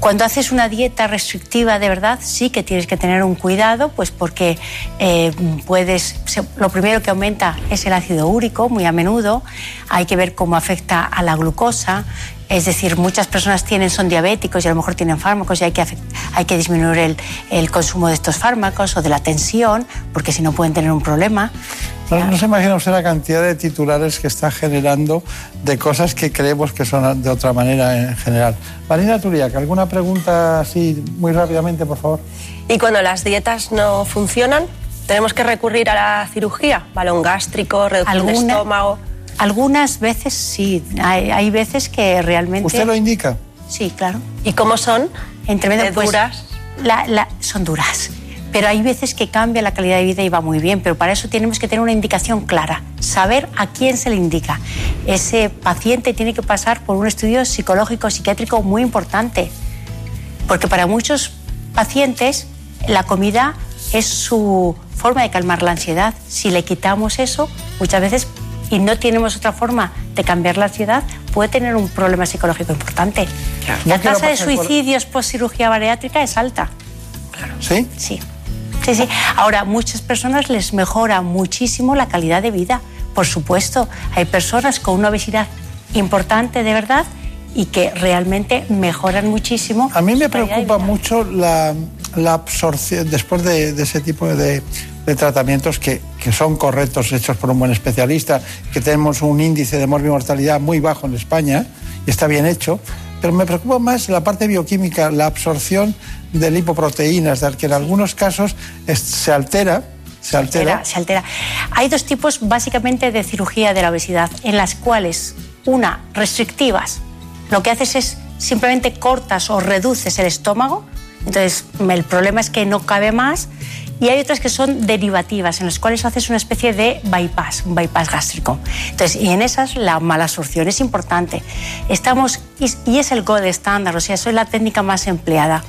Cuando haces una dieta restrictiva de verdad, sí que tienes que tener un cuidado, pues porque eh, puedes, lo primero que aumenta es el ácido úrico, muy a menudo. Hay que ver cómo afecta a la glucosa. Es decir, muchas personas tienen, son diabéticos y a lo mejor tienen fármacos y hay que, hay que disminuir el, el consumo de estos fármacos o de la tensión, porque si no pueden tener un problema. No, no se imagina usted la cantidad de titulares que está generando de cosas que creemos que son de otra manera en general. Marina Turiac, ¿alguna pregunta así muy rápidamente, por favor? Y cuando las dietas no funcionan, tenemos que recurrir a la cirugía, balón gástrico, reducción de estómago. Algunas veces sí, hay, hay veces que realmente... ¿Usted lo indica? Sí, claro. ¿Y cómo son? Entre medio, ¿De pues, duras? la- la- son duras. Pero hay veces que cambia la calidad de vida y va muy bien, pero para eso tenemos que tener una indicación clara, saber a quién se le indica. Ese paciente tiene que pasar por un estudio psicológico, psiquiátrico muy importante, porque para muchos pacientes la comida es su forma de calmar la ansiedad. Si le quitamos eso, muchas veces, y no tenemos otra forma de cambiar la ansiedad, puede tener un problema psicológico importante. La No quiero tasa de pasar por- suicidios post cirugía bariátrica es alta. ¿Sí? Sí. Sí, sí. Ahora, muchas personas les mejora muchísimo la calidad de vida. Por supuesto, hay personas con una obesidad importante de verdad y que realmente mejoran muchísimo. A mí me preocupa mucho la, la absorción, después de, de ese tipo de, de tratamientos que, que son correctos, hechos por un buen especialista, que tenemos un índice de morbimortalidad muy bajo en España, y está bien hecho, pero me preocupa más la parte bioquímica, la absorción de lipoproteínas, de que en algunos casos se altera, se altera. se altera. Hay dos tipos básicamente de cirugía de la obesidad, en las cuales una, restrictivas, lo que haces es simplemente cortas o reduces el estómago, entonces el problema es que no cabe más, y hay otras que son derivativas, en las cuales haces una especie de bypass, un bypass gástrico. Entonces, y en esas la malabsorción es importante. Estamos, y es el gold estándar, o sea, eso es la técnica más empleada.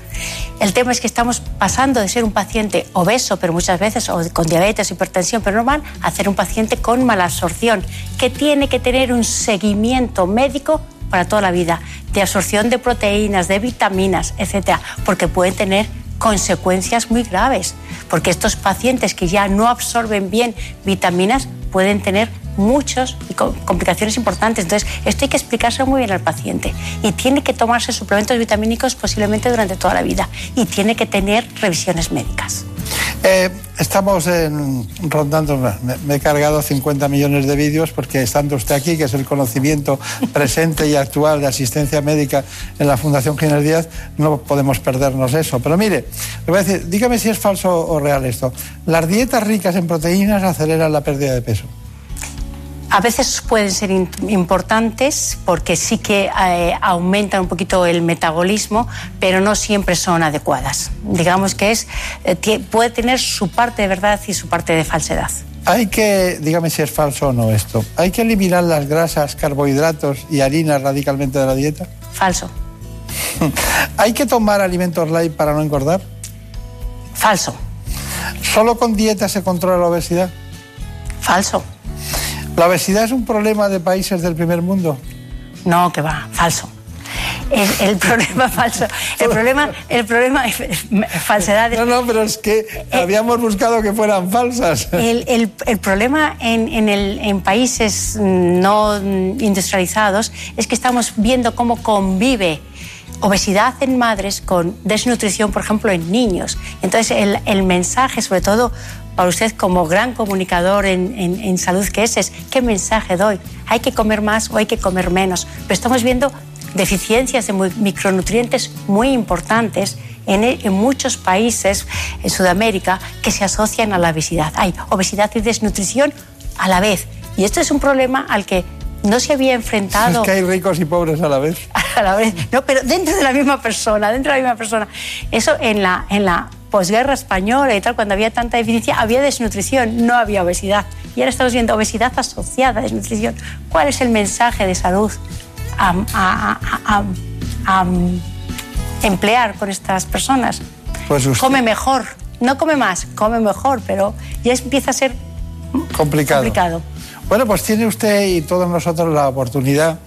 El tema es que estamos pasando de ser un paciente obeso, pero muchas veces, o con diabetes, hipertensión, pero normal, a ser un paciente con malabsorción, que tiene que tener un seguimiento médico para toda la vida, de absorción de proteínas, de vitaminas, etcétera, porque pueden tener consecuencias muy graves, porque estos pacientes que ya no absorben bien vitaminas pueden tener muchas complicaciones importantes. Entonces, esto hay que explicárselo muy bien al paciente. Y tiene que tomarse suplementos vitamínicos posiblemente durante toda la vida. Y tiene que tener revisiones médicas. Eh, estamos en- rondando, me, me he cargado 50 millones de vídeos porque estando usted aquí, que es el conocimiento presente y actual de asistencia médica en la Fundación Ginés Díaz, no podemos perdernos eso. Pero mire, le voy a decir, dígame si es falso o real esto. Las dietas ricas en proteínas aceleran la pérdida de peso. A veces pueden ser importantes porque sí que eh, aumentan un poquito el metabolismo, pero no siempre son adecuadas. Digamos que es, eh, puede tener su parte de verdad y su parte de falsedad. Hay que, dígame si es falso o no esto, hay que eliminar las grasas, carbohidratos y harinas radicalmente de la dieta. Falso. ¿Hay que tomar alimentos light para no engordar? Falso. ¿Solo con dieta se controla la obesidad? Falso. ¿La obesidad es un problema de países del primer mundo? No, que va, falso. El, el problema falso. El problema, el problema es falsedades. No, no, pero es que habíamos buscado que fueran falsas. El, el- problema en, en el- en países no industrializados es que estamos viendo cómo convive obesidad en madres con desnutrición, por ejemplo, en niños. Entonces, el, el mensaje, sobre todo para usted como gran comunicador en, en- en salud que es, es, ¿qué mensaje doy? ¿Hay que comer más o hay que comer menos? Pero estamos viendo deficiencias de micronutrientes muy importantes en, en, muchos países en Sudamérica que se asocian a la obesidad. Hay obesidad y desnutrición a la vez. Y esto es un problema al que no se había enfrentado. Es que hay ricos y pobres a la vez. A la vez, no, pero dentro de la misma persona, dentro de la misma persona. Eso en la, en la posguerra española y tal, cuando había tanta deficiencia, había desnutrición, no había obesidad. Y ahora estamos viendo obesidad asociada a desnutrición. ¿Cuál es el mensaje de salud a, a emplear con estas personas? Pues usted... Come mejor, no come más, come mejor, pero ya empieza a ser complicado. complicado. Bueno, pues tiene usted y todos nosotros la oportunidad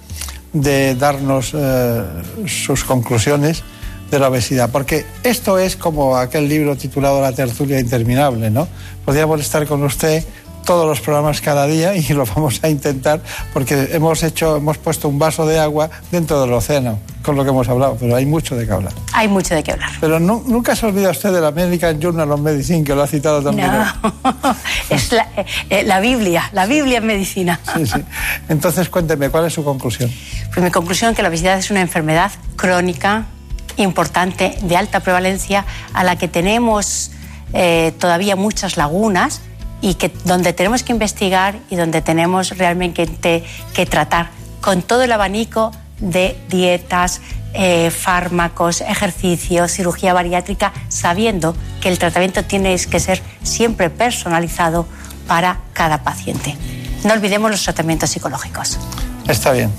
de darnos eh, sus conclusiones de la obesidad, porque esto es como aquel libro titulado La tertulia interminable, ¿no? Podríamos estar con usted todos los programas cada día y lo vamos a intentar porque hemos hecho, hemos puesto un vaso de agua dentro del océano, con lo que hemos hablado, pero hay mucho de qué hablar. Hay mucho de qué hablar. Pero no, nunca se olvida usted del American Journal of Medicine, que lo ha citado también. No, es la, eh, la, Biblia, la Biblia en medicina. Sí, sí. Entonces cuénteme, ¿cuál es su conclusión? Pues mi conclusión es que la obesidad es una enfermedad crónica, importante, de alta prevalencia, a la que tenemos eh, todavía muchas lagunas y que donde tenemos que investigar y donde tenemos realmente que, que tratar con todo el abanico de dietas, eh, fármacos, ejercicios, cirugía bariátrica, sabiendo que el tratamiento tiene que ser siempre personalizado para cada paciente. No olvidemos los tratamientos psicológicos. Está bien.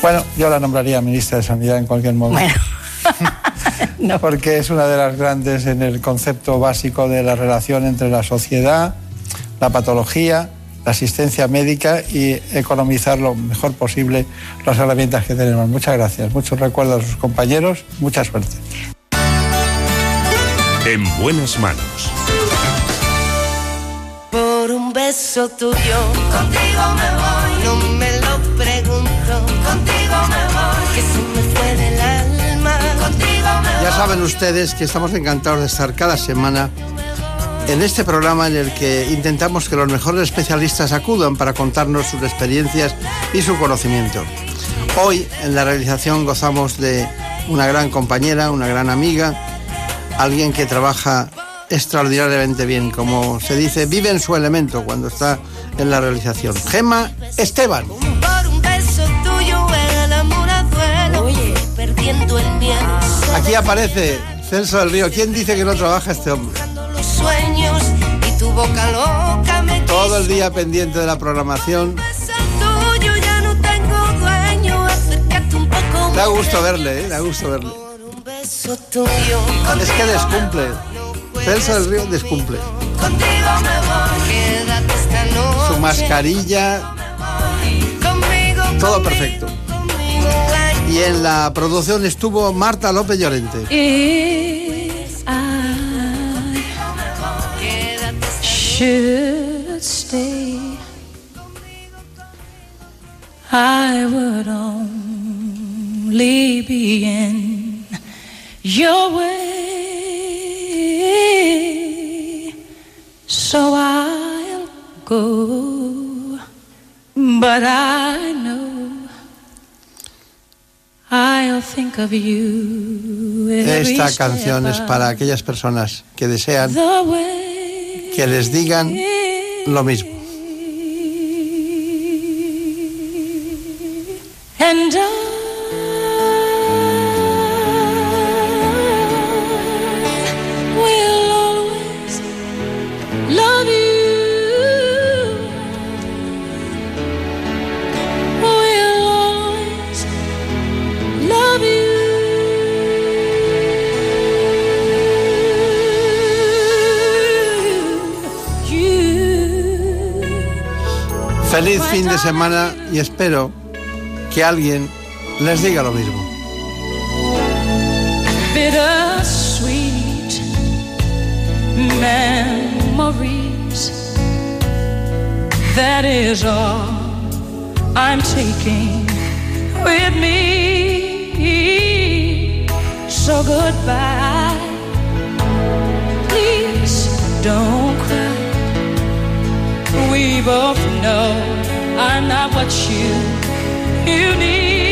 Bueno, yo la nombraría ministra de Sanidad en cualquier momento. Bueno. no. Porque es una de las grandes en el concepto básico de la relación entre la sociedad, la patología, la asistencia médica y economizar lo mejor posible las herramientas que tenemos. Muchas gracias, muchos recuerdos a sus compañeros, mucha suerte. En buenas manos. Por un beso tuyo, contigo me voy, no me lo pregunto, contigo me voy, que se me fue me voy. Ya saben ustedes que estamos encantados de estar cada semana en este programa en el que intentamos que los mejores especialistas acudan para contarnos sus experiencias y su conocimiento. Hoy en la realización gozamos de una gran compañera, una gran amiga, alguien que trabaja extraordinariamente bien, como se dice, vive en su elemento cuando está en la realización. Gema Esteban. Aquí aparece Celso del Río. ¿Quién dice que no trabaja este hombre? Todo el día pendiente de la programación. Da gusto verle, ¿eh? Da gusto verle. Es que descumple. Celso del Río descumple. Su mascarilla, todo perfecto. Y en la producción estuvo Marta López Llorente. I would only be in your way. So I'll go, but I know Esta canción es para aquellas personas que desean que les digan lo mismo. And Feliz fin de semana y espero que alguien les diga lo mismo. bittersweet memories. That is all I'm taking with me. So goodbye. Please don't cry. We both know I'm not what you you need.